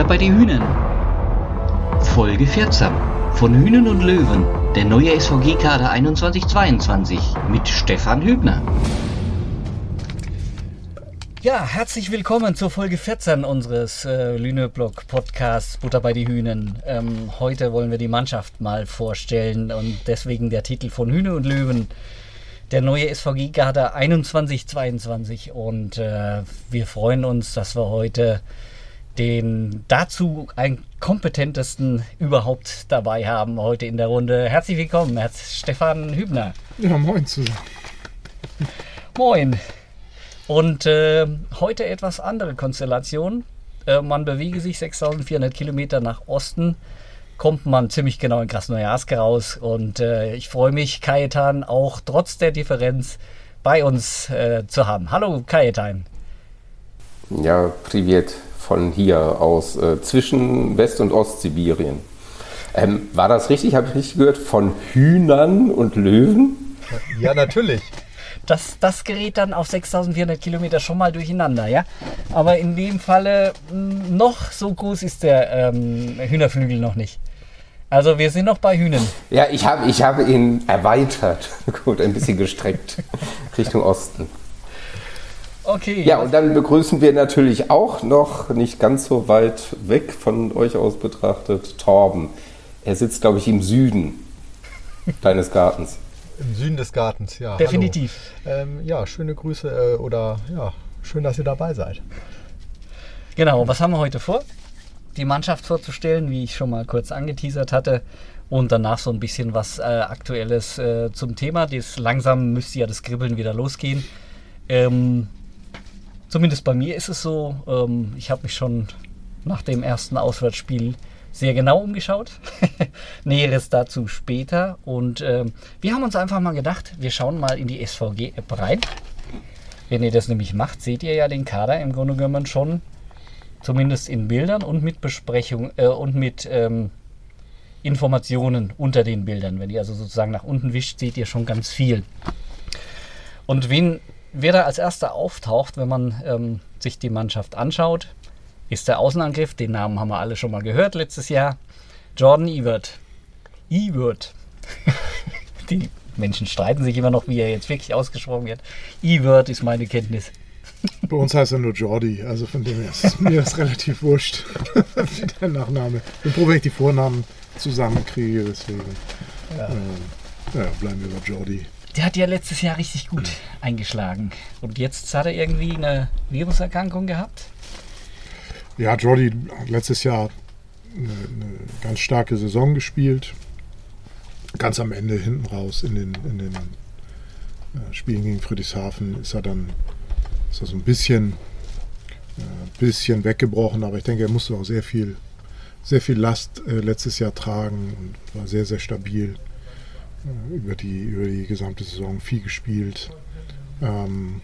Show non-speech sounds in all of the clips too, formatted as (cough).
Butter bei die Hühnen. Folge 14 von Hühnen und Löwen, der neue SVG-Kader 2122 mit Stefan Hübner. Ja, herzlich willkommen zur Folge 14 unseres äh, Lüneblog Podcasts Butter bei die Hühnen. Ähm, heute wollen wir die Mannschaft mal vorstellen und deswegen der Titel von Hühne und Löwen, der neue SVG-Kader 2122. Und äh, wir freuen uns, dass wir heute den dazu ein kompetentesten überhaupt dabei haben heute in der Runde. Herzlich willkommen, Herr Stefan Hübner. Ja, moin zusammen. Moin. Und äh, heute etwas andere Konstellation. Äh, man bewege sich 6400 Kilometer nach Osten, kommt man ziemlich genau in Krasnojarsk raus. Und äh, ich freue mich, Kajetan auch trotz der Differenz bei uns äh, zu haben. Hallo, Kajetan. Ja, privat von hier aus, äh, zwischen West- und Ostsibirien. Ähm, war das richtig? Habe ich richtig gehört? Von Hühnern und Löwen? Ja, natürlich. Das, das gerät dann auf 6400 Kilometer schon mal durcheinander, ja. Aber in dem Falle mh, noch so groß ist der ähm, Hühnerflügel noch nicht. Also wir sind noch bei Hühnern. Ja, ich habe ich hab ihn erweitert. (laughs) Gut, ein bisschen gestreckt Richtung Osten. Okay. Ja, und dann begrüßen wir natürlich auch noch, nicht ganz so weit weg von euch aus betrachtet, Torben. Er sitzt, glaube ich, im Süden (laughs) deines Gartens. Im Süden des Gartens, ja. Definitiv. Ähm, ja, schöne Grüße äh, oder ja, schön, dass ihr dabei seid. Genau, was haben wir heute vor? Die Mannschaft vorzustellen, wie ich schon mal kurz angeteasert hatte. Und danach so ein bisschen was äh, Aktuelles äh, zum Thema. Das, langsam müsste ja das Kribbeln wieder losgehen. Ähm, zumindest bei mir ist es so, ähm, ich habe mich schon nach dem ersten Auswärtsspiel sehr genau umgeschaut. (laughs) Näheres dazu später. Und ähm, wir haben uns einfach mal gedacht, wir schauen mal in die SVG-App rein. Wenn ihr das nämlich macht, seht ihr ja den Kader im Grunde genommen schon, zumindest in Bildern und mit Besprechung äh, und mit ähm, Informationen unter den Bildern. Wenn ihr also sozusagen nach unten wischt, seht ihr schon ganz viel. Und wen, wer da als erster auftaucht, wenn man ähm, sich die Mannschaft anschaut, ist der Außenangriff. Den Namen haben wir alle schon mal gehört letztes Jahr. Jordan Evert. Evert. (laughs) die Menschen streiten sich immer noch, wie er jetzt wirklich ausgesprochen wird. Evert ist meine Kenntnis. (laughs) Bei uns heißt er nur Jordi, also von dem her ist mir das relativ wurscht, (laughs) wie der Nachname. Froh, wenn ich die Vornamen zusammenkriege, deswegen Ja. äh, ja, bleiben wir bei Jordi. Der hat ja letztes Jahr richtig gut eingeschlagen. Und jetzt hat er irgendwie eine Viruserkrankung gehabt. Ja, Jordi hat letztes Jahr eine, eine ganz starke Saison gespielt. Ganz am Ende hinten raus in den, in den äh, Spielen gegen Friedrichshafen ist er dann ist er so ein bisschen, äh, bisschen weggebrochen, aber ich denke, er musste auch sehr viel, sehr viel Last äh, letztes Jahr tragen und war sehr, sehr stabil über, die, über die gesamte Saison, viel gespielt. Ähm,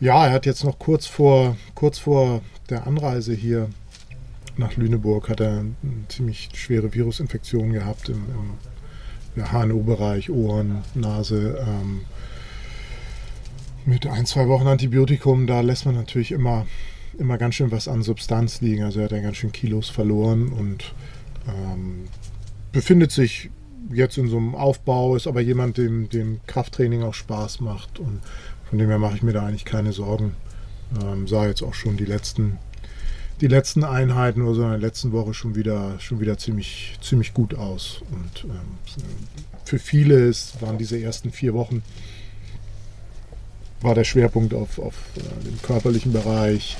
ja, er hat jetzt noch kurz vor, kurz vor der Anreise hier nach Lüneburg hat er eine ziemlich schwere Virusinfektion gehabt im, im HNO-Bereich, Ohren, Nase. Ähm, mit ein, zwei Wochen Antibiotikum, da lässt man natürlich immer, immer ganz schön was an Substanz liegen. Also er hat ja ganz schön Kilos verloren und ähm, befindet sich jetzt in so einem Aufbau, ist aber jemand, dem, dem Krafttraining auch Spaß macht und von dem her mache ich mir da eigentlich keine Sorgen. Ähm, sah jetzt auch schon die letzten, die letzten Einheiten oder so in der letzten Woche schon wieder, schon wieder ziemlich, ziemlich gut aus. Und ähm, für viele ist, waren diese ersten vier Wochen war der Schwerpunkt auf, auf äh, dem körperlichen Bereich,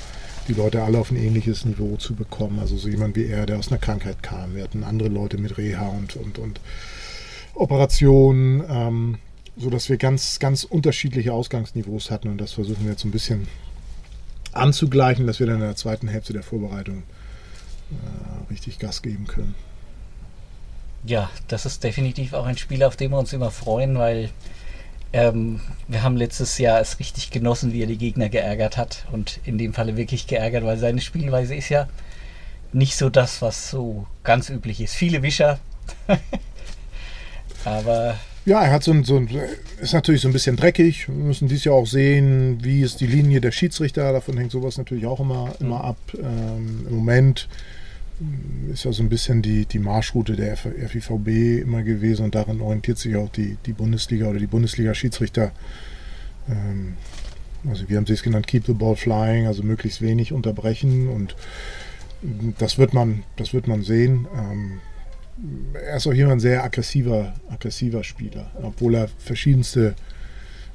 die Leute alle auf ein ähnliches Niveau zu bekommen. Also so jemand wie er, der aus einer Krankheit kam. Wir hatten andere Leute mit Reha und, und, und Operationen, ähm, sodass wir ganz, ganz unterschiedliche Ausgangsniveaus hatten und das versuchen wir jetzt ein bisschen anzugleichen, dass wir dann in der zweiten Hälfte der Vorbereitung äh, richtig Gas geben können. Ja, das ist definitiv auch ein Spiel, auf dem wir uns immer freuen, weil ähm, wir haben letztes Jahr es richtig genossen, wie er die Gegner geärgert hat. Und in dem Falle wirklich geärgert, weil seine Spielweise ist ja nicht so das, was so ganz üblich ist. Viele Wischer. (laughs) Aber Ja, er hat so ein, so ein, ist natürlich so ein bisschen dreckig. Wir müssen dies Jahr auch sehen, wie ist die Linie der Schiedsrichter. Davon hängt sowas natürlich auch immer, immer ab. Ähm, Im Moment ist ja so ein bisschen die, die Marschroute der FIVB immer gewesen und daran orientiert sich auch die, die Bundesliga oder die Bundesliga-Schiedsrichter. Ähm, also wir haben es genannt, keep the ball flying, also möglichst wenig unterbrechen und das wird man, das wird man sehen. Ähm, er ist auch jemand sehr aggressiver, aggressiver Spieler, obwohl er verschiedenste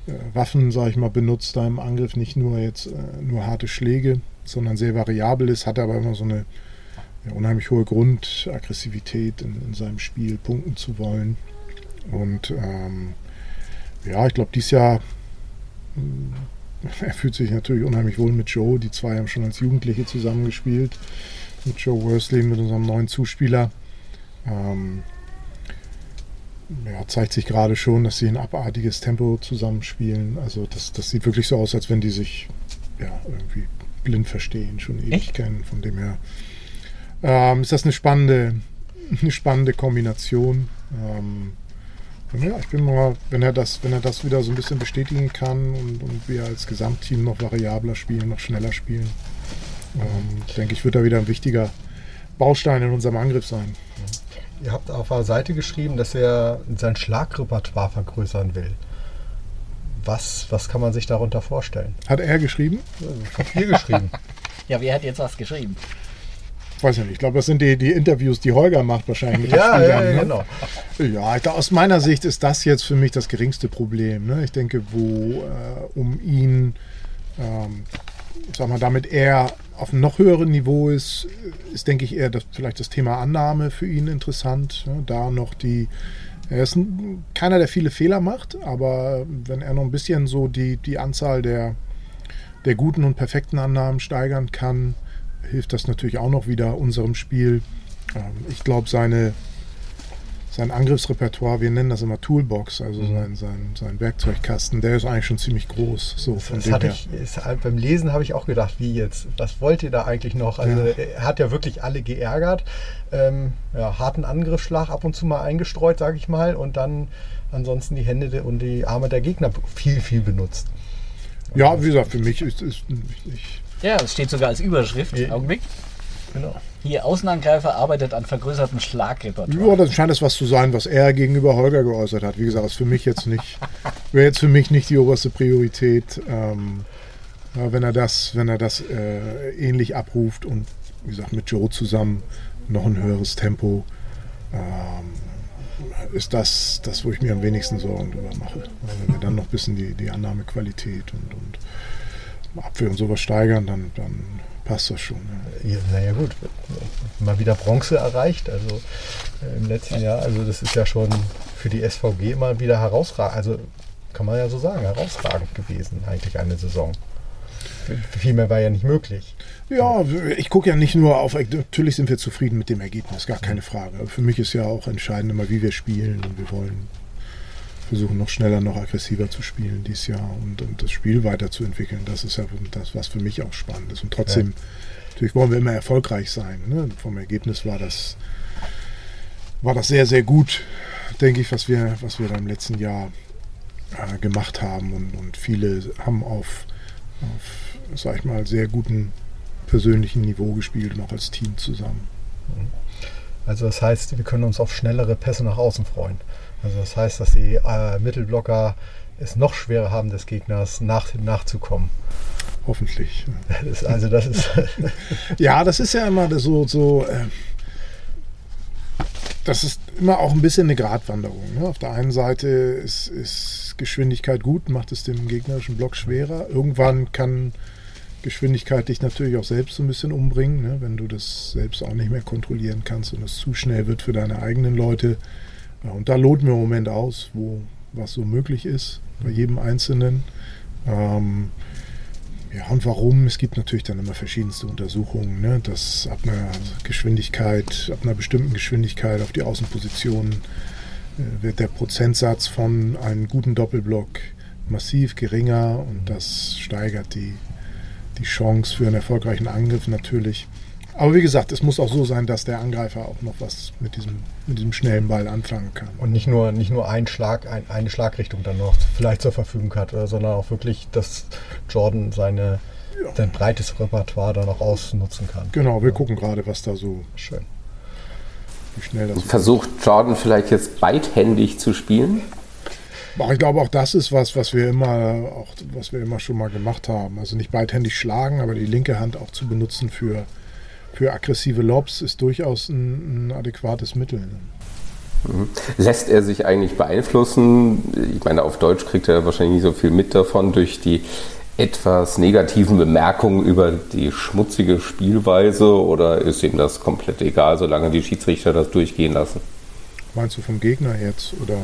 äh, Waffen, sage ich mal, benutzt da im Angriff, nicht nur jetzt äh, nur harte Schläge, sondern sehr variabel ist, hat aber immer so eine ja, unheimlich hohe Grundaggressivität in, in, seinem Spiel, punkten zu wollen. Und ähm, ja, ich glaube, dieses Jahr, (laughs) er fühlt sich natürlich unheimlich wohl mit Joe. Die zwei haben schon als Jugendliche zusammengespielt. Mit Joe Worsley, mit unserem neuen Zuspieler. Ähm, ja, zeigt sich gerade schon, dass sie ein abartiges Tempo zusammenspielen. Also das, das sieht wirklich so aus, als wenn die sich ja, irgendwie blind verstehen, schon ewig Echt? kennen. Von dem her ähm, ist das eine spannende, (laughs) eine spannende Kombination. Ähm, ja, ich bin mal, wenn er das, wenn er das wieder so ein bisschen bestätigen kann und, und wir als Gesamtteam noch variabler spielen, noch schneller spielen, ähm, denke ich, wird er wieder ein wichtiger Baustein in unserem Angriff sein. Ihr habt auf der Seite geschrieben, dass er sein Schlagrepertoire vergrößern will. Was, was kann man sich darunter vorstellen? Hat er geschrieben? Ich habe hier geschrieben. (laughs) ja, wer hat jetzt was geschrieben? weiß ich nicht. Ich glaube, das sind die, die Interviews, die Holger macht wahrscheinlich mit ja, Spielern. Ja, ne? genau. Ja, ich, aus meiner Sicht ist das jetzt für mich das geringste Problem. Ne? Ich denke, wo äh, um ihn, ähm, sag mal, damit er auf einem noch höheren Niveau ist, ist, denke ich, eher das, vielleicht das Thema Annahme für ihn interessant. Ne? Da noch die, er ist ein, keiner, der viele Fehler macht, aber wenn er noch ein bisschen so die, die Anzahl der, der guten und perfekten Annahmen steigern kann, hilft das natürlich auch noch wieder unserem Spiel. Ähm, ich glaube, seine, sein Angriffsrepertoire, wir nennen das immer Toolbox, also mhm. sein, sein, sein Werkzeugkasten, der ist eigentlich schon ziemlich groß. So von das hatte ich, ist, halt beim Lesen habe ich auch gedacht, wie jetzt, was wollt ihr da eigentlich noch? Also ja. er hat ja wirklich alle geärgert. Ähm, ja, harten Angriffsschlag ab und zu mal eingestreut, sage ich mal, und dann ansonsten die Hände und die Arme der Gegner viel, viel benutzt. Ja, wie gesagt, für mich ist es. Ich, ja, es steht sogar als Überschrift. Ja. Augenblick. Genau. Hier, Außenangreifer arbeitet an vergrößertem Schlagrepertoire. Ja, das scheint es was zu sein, was er gegenüber Holger geäußert hat. Wie gesagt, ist für mich jetzt nicht, (laughs) wäre jetzt für mich nicht die oberste Priorität. Ähm, wenn er das, wenn er das äh, ähnlich abruft und wie gesagt mit Joe zusammen noch ein höheres Tempo, ähm, ist das das, wo ich mir am wenigsten Sorgen drüber mache. Wenn wir dann noch ein bisschen die, die Annahmequalität und, und Abwehr und sowas steigern, dann, dann passt das schon. Ja. Ja, naja gut, mal wieder Bronze erreicht, also äh, im letzten Jahr, also das ist ja schon für die SVG mal wieder herausragend, also kann man ja so sagen, herausragend gewesen, eigentlich eine Saison. Viel mehr war ja nicht möglich. Ja, ich gucke ja nicht nur auf, natürlich sind wir zufrieden mit dem Ergebnis, gar keine Frage. Aber für mich ist ja auch entscheidend immer, wie wir spielen und wir wollen versuchen noch schneller, noch aggressiver zu spielen dieses Jahr und, und das Spiel weiterzuentwickeln. Das ist ja das, was für mich auch spannend ist. Und trotzdem, ja. natürlich wollen wir immer erfolgreich sein. Ne? Vom Ergebnis war das, war das sehr, sehr gut, denke ich, was wir, was wir da im letzten Jahr äh, gemacht haben. Und, und viele haben auf, auf, sag ich mal, sehr guten persönlichen Niveau gespielt und auch als Team zusammen. Also das heißt, wir können uns auf schnellere Pässe nach außen freuen. Also das heißt, dass die äh, Mittelblocker es noch schwerer haben, des Gegners nach, nachzukommen. Hoffentlich. Das also das ist. (laughs) ja, das ist ja immer so, so äh, das ist immer auch ein bisschen eine Gratwanderung. Ne? Auf der einen Seite ist, ist, Geschwindigkeit gut, macht es dem gegnerischen Block schwerer. Irgendwann kann Geschwindigkeit dich natürlich auch selbst so ein bisschen umbringen, ne? wenn du das selbst auch nicht mehr kontrollieren kannst und es zu schnell wird für deine eigenen Leute ja, und da loten wir im Moment aus, wo was so möglich ist, bei jedem Einzelnen. Ähm, ja, und warum? Es gibt natürlich dann immer verschiedenste Untersuchungen, ne? dass ab einer Geschwindigkeit, ab einer bestimmten Geschwindigkeit auf die Außenposition äh, wird der Prozentsatz von einem guten Doppelblock massiv geringer und das steigert die, die Chance für einen erfolgreichen Angriff natürlich. Aber wie gesagt, es muss auch so sein, dass der Angreifer auch noch was mit diesem, mit diesem schnellen Ball anfangen kann. Und nicht nur, nicht nur ein Schlag, ein, eine Schlagrichtung dann noch vielleicht zur Verfügung hat, sondern auch wirklich, dass Jordan seine sein breites Repertoire da noch ausnutzen kann. Genau, wir gucken gerade, was da so, Schön. wie schnell das Versucht Jordan vielleicht jetzt beidhändig zu spielen? Aber ich glaube, auch das ist was, was wir immer, auch was wir immer schon mal gemacht haben. Also nicht beidhändig schlagen, aber die linke Hand auch zu benutzen für, für aggressive Lobs ist durchaus ein, ein adäquates Mittel. Lässt er sich eigentlich beeinflussen? Ich meine, auf Deutsch kriegt er wahrscheinlich nicht so viel mit davon durch die etwas negativen Bemerkungen über die schmutzige Spielweise oder ist ihm das komplett egal, solange die Schiedsrichter das durchgehen lassen? Meinst du vom Gegner jetzt? Oder?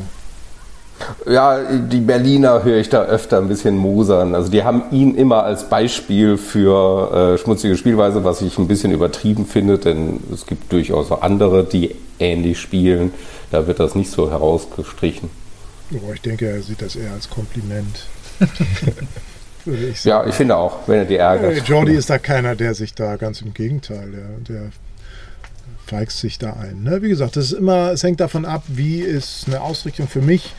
Ja, die Berliner höre ich da öfter ein bisschen mosern. Also die haben ihn immer als Beispiel für äh, schmutzige Spielweise, was ich ein bisschen übertrieben finde, denn es gibt durchaus auch andere, die ähnlich spielen. Da wird das nicht so herausgestrichen. Oh, ich denke, er sieht das eher als Kompliment. (laughs) Ich Ja, ich finde auch, wenn er die Äh, ärgert. Jordi ist da keiner, der sich da ganz im Gegenteil, der, der feigst sich da ein. Ne? Wie gesagt, das ist immer, es hängt davon ab, wie ist eine Ausrichtung für mich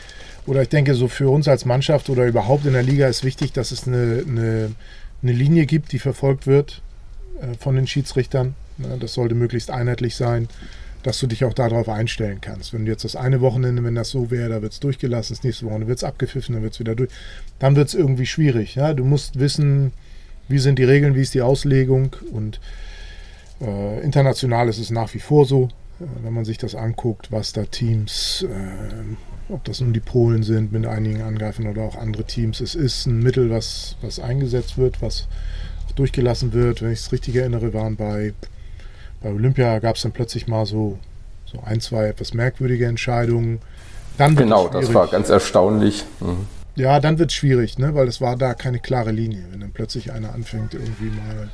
oder ich denke so für uns als Mannschaft oder überhaupt in der Liga ist wichtig, dass es eine, eine, eine Linie gibt, die verfolgt wird äh, von den Schiedsrichtern. Ne? Das sollte möglichst einheitlich sein, dass du dich auch darauf einstellen kannst. Wenn du jetzt das eine Wochenende, wenn das so wäre, da wird es durchgelassen, das nächste Wochenende wird es abgepfiffen, dann wird es wieder durch, dann wird es irgendwie schwierig. Ja? Du musst wissen, wie sind die Regeln, wie ist die Auslegung und äh, international ist es nach wie vor so, äh, wenn man sich das anguckt, was da Teams, äh, ob das nun die Polen sind mit einigen Angreifern oder auch andere Teams, es ist ein Mittel, was, was eingesetzt wird, was durchgelassen wird. Wenn ich es richtig erinnere, waren bei, bei Olympia gab es dann plötzlich mal so, so ein, zwei etwas merkwürdige Entscheidungen. Dann Genau, das war ganz erstaunlich. Mhm. Ja, dann wird es schwierig, ne? weil es war da keine klare Linie. Wenn dann plötzlich einer anfängt, irgendwie mal.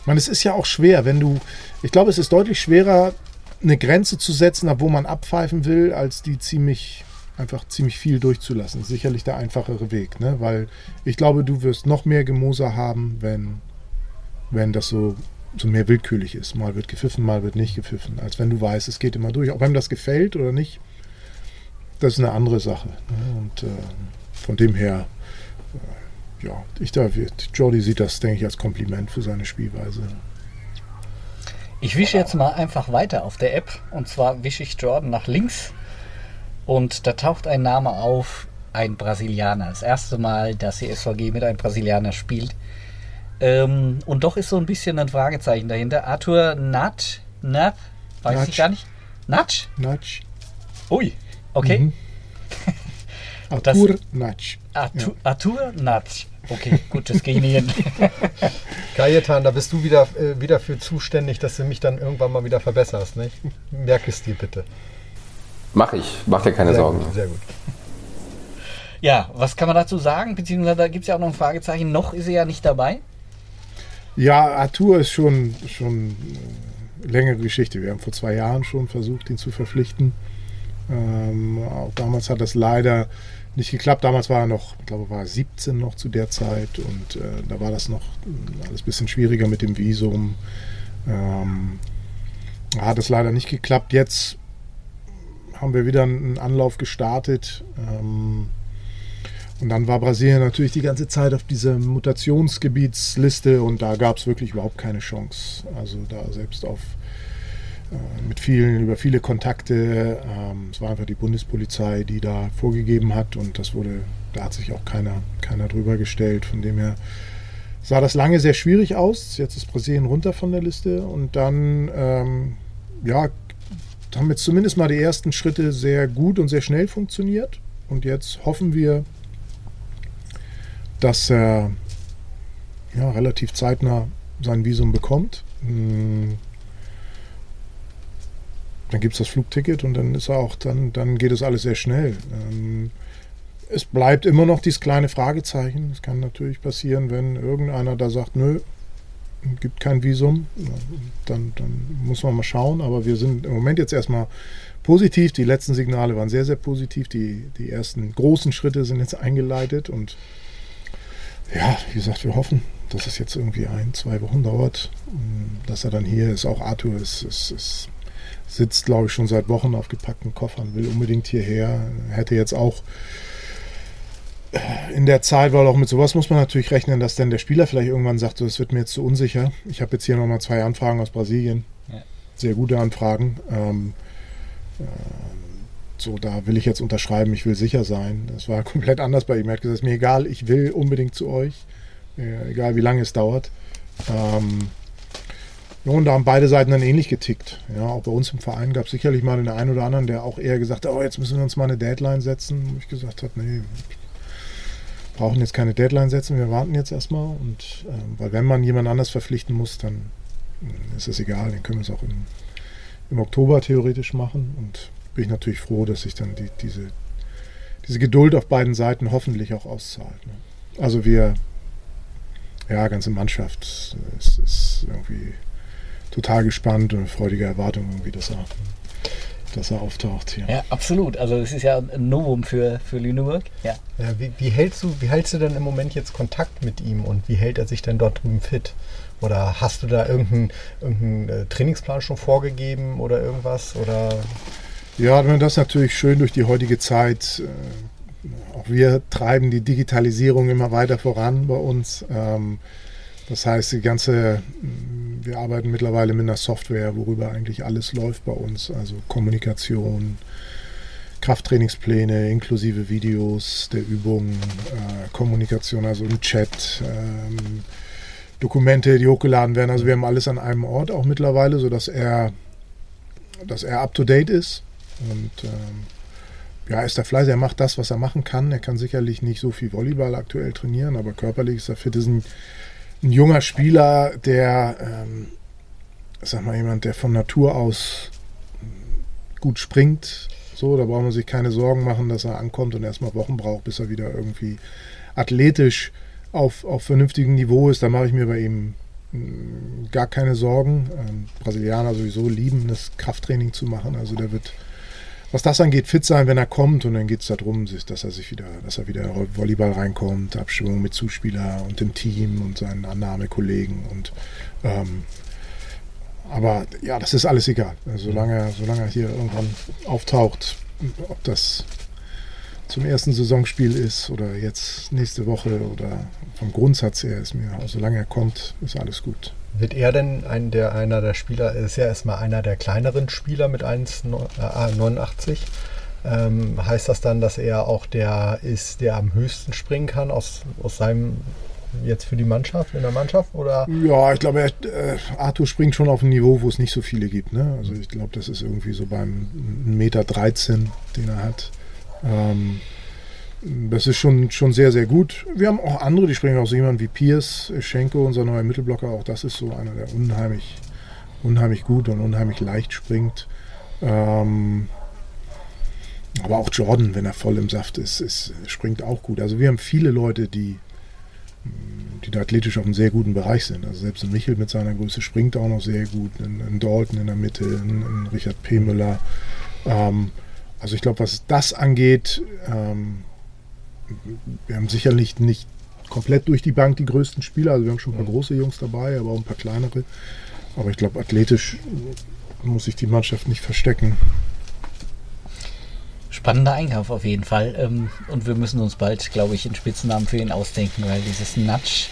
Ich meine, es ist ja auch schwer, wenn du. Ich glaube, es ist deutlich schwerer, eine Grenze zu setzen, ab wo man abpfeifen will, als die ziemlich einfach ziemlich viel durchzulassen. Sicherlich der einfachere Weg, ne? Weil ich glaube, du wirst noch mehr Gemoser haben, wenn, wenn das so, so mehr willkürlich ist. Mal wird gepfiffen, mal wird nicht gepfiffen. Als wenn du weißt, es geht immer durch. Ob einem das gefällt oder nicht, das ist eine andere Sache. Ne? Und äh, von dem her, äh, ja, ich da, Jordi sieht das, denke ich, als Kompliment für seine Spielweise. Ich wische jetzt mal einfach weiter auf der App. Und zwar wische ich Jordan nach links. Und da taucht ein Name auf, ein Brasilianer. Das erste Mal, dass die SVG mit einem Brasilianer spielt. Ähm, und doch ist so ein bisschen ein Fragezeichen dahinter. Arthur Nat, Nat, weiß Natsch. ich gar nicht. Natsch? Natsch. Ui, okay. Mhm. (laughs) Das- Artur Natsch. Arthur, Arthur Natsch. Okay, gut, das gehe ich nicht hin. (laughs) Kajetan, da bist du wieder, äh, wieder für zuständig, dass du mich dann irgendwann mal wieder verbesserst, nicht? Merk es dir bitte. Mach ich, mach dir keine sehr Sorgen. Gut, sehr gut. Ja, was kann man dazu sagen? Beziehungsweise da gibt es ja auch noch ein Fragezeichen. Noch ist er ja nicht dabei. Ja, Arthur ist schon, schon äh, längere Geschichte. Wir haben vor zwei Jahren schon versucht, ihn zu verpflichten. Ähm, auch damals hat das leider nicht geklappt. Damals war er noch, ich glaube, war er 17 noch zu der Zeit und äh, da war das noch äh, alles ein bisschen schwieriger mit dem Visum. Ähm, hat es leider nicht geklappt. Jetzt haben wir wieder einen Anlauf gestartet. Ähm, und dann war Brasilien natürlich die ganze Zeit auf dieser Mutationsgebietsliste und da gab es wirklich überhaupt keine Chance. Also da selbst auf mit vielen, über viele Kontakte. Ähm, es war einfach die Bundespolizei, die da vorgegeben hat und das wurde, da hat sich auch keiner, keiner drüber gestellt. Von dem her sah das lange sehr schwierig aus. Jetzt ist Brasilien runter von der Liste und dann, ähm, ja, haben jetzt zumindest mal die ersten Schritte sehr gut und sehr schnell funktioniert. Und jetzt hoffen wir, dass er ja, relativ zeitnah sein Visum bekommt. Hm. Dann gibt es das Flugticket und dann ist auch, dann, dann geht es alles sehr schnell. Ähm, es bleibt immer noch dieses kleine Fragezeichen. Es kann natürlich passieren, wenn irgendeiner da sagt, nö, gibt kein Visum, dann, dann muss man mal schauen. Aber wir sind im Moment jetzt erstmal positiv. Die letzten Signale waren sehr, sehr positiv. Die, die ersten großen Schritte sind jetzt eingeleitet und ja, wie gesagt, wir hoffen, dass es jetzt irgendwie ein, zwei Wochen dauert, dass er dann hier ist. Auch Arthur ist, ist, ist, sitzt, glaube ich, schon seit Wochen auf gepackten Koffern, will unbedingt hierher. Er hätte jetzt auch in der Zeit, weil auch mit sowas muss man natürlich rechnen, dass dann der Spieler vielleicht irgendwann sagt, so, das wird mir jetzt zu unsicher. Ich habe jetzt hier nochmal zwei Anfragen aus Brasilien. Ja. Sehr gute Anfragen. Ähm, äh, so, da will ich jetzt unterschreiben, ich will sicher sein. Das war (laughs) komplett anders bei ihm. Er hat gesagt, es ist mir egal, ich will unbedingt zu euch. Äh, egal wie lange es dauert. Ähm, ja, und da haben beide Seiten dann ähnlich getickt. Ja, auch bei uns im Verein gab es sicherlich mal den einen oder anderen, der auch eher gesagt hat, oh, jetzt müssen wir uns mal eine Deadline setzen. Wo ich gesagt habe, nee, brauchen jetzt keine Deadline setzen, wir warten jetzt erstmal. Und ähm, weil wenn man jemand anders verpflichten muss, dann äh, ist es egal, dann können wir es auch im, im Oktober theoretisch machen. Und bin ich natürlich froh, dass sich dann die, diese, diese Geduld auf beiden Seiten hoffentlich auch auszahlt. Ne? Also wir, ja, ganze Mannschaft ist, ist irgendwie total gespannt und freudige Erwartung irgendwie, dass er dass er auftaucht hier. Ja, absolut. Also es ist ja ein Novum für, für Lüneburg. Ja. ja wie, wie, hältst du, wie hältst du denn im Moment jetzt Kontakt mit ihm und wie hält er sich denn dort drüben fit? Oder hast du da irgendeinen, irgendeinen äh, Trainingsplan schon vorgegeben oder irgendwas? Oder? Ja, das ist natürlich schön durch die heutige Zeit. Äh, auch wir treiben die Digitalisierung immer weiter voran bei uns. Ähm, das heißt, die ganze, wir arbeiten mittlerweile mit einer Software, worüber eigentlich alles läuft bei uns. Also Kommunikation, Krafttrainingspläne inklusive Videos der Übungen, äh, Kommunikation, also im Chat, ähm, Dokumente, die hochgeladen werden. Also wir haben alles an einem Ort auch mittlerweile, sodass er, dass er up to date ist. Und ähm, ja, ist er fleißig, er macht das, was er machen kann. Er kann sicherlich nicht so viel Volleyball aktuell trainieren, aber körperlich ist er fit. Ist ein ein junger Spieler, der, ähm, sag mal, jemand, der von Natur aus gut springt. So, da braucht man sich keine Sorgen machen, dass er ankommt und erstmal Wochen braucht, bis er wieder irgendwie athletisch auf, auf vernünftigem Niveau ist. Da mache ich mir bei ihm mm, gar keine Sorgen. Ähm, Brasilianer sowieso lieben, das Krafttraining zu machen. Also der wird was das angeht, fit sein, wenn er kommt. Und dann geht es darum, dass er sich wieder, dass er wieder Volleyball reinkommt, Abstimmung mit Zuspieler und dem Team und seinen Annahmekollegen. Und ähm, aber ja, das ist alles egal. Also, solange, solange er hier irgendwann auftaucht, ob das zum ersten Saisonspiel ist oder jetzt nächste Woche oder vom Grundsatz her ist mir, solange er kommt, ist alles gut. Wird er denn ein, der, einer der Spieler, ist ja erstmal einer der kleineren Spieler mit 1,89. Ähm, heißt das dann, dass er auch der ist, der am höchsten springen kann aus, aus seinem jetzt für die Mannschaft, in der Mannschaft? Oder? Ja, ich glaube, äh, Arthur springt schon auf ein Niveau, wo es nicht so viele gibt. Ne? Also ich glaube, das ist irgendwie so beim 1,13 Meter, 13, den er hat. Ähm, das ist schon, schon sehr, sehr gut. Wir haben auch andere, die springen auch so jemand wie Piers, Schenko, unser neuer Mittelblocker. Auch das ist so einer, der unheimlich, unheimlich gut und unheimlich leicht springt. Ähm, aber auch Jordan, wenn er voll im Saft ist, ist, springt auch gut. Also wir haben viele Leute, die, die da athletisch auf einem sehr guten Bereich sind. Also selbst ein Michel mit seiner Größe springt auch noch sehr gut. Ein, ein Dalton in der Mitte, ein, ein Richard P. Müller. Ähm, also ich glaube, was das angeht, ähm, wir haben sicherlich nicht komplett durch die Bank die größten Spieler. Also wir haben schon ein paar große Jungs dabei, aber auch ein paar kleinere. Aber ich glaube, athletisch muss sich die Mannschaft nicht verstecken. Spannender Einkauf auf jeden Fall. Ähm, und wir müssen uns bald, glaube ich, einen Spitzennamen für ihn ausdenken, weil dieses Natsch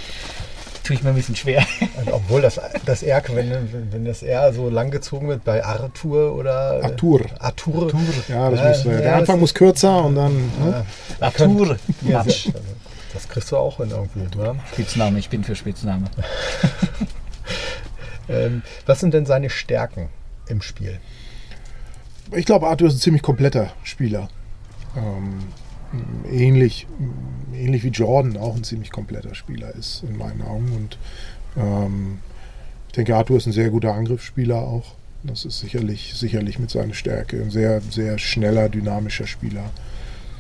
tue ich mir ein bisschen schwer. (laughs) Und obwohl das, das R, wenn, wenn das R so lang gezogen wird bei Arthur oder. Arthur. Arthur. Arthur. Ja, das äh, muss, ja, der Anfang muss kürzer und dann. Ne? Arthur. Ja, das kriegst du auch hin irgendwie. Ne? Spitzname, ich bin für Spitzname. (laughs) ähm, was sind denn seine Stärken im Spiel? Ich glaube, Arthur ist ein ziemlich kompletter Spieler. Ähm, ähnlich, ähnlich wie Jordan auch ein ziemlich kompletter Spieler ist, in meinen Augen. Und ähm, ich denke, Arthur ist ein sehr guter Angriffsspieler auch. Das ist sicherlich, sicherlich mit seiner Stärke. Ein sehr, sehr schneller, dynamischer Spieler.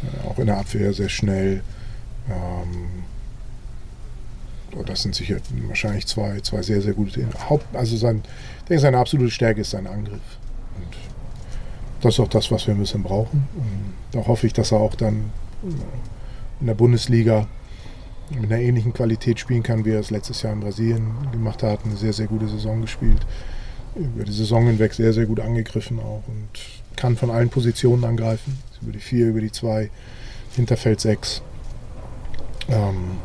Äh, auch in der Abwehr sehr schnell. Ähm, das sind sicher wahrscheinlich zwei, zwei sehr, sehr gute Haupt, Also sein, ich denke, seine absolute Stärke ist sein Angriff. Und das ist auch das, was wir ein bisschen brauchen. Und da hoffe ich, dass er auch dann in der Bundesliga mit einer ähnlichen Qualität spielen kann, wie er es letztes Jahr in Brasilien gemacht hat. Eine sehr, sehr gute Saison gespielt. Über die Saison hinweg sehr, sehr gut angegriffen auch und kann von allen Positionen angreifen. Über die vier, über die zwei, Hinterfeld sechs. Ähm,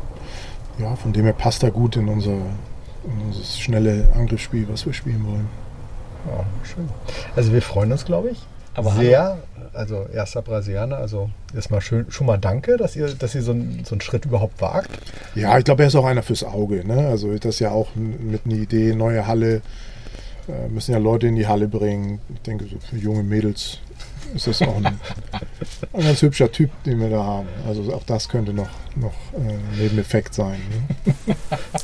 ja, von dem her passt er gut in unser, in unser schnelle Angriffsspiel, was wir spielen wollen. Ja, schön. Also wir freuen uns, glaube ich, Aber sehr. Also erster Brasilianer, also erstmal schön, schon mal danke, dass ihr, dass ihr so, einen, so einen Schritt überhaupt wagt. Ja, ich glaube, er ist auch einer fürs Auge. Ne? Also das ist ja auch mit einer Idee, neue Halle, äh, müssen ja Leute in die Halle bringen. Ich denke, so junge Mädels ist das auch ein, ein ganz hübscher Typ, den wir da haben. Also auch das könnte noch, noch äh, Nebeneffekt sein. Ne?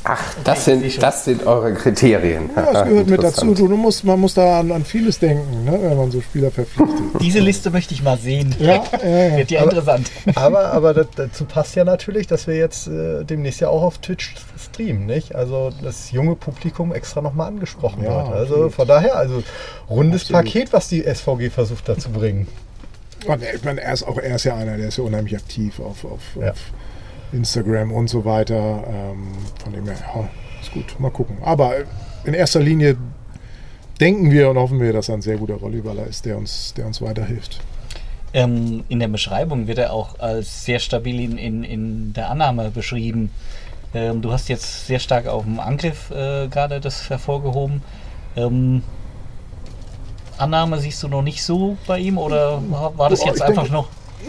Ach, das sind, das sind eure Kriterien. Ja, das gehört mit dazu. Du, du musst, man muss da an, an vieles denken, ne? wenn man so Spieler verpflichtet. (laughs) Diese Liste möchte ich mal sehen. Ja, ja, ja. (laughs) Wird ja interessant. Aber, aber dazu passt ja natürlich, dass wir jetzt äh, demnächst ja auch auf Twitch streamen, nicht? Also das junge Publikum extra nochmal angesprochen Ja, wird. Also absolut. von daher, also rundes Absolut. Paket, was die SVG versucht da zu Und ich meine, er ist auch er ist ja einer, der ist ja unheimlich aktiv auf, auf, Ja. auf Instagram und so weiter. Ähm, von dem her, ja, ist gut. Mal gucken. Aber in erster Linie denken wir und hoffen wir, dass er ein sehr guter Volleyballer ist, der uns, der uns weiterhilft. Ähm, in der Beschreibung wird er auch als sehr stabil in, in, in der Annahme beschrieben. Ähm, du hast jetzt sehr stark auf dem Angriff äh, gerade das hervorgehoben. Ähm, Annahme siehst du noch nicht so bei ihm oder war das jetzt einfach denke- noch?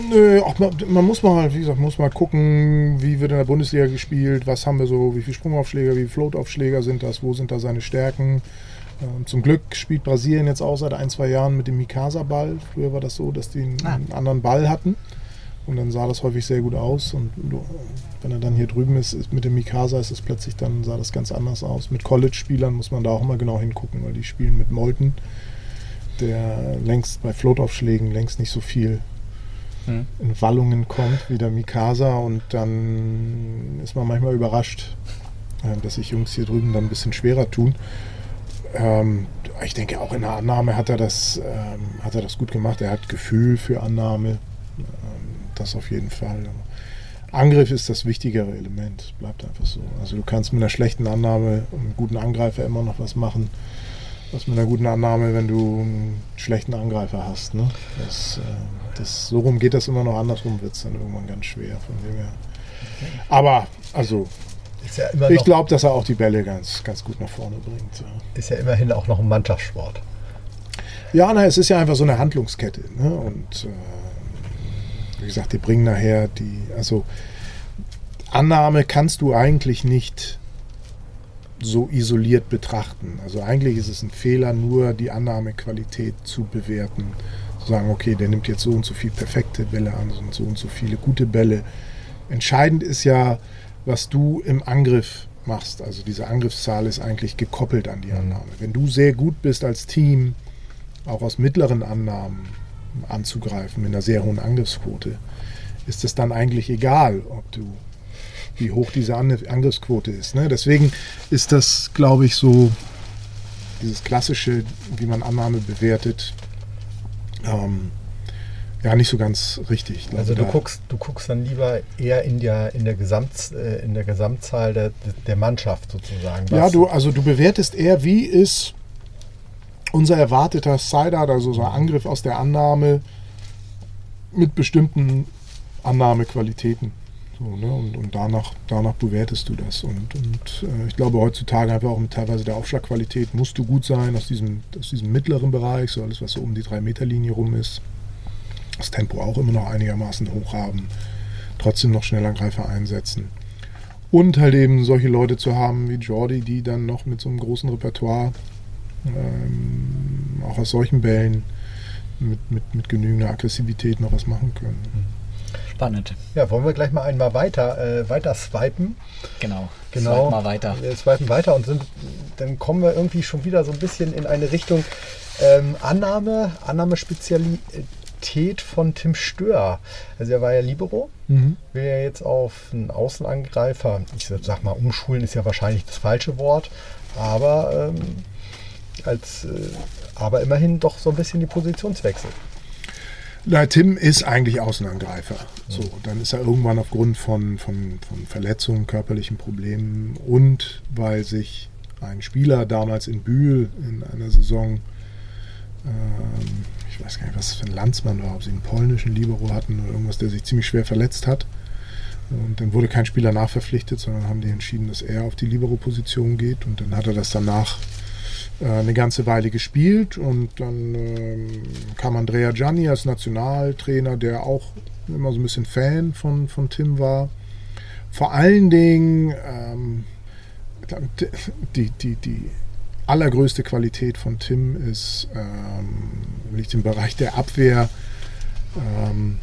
Nö, auch man, man muss mal, wie gesagt, muss mal gucken, wie wird in der Bundesliga gespielt, was haben wir so, wie viele Sprungaufschläger, wie viele Floataufschläger sind das, wo sind da seine Stärken. Ähm, zum Glück spielt Brasilien jetzt auch seit ein, zwei Jahren mit dem Mikasa-Ball. Früher war das so, dass die einen, Ah. einen anderen Ball hatten und dann sah das häufig sehr gut aus und wenn er dann hier drüben ist, ist mit dem Mikasa ist es plötzlich dann sah das ganz anders aus. Mit College-Spielern muss man da auch immer genau hingucken, weil die spielen mit Molten, der längst bei Floataufschlägen längst nicht so viel Hm. in Wallungen kommt, wie der Mikasa. Und dann ist man manchmal überrascht, äh, dass sich Jungs hier drüben dann ein bisschen schwerer tun. Ähm, ich denke, auch in der Annahme hat er das, ähm, hat er das gut gemacht. Er hat Gefühl für Annahme. Ähm, das auf jeden Fall. Angriff ist das wichtigere Element. Bleibt einfach so. Also du kannst mit einer schlechten Annahme und einem guten Angreifer immer noch was machen. Was mit einer guten Annahme, wenn du einen schlechten Angreifer hast. Ne? Das, äh, das, so rum geht das immer noch, andersrum wird es dann irgendwann ganz schwer. Von dem her. Aber, also, ja, ich glaube, dass er auch die Bälle ganz, ganz gut nach vorne bringt. Ja. ist ja immerhin auch noch ein Mannschaftssport. Ja, na, es ist ja einfach so eine Handlungskette. Ne? Und äh, wie gesagt, die bringen nachher die, also Annahme kannst du eigentlich nicht so isoliert betrachten. Also eigentlich ist es ein Fehler, nur die Annahmequalität zu bewerten. Zu sagen, okay, der nimmt jetzt so und so viel perfekte Bälle an und so und so viele gute Bälle. Entscheidend ist ja, was du im Angriff machst. Also diese Angriffszahl ist eigentlich gekoppelt an die Annahme. Wenn du sehr gut bist als Team, auch aus mittleren Annahmen anzugreifen, mit einer sehr hohen Angriffsquote, ist es dann eigentlich egal, ob du wie hoch diese An- Angriffsquote ist. Ne? Deswegen ist das, glaube ich, so dieses klassische, wie man Annahme bewertet, ähm, ja nicht so ganz richtig. Also du guckst, du guckst dann lieber eher in der, in der, Gesamt, äh, in der Gesamtzahl der, der Mannschaft sozusagen. Ja, du, also du bewertest eher, wie ist unser erwarteter Sideout, also so ein Angriff aus der Annahme mit bestimmten Annahmequalitäten. So, ne? Und, und danach, danach bewertest du das. Und, und äh, ich glaube heutzutage einfach auch mit teilweise der Aufschlagqualität musst du gut sein aus diesem, aus diesem mittleren Bereich, so alles, was so um die 3-Meter-Linie rum ist. Das Tempo auch immer noch einigermaßen hoch haben. Trotzdem noch Schnellangreifer einsetzen. Und halt eben solche Leute zu haben wie Jordi, die dann noch mit so einem großen Repertoire ähm, auch aus solchen Bällen mit, mit, mit genügender Aggressivität noch was machen können. Spannend. Ja, wollen wir gleich mal einmal weiter, äh, weiter swipen. Genau. Genau. Swipe mal weiter. Wir swipen weiter und sind, dann kommen wir irgendwie schon wieder so ein bisschen in eine Richtung ähm, Annahme, Annahmespezialität von Tim Stör. Also er war ja Libero, will ja jetzt auf einen Außenangreifer, ich sag mal, umschulen ist ja wahrscheinlich das falsche Wort, aber ähm, als äh, aber immerhin doch so ein bisschen die Positionswechsel. Na, Tim ist eigentlich Außenangreifer. So, dann ist er irgendwann aufgrund von, von, von Verletzungen, körperlichen Problemen und weil sich ein Spieler damals in Bühl in einer Saison, ähm, ich weiß gar nicht, was für ein Landsmann war, ob sie einen polnischen Libero hatten oder irgendwas, der sich ziemlich schwer verletzt hat. Und dann wurde kein Spieler nachverpflichtet, sondern haben die entschieden, dass er auf die Libero-Position geht. Und dann hat er das danach eine ganze Weile gespielt. Und dann ähm, kam Andrea Gianni als Nationaltrainer, der auch immer so ein bisschen Fan von, von Tim war. Vor allen Dingen ähm, die, die, die allergrößte Qualität von Tim ist, ähm, liegt im Bereich der Abwehr. Ähm,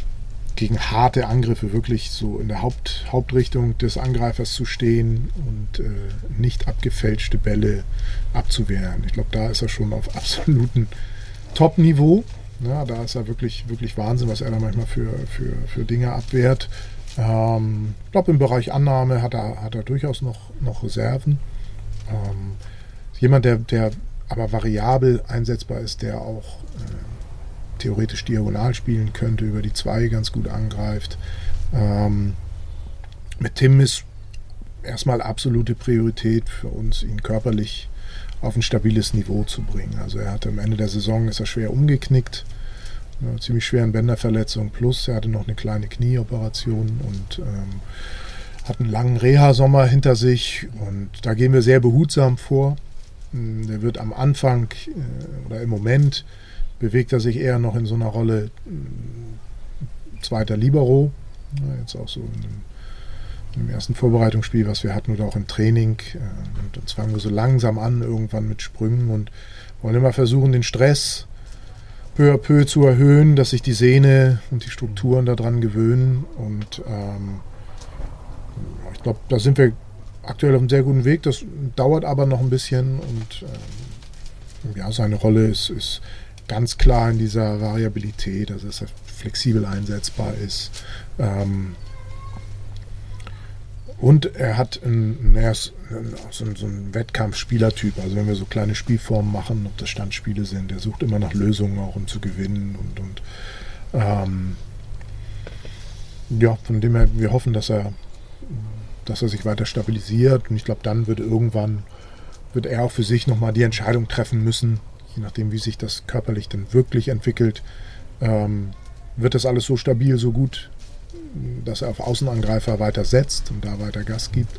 gegen harte Angriffe wirklich so in der Haupt, Hauptrichtung des Angreifers zu stehen und äh, nicht abgefälschte Bälle abzuwehren. Ich glaube, da ist er schon auf (laughs) absolutem Top-Niveau. Ja, da ist er wirklich, wirklich Wahnsinn, was er da manchmal für, für, für Dinge abwehrt. Ähm, ich glaube, im Bereich Annahme hat er, hat er durchaus noch, noch Reserven. Ähm, jemand, der, der aber variabel einsetzbar ist, der auch äh, theoretisch diagonal spielen könnte, über die zwei ganz gut angreift. Ähm, mit Tim ist erstmal absolute Priorität für uns, ihn körperlich auf ein stabiles Niveau zu bringen. Also er hatte am Ende der Saison ist er schwer umgeknickt, eine ziemlich schweren Bänderverletzung, plus er hatte noch eine kleine Knieoperation und ähm, hat einen langen Reha-Sommer hinter sich und da gehen wir sehr behutsam vor. Der wird am Anfang äh, oder im Moment bewegt er sich eher noch in so einer Rolle mm, zweiter Libero. Jetzt auch so in dem, ersten Vorbereitungsspiel, was wir hatten, oder auch im Training. Äh, und uns fangen wir so langsam an, irgendwann mit Sprüngen und wollen immer versuchen, den Stress peu à peu zu erhöhen, dass sich die Sehne und die Strukturen daran gewöhnen. Und ähm, ich glaube, da sind wir aktuell auf einem sehr guten Weg. Das dauert aber noch ein bisschen und ähm, ja, seine Rolle ist, ist ganz klar in dieser Variabilität, also dass er flexibel einsetzbar ist. Ähm, und er hat ein, er ist so, ein, so ein Wettkampfspielertyp. Also wenn wir so kleine Spielformen machen, ob das Standspiele sind, er sucht immer nach Lösungen auch, um zu gewinnen. Und, und ähm, ja, von dem her, wir hoffen, dass er, dass er sich weiter stabilisiert. Und ich glaube, dann wird irgendwann, wird er auch für sich nochmal die Entscheidung treffen müssen, je nachdem, wie sich das körperlich dann wirklich entwickelt, ähm, wird das alles so stabil, so gut, dass er auf Außenangreifer weiter setzt und da weiter Gas gibt.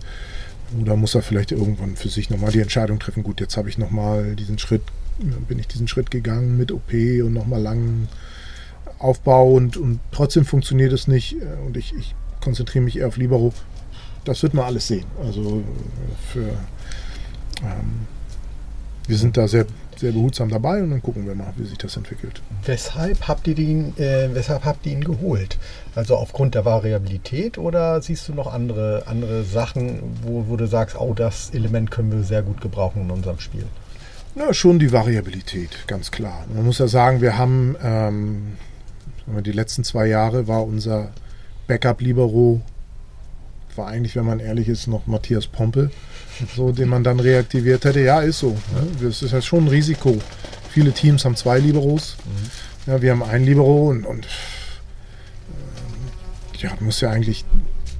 Oder muss er vielleicht irgendwann für sich nochmal die Entscheidung treffen, gut, jetzt habe ich nochmal diesen Schritt, bin ich diesen Schritt gegangen mit OP und nochmal langen Aufbau und, und trotzdem funktioniert es nicht und ich, ich konzentriere mich eher auf Libero. Das wird man alles sehen. Also für ähm, wir sind da sehr sehr behutsam dabei und dann gucken wir mal, wie sich das entwickelt. Weshalb habt ihr ihn, äh, weshalb habt ihr ihn geholt? Also aufgrund der Variabilität oder siehst du noch andere, andere Sachen, wo, wo du sagst, oh, das Element können wir sehr gut gebrauchen in unserem Spiel? Na, schon die Variabilität, ganz klar. Man muss ja sagen, wir haben ähm, die letzten zwei Jahre war unser Backup-Libero, war eigentlich, wenn man ehrlich ist, noch Matthias Pompe so, den man dann reaktiviert hätte. Ja, ist so. Ne? Das ist ja schon ein Risiko. Viele Teams haben zwei Liberos. Mhm. Ja, wir haben einen Libero und, und äh, ja, muss ja eigentlich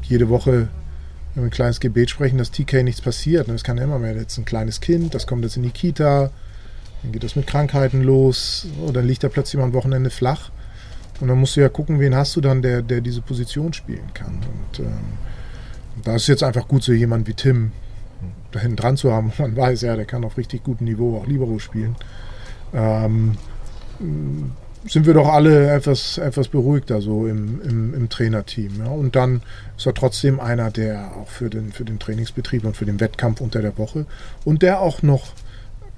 jede Woche ein kleines Gebet sprechen, dass TK nichts passiert. Es kann ja immer mehr. Jetzt ein kleines Kind, das kommt jetzt in die Kita, dann geht das mit Krankheiten los, oder dann liegt er plötzlich mal am Wochenende flach. Und dann musst du ja gucken, wen hast du dann, der, der diese Position spielen kann. Und ähm, da ist jetzt einfach gut, so jemand wie Tim, da hinten dran zu haben. Man weiß ja, der kann auf richtig gutem Niveau auch Libero spielen. Ähm, sind wir doch alle etwas, etwas beruhigter so im, im, im Trainerteam. Ja? Und dann ist er trotzdem einer, der auch für den, für den Trainingsbetrieb und für den Wettkampf unter der Woche und der auch noch,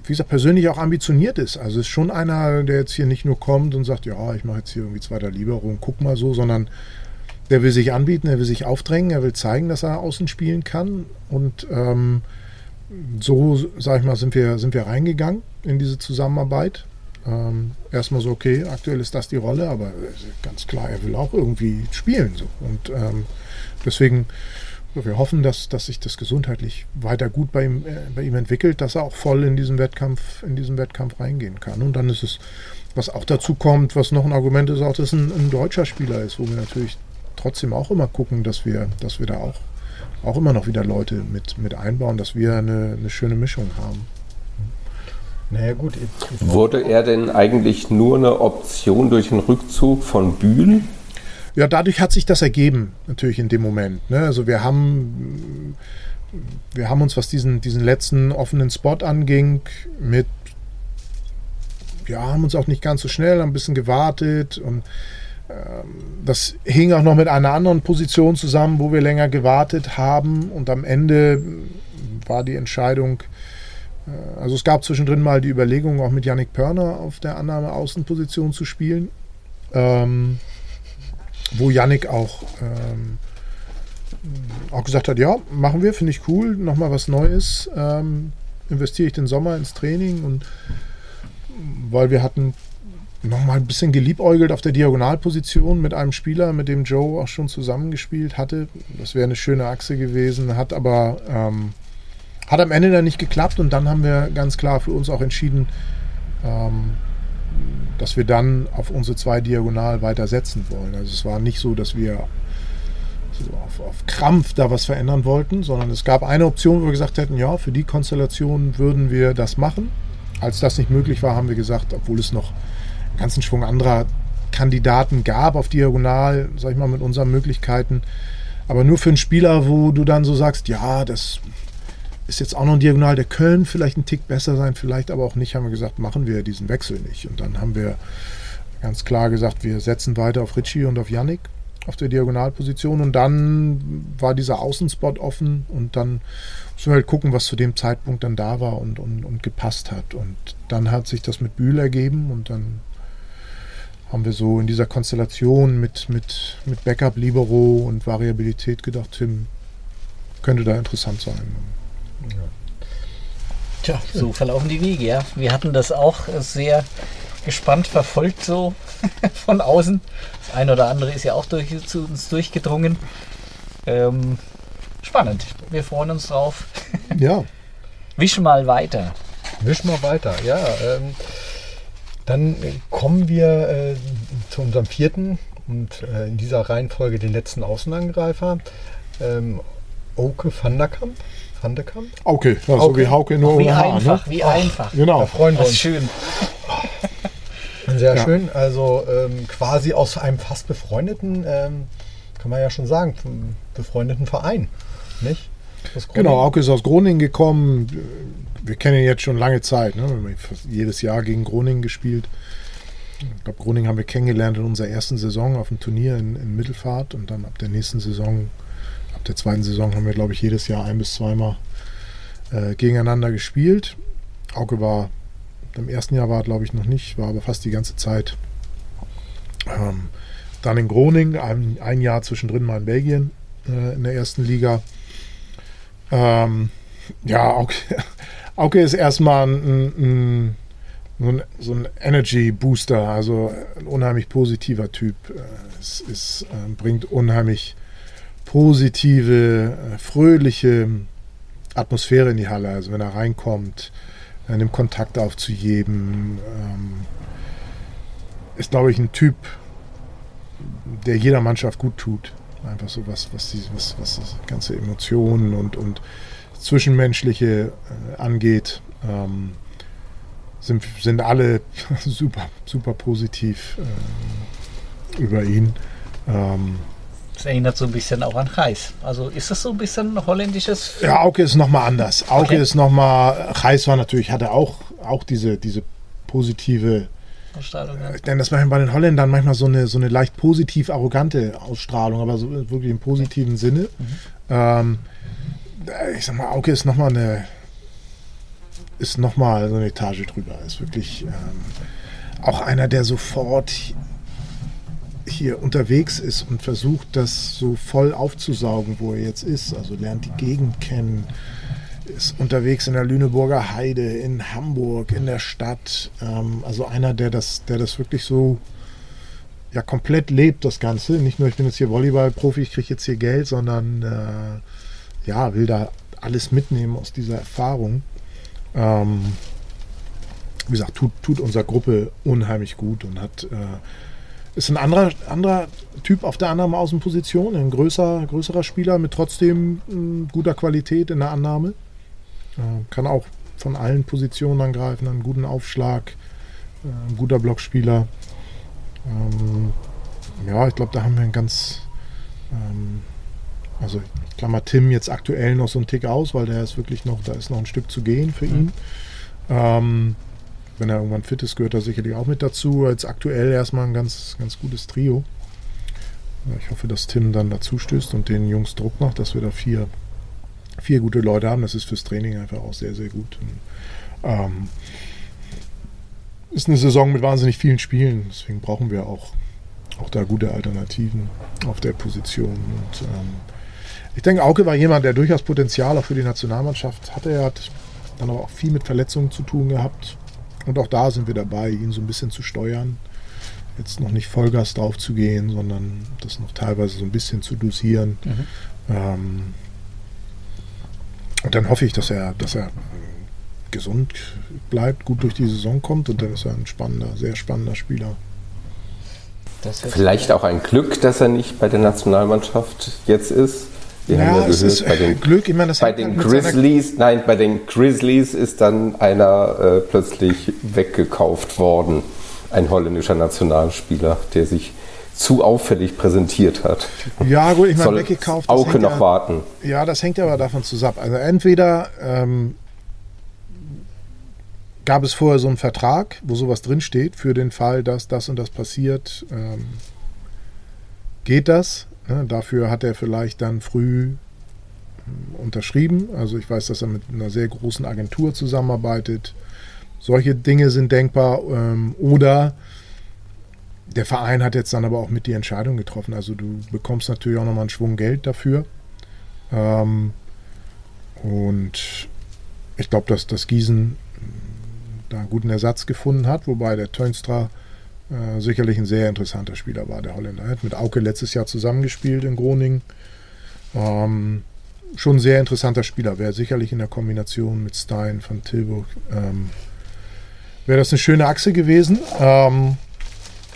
wie gesagt, persönlich auch ambitioniert ist. Also ist schon einer, der jetzt hier nicht nur kommt und sagt, ja, ich mache jetzt hier irgendwie zweiter Libero und guck mal so, sondern der will sich anbieten, er will sich aufdrängen, er will zeigen, dass er außen spielen kann und ähm, so, sag ich mal, sind wir, sind wir reingegangen in diese Zusammenarbeit. Ähm, erstmal so, okay, aktuell ist das die Rolle, aber ganz klar, er will auch irgendwie spielen. So. Und ähm, deswegen, wir hoffen, dass, dass sich das gesundheitlich weiter gut bei ihm, äh, bei ihm entwickelt, dass er auch voll in diesen Wettkampf, in diesen Wettkampf reingehen kann. Und dann ist es, was auch dazu kommt, was noch ein Argument ist, auch, dass ein, ein deutscher Spieler ist, wo wir natürlich trotzdem auch immer gucken, dass wir, dass wir da auch auch immer noch wieder Leute mit, mit einbauen, dass wir eine, eine schöne Mischung haben. Naja gut. Wurde er denn eigentlich nur eine Option durch den Rückzug von Bühl? Ja, dadurch hat sich das ergeben, natürlich in dem Moment. Ne? Also wir haben, wir haben uns, was diesen, diesen letzten offenen Spot anging, mit, ja, haben uns auch nicht ganz so schnell, ein bisschen gewartet und das hing auch noch mit einer anderen Position zusammen, wo wir länger gewartet haben. Und am Ende war die Entscheidung, äh, also es gab zwischendrin mal die Überlegung, auch mit Yannick Pörner auf der Annahme-Außenposition zu spielen, ähm, wo Yannick auch, ähm, auch gesagt hat, ja, machen wir, finde ich cool, nochmal was Neues, ähm, investiere ich den Sommer ins Training. Und weil wir hatten nochmal ein bisschen geliebäugelt auf der Diagonalposition mit einem Spieler, mit dem Joe auch schon zusammengespielt hatte. Das wäre eine schöne Achse gewesen, hat aber ähm, hat am Ende dann nicht geklappt und dann haben wir ganz klar für uns auch entschieden, ähm, dass wir dann auf unsere zwei Diagonal weiter setzen wollen. Also es war nicht so, dass wir so auf, auf, Krampf da was verändern wollten, sondern es gab eine Option, wo wir gesagt hätten, ja, für die Konstellation würden wir das machen. Als das nicht möglich war, haben wir gesagt, obwohl es noch ganzen Schwung anderer Kandidaten gab auf Diagonal, sag ich mal, mit unseren Möglichkeiten, aber nur für einen Spieler, wo du dann so sagst, ja, das ist jetzt auch noch ein Diagonal, der Köln vielleicht ein Tick besser sein, vielleicht aber auch nicht, haben wir gesagt, machen wir diesen Wechsel nicht. Und dann haben wir ganz klar gesagt, wir setzen weiter auf Ritchie und auf Yannick auf der Diagonalposition und dann war dieser Außenspot offen und dann müssen wir halt gucken, was zu dem Zeitpunkt dann da war und, und, und gepasst hat. Und dann hat sich das mit Bühl ergeben und dann haben wir so in dieser Konstellation mit, mit, mit Backup, Libero und Variabilität gedacht, Tim, könnte da interessant sein. Tja, so verlaufen die Wege, ja. Wir hatten das auch sehr gespannt verfolgt, so (laughs) von außen. Das eine oder andere ist ja auch durch, zu uns durchgedrungen. Ähm, spannend. Wir freuen uns drauf. Ja. Wisch mal weiter. Wisch mal weiter, ja. Ähm, dann kommen wir äh, zu unserem vierten und äh, in dieser Reihenfolge den letzten Außenangreifer. Ähm, Oke van der Kamp. Van de Kamp? Okay, ja, so wie Hauke nur wie ohne Haar. einfach, Ne? wie einfach. Genau. Da freuen wir uns. schön. (laughs) Sehr Ja. schön. Also ähm, quasi aus einem fast befreundeten, ähm, kann man ja schon sagen, befreundeten Verein. Nicht? Genau, Hauke ist aus Groningen gekommen. Wir kennen ihn jetzt schon lange Zeit. Ne? Jedes Jahr gegen Groningen gespielt. Ich glaube, Groningen haben wir kennengelernt in unserer ersten Saison auf dem Turnier in, in Mittelfahrt und dann ab der nächsten Saison, ab der zweiten Saison haben wir, glaube ich, jedes Jahr ein bis zweimal äh, gegeneinander gespielt. Auke war, im ersten Jahr war er, glaube ich, noch nicht, war aber fast die ganze Zeit ähm, dann in Groningen, ein, ein Jahr zwischendrin mal in Belgien äh, in der ersten Liga. Ähm, ja, Auke, Auke ist erstmal ein, ein, so ein, so ein Energy Booster, also ein unheimlich positiver Typ. Äh, Es ist, äh, bringt unheimlich positive, äh, fröhliche Atmosphäre in die Halle. Also wenn er reinkommt, er nimmt Kontakt auf zu jedem. Ähm, ist, glaube ich, ein Typ, der jeder Mannschaft gut tut. Einfach so was, was, die, was, was das ganze Emotionen und, und Zwischenmenschliche äh, angeht. Ähm, sind, sind alle (laughs) super, super positiv äh, über ihn. Ähm, Das erinnert so ein bisschen auch an Reis. Also ist das so ein bisschen holländisches? ja, Auke ist nochmal anders. Auke Okay. ist nochmal, Reis war natürlich, hatte auch, auch diese, diese positive Ausstrahlung, ja. Ich nenne das manchmal bei den Holländern manchmal so eine, so eine leicht positiv arrogante Ausstrahlung, aber so wirklich im positiven Sinne. Ähm, ich sag mal, Auke ist nochmal eine ist noch mal so eine Etage drüber. Ist wirklich ähm, auch einer, der sofort hier unterwegs ist und versucht, das so voll aufzusaugen, wo er jetzt ist. Also lernt die Gegend kennen, ist unterwegs in der Lüneburger Heide, in Hamburg, in der Stadt. Ähm, also einer, der das, der das wirklich so ja komplett lebt, das Ganze. Nicht nur, ich bin jetzt hier Volleyball-Profi, ich kriege jetzt hier Geld, sondern äh, ja, will da alles mitnehmen aus dieser Erfahrung. Ähm, wie gesagt, tut, tut unserer Gruppe unheimlich gut und hat äh, ist ein anderer, anderer Typ auf der anderen Außenposition, ein größer, größerer Spieler mit trotzdem mh, guter Qualität in der Annahme. Äh, kann auch von allen Positionen angreifen, einen guten Aufschlag, äh, ein guter Blockspieler. Ähm, ja, ich glaube, da haben wir ein ganz, ähm, also ich klammer Tim jetzt aktuell noch so einen Tick aus, weil der ist wirklich noch, da ist noch ein Stück zu gehen für ihn. Ähm, wenn er irgendwann fit ist, gehört er sicherlich auch mit dazu. Jetzt aktuell erstmal ein ganz, ganz gutes Trio. Ich hoffe, dass Tim dann dazu stößt und den Jungs Druck macht, dass wir da vier, vier gute Leute haben. Das ist fürs Training einfach auch sehr, sehr gut. Und, ähm, ist eine Saison mit wahnsinnig vielen Spielen, deswegen brauchen wir auch, auch da gute Alternativen auf der Position. Und ähm, ich denke, Auke war jemand, der durchaus Potenzial auch für die Nationalmannschaft hatte. Er hat dann aber auch viel mit Verletzungen zu tun gehabt. Und auch da sind wir dabei, ihn so ein bisschen zu steuern. Jetzt noch nicht Vollgas drauf zu gehen, sondern das noch teilweise so ein bisschen zu dosieren. Mhm. Ähm, und dann hoffe ich, dass er, dass er gesund bleibt, gut durch die Saison kommt und dann ist er ein spannender, sehr spannender Spieler. Vielleicht auch ein Glück, dass er nicht bei der Nationalmannschaft jetzt ist. Wir ja, haben ja gehört, bei den, (laughs) Glück, ich meine, das bei den Grizzlies, nein, bei den Grizzlies ist dann einer äh, plötzlich weggekauft worden, ein holländischer Nationalspieler, der sich zu auffällig präsentiert hat. Ja, gut, ich meine, weggekauft. Auke noch ja, warten. Ja, das hängt aber davon zusammen. Also entweder ähm, gab es vorher so einen Vertrag, wo sowas drinsteht, für den Fall, dass das und das passiert, ähm, geht das. Ne? Dafür hat er vielleicht dann früh ähm, unterschrieben. Also ich weiß, dass er mit einer sehr großen Agentur zusammenarbeitet. Solche Dinge sind denkbar. Ähm, oder der Verein hat jetzt dann aber auch mit die Entscheidung getroffen. Also du bekommst natürlich auch nochmal einen Schwung Geld dafür. Ähm, und ich glaube, dass das Gießen da einen guten Ersatz gefunden hat, wobei der Tönstra äh, sicherlich ein sehr interessanter Spieler war, der Holländer. Er hat mit Auke letztes Jahr zusammengespielt in Groningen. Ähm, schon ein sehr interessanter Spieler. Wäre sicherlich in der Kombination mit Stein von Tilburg, ähm, wäre das eine schöne Achse gewesen. Ähm,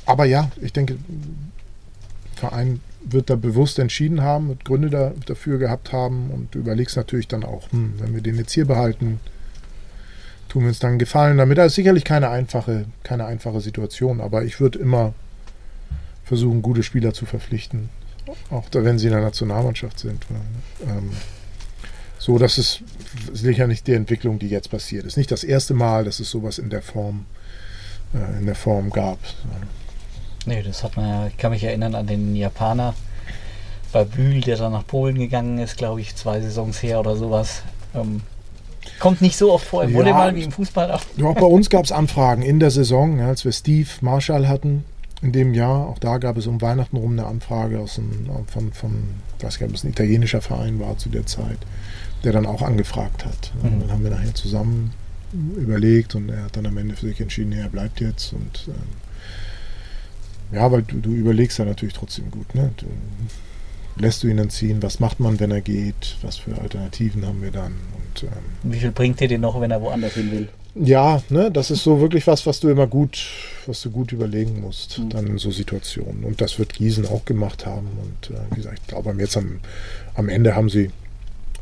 aber ja, ich denke, der Verein wird da bewusst entschieden haben, wird Gründe da, dafür gehabt haben und du überlegst natürlich dann auch, hm, wenn wir den jetzt hier behalten, tun wir uns dann Gefallen damit. Das ist sicherlich keine einfache, keine einfache Situation, aber ich würde immer versuchen, gute Spieler zu verpflichten, auch wenn sie in der Nationalmannschaft sind. Ähm, so, das ist sicher nicht die Entwicklung, die jetzt passiert. Ist nicht das erste Mal, dass es sowas in der Form, äh, in der Form gab. Nee, das hat man ja, ich kann mich erinnern an den Japaner bei Bühl, der dann nach Polen gegangen ist, glaube ich, zwei Saisons her oder sowas. Ähm, Kommt nicht so oft vor im ja, Volleyball wie im Fußball. Auch. Ja, auch bei uns gab es Anfragen in der Saison, als wir Steve Marshall hatten in dem Jahr. Auch da gab es um Weihnachten rum eine Anfrage aus einem, von, von weiß gar nicht, ob es ein italienischer Verein war zu der Zeit, der dann auch angefragt hat. Mhm. Dann haben wir nachher zusammen überlegt und er hat dann am Ende für sich entschieden, er bleibt jetzt. Und ähm, ja, weil du, du überlegst ja natürlich trotzdem gut. Ne? Du, lässt du ihn dann ziehen? Was macht man, wenn er geht? Was für Alternativen haben wir dann? Und, ähm, Wie viel bringt er dir noch, wenn er woanders hin will? Ja, ne, das ist so wirklich was, was du immer gut, was du gut überlegen musst, mhm. dann in so Situationen. Und das wird Gießen auch gemacht haben. Und äh, wie gesagt, ich glaube, jetzt am, am Ende haben sie,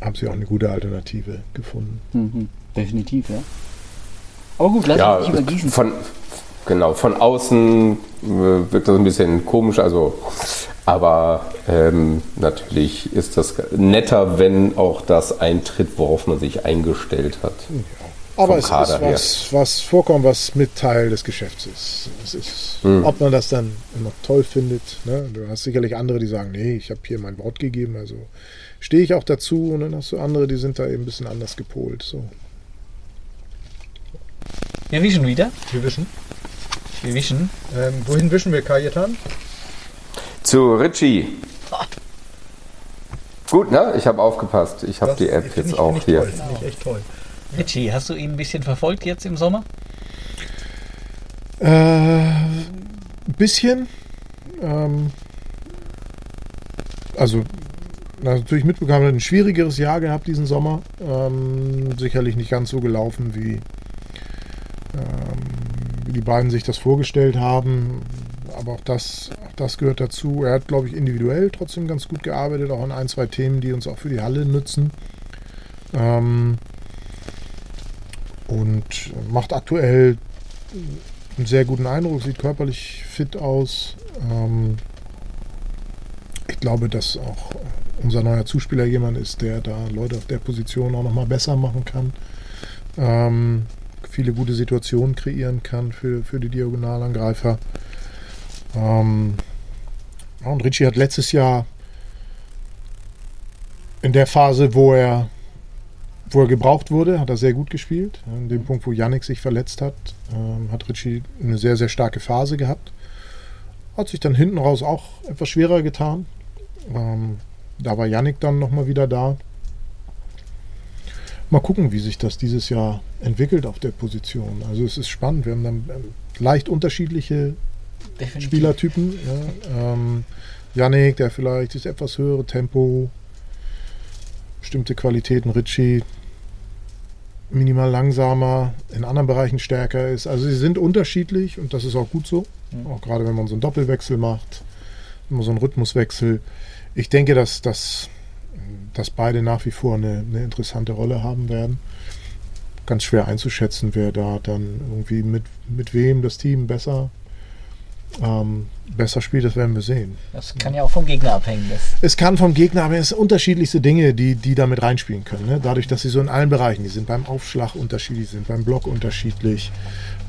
haben sie auch eine gute Alternative gefunden. Mhm. Definitiv, ja. Aber gut, lass ja, uns nicht über Gießen. Von, genau, von außen äh, wirkt das ein bisschen komisch. Also aber ähm, natürlich ist das netter, wenn auch das eintritt, worauf man sich eingestellt hat. Ja. Aber es Kader ist was, was vorkommt, was mit Teil des Geschäfts ist. Es ist hm. Ob man das dann immer toll findet. Ne? Du hast sicherlich andere, die sagen, nee, ich habe hier mein Wort gegeben, also stehe ich auch dazu. Und dann hast du andere, die sind da eben ein bisschen anders gepolt. So. Wir wischen wieder. Wir wischen. Wir wischen. Ähm, wohin wischen wir, Kajetan? Zu Richie. Gut, ne? Ich habe aufgepasst. Ich habe die App jetzt ich, auch hier. Toll. Finde ich echt toll. Richie, hast du ihn ein bisschen verfolgt jetzt im Sommer? Äh, ein bisschen. Ähm, also natürlich mitbekommen, hat ein schwierigeres Jahr gehabt diesen Sommer. Ähm, sicherlich nicht ganz so gelaufen, wie, ähm, wie die beiden sich das vorgestellt haben aber auch das, auch das gehört dazu. Er hat, glaube ich, individuell trotzdem ganz gut gearbeitet, auch an ein, zwei Themen, die uns auch für die Halle nützen. Ähm, und macht aktuell einen sehr guten Eindruck, sieht körperlich fit aus. Ähm, ich glaube, dass auch unser neuer Zuspieler jemand ist, der da Leute auf der Position auch nochmal besser machen kann. Ähm, viele gute Situationen kreieren kann für, für die Diagonalangreifer. Ähm, und Richie hat letztes Jahr in der Phase, wo er, wo er gebraucht wurde, hat er sehr gut gespielt. An dem Punkt, wo Yannick sich verletzt hat, ähm, hat Richie eine sehr, sehr starke Phase gehabt. Hat sich dann hinten raus auch etwas schwerer getan. Ähm, da war Yannick dann nochmal wieder da. Mal gucken, wie sich das dieses Jahr entwickelt auf der Position. Also es ist spannend. Wir haben dann ähm, leicht unterschiedliche Definitiv. Spielertypen. Ja. Ähm, Yannick, der vielleicht das etwas höhere Tempo, bestimmte Qualitäten, Ritchie minimal langsamer, in anderen Bereichen stärker ist. Also sie sind unterschiedlich und das ist auch gut so. Mhm. Auch gerade wenn man so einen Doppelwechsel macht, immer so einen Rhythmuswechsel. Ich denke, dass, dass, dass beide nach wie vor eine, eine interessante Rolle haben werden. Ganz schwer einzuschätzen, wer da dann irgendwie mit, mit wem das Team besser ähm, besser spielt, das werden wir sehen. Das kann ja auch vom Gegner abhängen. Das es kann vom Gegner abhängen. Es sind unterschiedlichste Dinge, die, die damit reinspielen können. Ne? Dadurch, dass sie so in allen Bereichen, die sind beim Aufschlag unterschiedlich, sind beim Block unterschiedlich.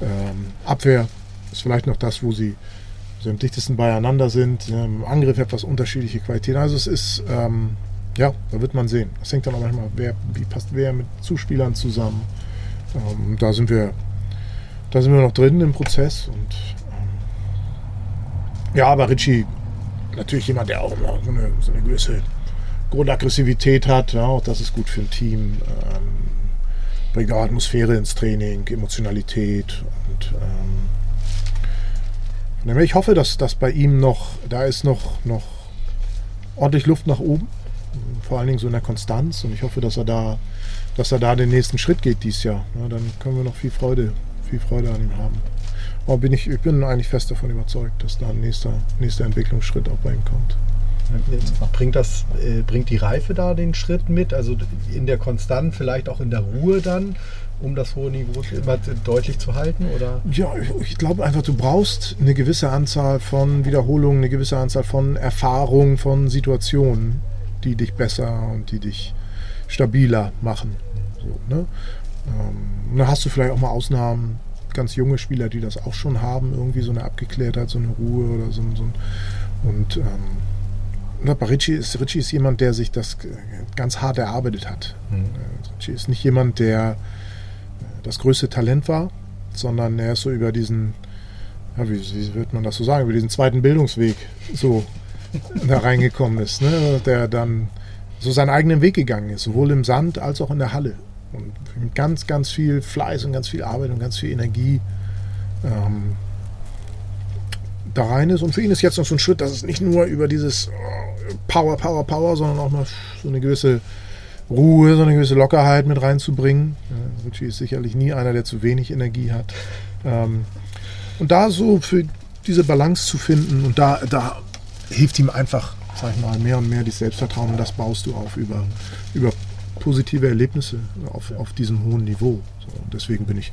Ähm, Abwehr ist vielleicht noch das, wo sie so am dichtesten beieinander sind. Im Angriff etwas unterschiedliche Qualitäten. Also es ist, ähm, ja, da wird man sehen. Das hängt dann auch manchmal, wer, wie passt wer mit Zuspielern zusammen. Ähm, da sind wir, da sind wir noch drin im Prozess und ja, aber Richie, natürlich jemand, der auch immer so eine, so eine gewisse Grundaggressivität hat. Ja, auch das ist gut für ein Team. Ähm, bringt auch Atmosphäre ins Training, Emotionalität. Und ähm, ich hoffe, dass das bei ihm noch, da ist noch, noch ordentlich Luft nach oben. Vor allen Dingen so in der Konstanz. Und ich hoffe, dass er da, dass er da den nächsten Schritt geht dieses Jahr. Ja, dann können wir noch viel Freude, viel Freude an ihm haben. Aber bin ich, ich bin eigentlich fest davon überzeugt, dass da ein nächster, nächster Entwicklungsschritt auch bei ihm kommt. Bringt, das, äh, bringt die Reife da den Schritt mit? Also in der Konstanz, vielleicht auch in der Ruhe dann, um das hohe Niveau immer deutlich zu halten? Oder? Ja, ich glaube einfach, du brauchst eine gewisse Anzahl von Wiederholungen, eine gewisse Anzahl von Erfahrungen, von Situationen, die dich besser und die dich stabiler machen. So, ne? ähm, dann hast du vielleicht auch mal Ausnahmen, ganz junge Spieler, die das auch schon haben, irgendwie so eine Abgeklärtheit, so eine Ruhe oder so, so ein. Und ähm, Richie ist, Richie ist jemand, der sich das ganz hart erarbeitet hat. Mhm. Äh, Richie ist nicht jemand, der äh, das größte Talent war, sondern er ist so über diesen, ja, wie, wie wird man das so sagen, über diesen zweiten Bildungsweg so (laughs) da reingekommen ist, ne? der dann so seinen eigenen Weg gegangen ist, sowohl im Sand als auch in der Halle und mit ganz, ganz viel Fleiß und ganz viel Arbeit und ganz viel Energie ähm, da rein ist. Und für ihn ist jetzt noch so ein Schritt, dass es nicht nur über dieses äh, Power, Power, Power, sondern auch mal so eine gewisse Ruhe, so eine gewisse Lockerheit mit reinzubringen. Ja, Richie ist sicherlich nie einer, der zu wenig Energie hat. Ähm, und da so für diese Balance zu finden und da, da hilft ihm einfach, sag ich mal, mehr und mehr das Selbstvertrauen und das baust du auf über, über positive Erlebnisse auf, auf diesem hohen Niveau. So, deswegen bin ich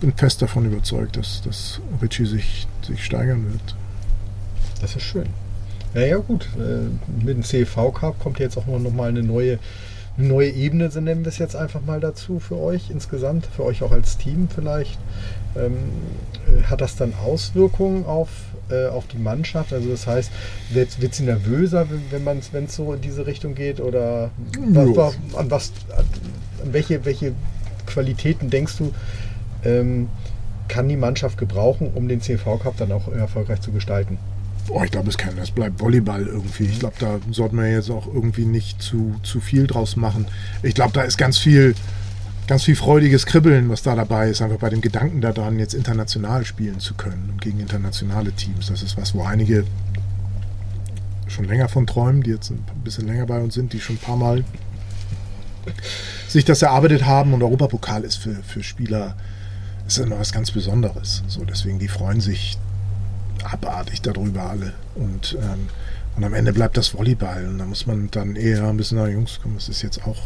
bin fest davon überzeugt, dass, dass Richie sich, sich steigern wird. Das ist schön. Ja, gut. Äh, mit dem CV Cup kommt jetzt auch noch mal eine neue, eine neue Ebene, so nennen wir es jetzt einfach mal dazu für euch insgesamt, für euch auch als Team vielleicht. Ähm, äh, hat das dann Auswirkungen auf äh, auf die Mannschaft? Also das heißt, wird, wird sie nervöser, wenn man wenn es so in diese Richtung geht? Oder was, was, an was, an welche, welche Qualitäten denkst du, ähm, kann die Mannschaft gebrauchen, um den CV Cup dann auch erfolgreich zu gestalten? Oh, ich glaube, es kann, das bleibt Volleyball irgendwie. Ich glaube, da sollten wir jetzt auch irgendwie nicht zu, zu viel draus machen. Ich glaube, da ist ganz viel ganz viel freudiges Kribbeln, was da dabei ist, einfach bei dem Gedanken daran, jetzt international spielen zu können und gegen internationale Teams. Das ist was, wo einige schon länger von träumen, die jetzt ein bisschen länger bei uns sind, die schon ein paar Mal sich das erarbeitet haben. Und Europapokal ist für, für Spieler ist immer was ganz Besonderes. So, deswegen, die freuen sich abartig darüber alle. Und, ähm, und am Ende bleibt das Volleyball. Und da muss man dann eher ein bisschen sagen, Jungs, komm, es ist jetzt auch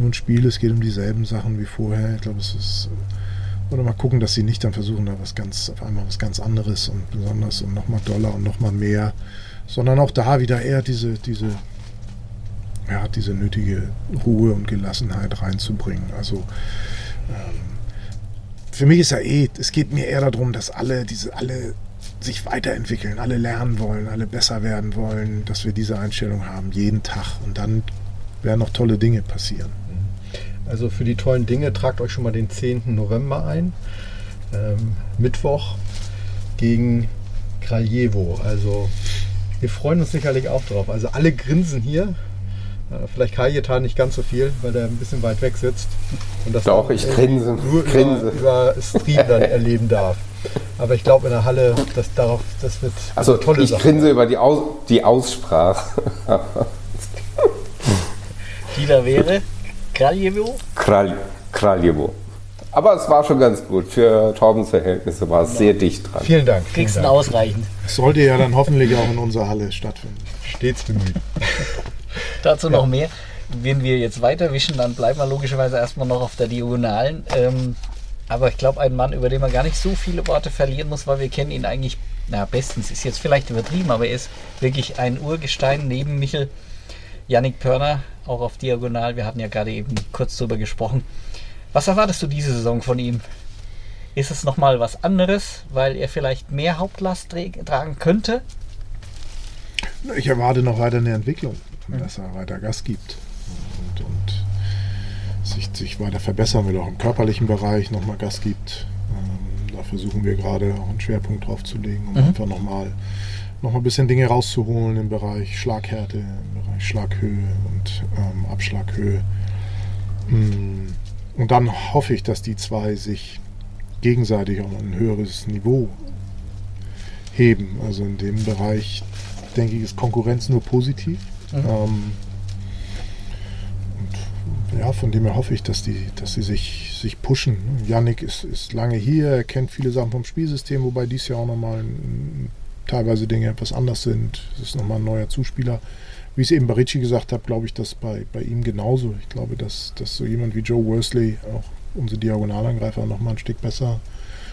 nur ein Spiel, es geht um dieselben Sachen wie vorher. Ich glaube, es ist. Oder mal gucken, dass sie nicht dann versuchen, da was ganz, auf einmal was ganz anderes und besonders und nochmal doller und nochmal mehr. sondern auch da wieder eher diese, diese, ja, diese nötige Ruhe und Gelassenheit reinzubringen. Also ähm, für mich ist ja eh, es geht mir eher darum, dass alle diese, alle sich weiterentwickeln, alle lernen wollen, alle besser werden wollen, dass wir diese Einstellung haben, jeden Tag. Und dann werden noch tolle Dinge passieren. Also für die tollen Dinge tragt euch schon mal den 10. November ein. Ähm, Mittwoch gegen Kraljevo. Also wir freuen uns sicherlich auch drauf. Also alle grinsen hier. Äh, vielleicht Kajetan nicht ganz so viel, weil er ein bisschen weit weg sitzt. Und das Doch, ich grinse. Nur grinse. Über, über Stream dann (laughs) erleben darf. Aber ich glaube in der Halle, das, darauf, das wird also eine tolle ich Sache. Ich grinse über die, Aus, die Aussprache. die da wäre? Kraljevo? Kral, Kraljevo. Aber es war schon ganz gut. Für Torbens Verhältnisse war es sehr dicht dran. Vielen Dank. Kriegst du ausreichend. Es sollte ja dann hoffentlich auch in unserer Halle stattfinden. Stets bemüht. (laughs) Dazu ja. noch mehr. Wenn wir jetzt weiterwischen, dann bleiben wir logischerweise erstmal noch auf der Diagonalen. Ähm, aber ich glaube, ein Mann, über den man gar nicht so viele Worte verlieren muss, weil wir kennen ihn eigentlich, na, bestens ist jetzt vielleicht übertrieben, aber er ist wirklich ein Urgestein neben Michel. Yannick Pörner, auch auf Diagonal. Wir hatten ja gerade eben kurz darüber gesprochen. Was erwartest du diese Saison von ihm? Ist es nochmal was anderes, weil er vielleicht mehr Hauptlast tragen könnte? Ich erwarte noch weiter eine Entwicklung, dass er weiter Gas gibt und, und sich, sich weiter verbessern will, auch im körperlichen Bereich nochmal Gas gibt. Ähm, da versuchen wir gerade auch einen Schwerpunkt drauf zu legen, um mhm. einfach nochmal noch mal ein bisschen Dinge rauszuholen im Bereich Schlaghärte, im Schlaghöhe und ähm, Abschlaghöhe. Mm. Und dann hoffe ich, dass die zwei sich gegenseitig auf ein höheres Niveau heben. Also in dem Bereich denke ich, ist Konkurrenz nur positiv. Mhm. Ähm, ja, von dem her hoffe ich, dass die, dass sie sich, sich pushen. Yannick ist, ist lange hier, er kennt viele Sachen vom Spielsystem, wobei dies ja auch nochmal teilweise Dinge etwas anders sind. Es ist nochmal ein neuer Zuspieler. Wie ich es eben bei Ritchie gesagt habe, glaube ich, dass bei, bei ihm genauso. Ich glaube, dass, dass so jemand wie Joe Worsley auch unsere Diagonalangreifer nochmal ein Stück besser,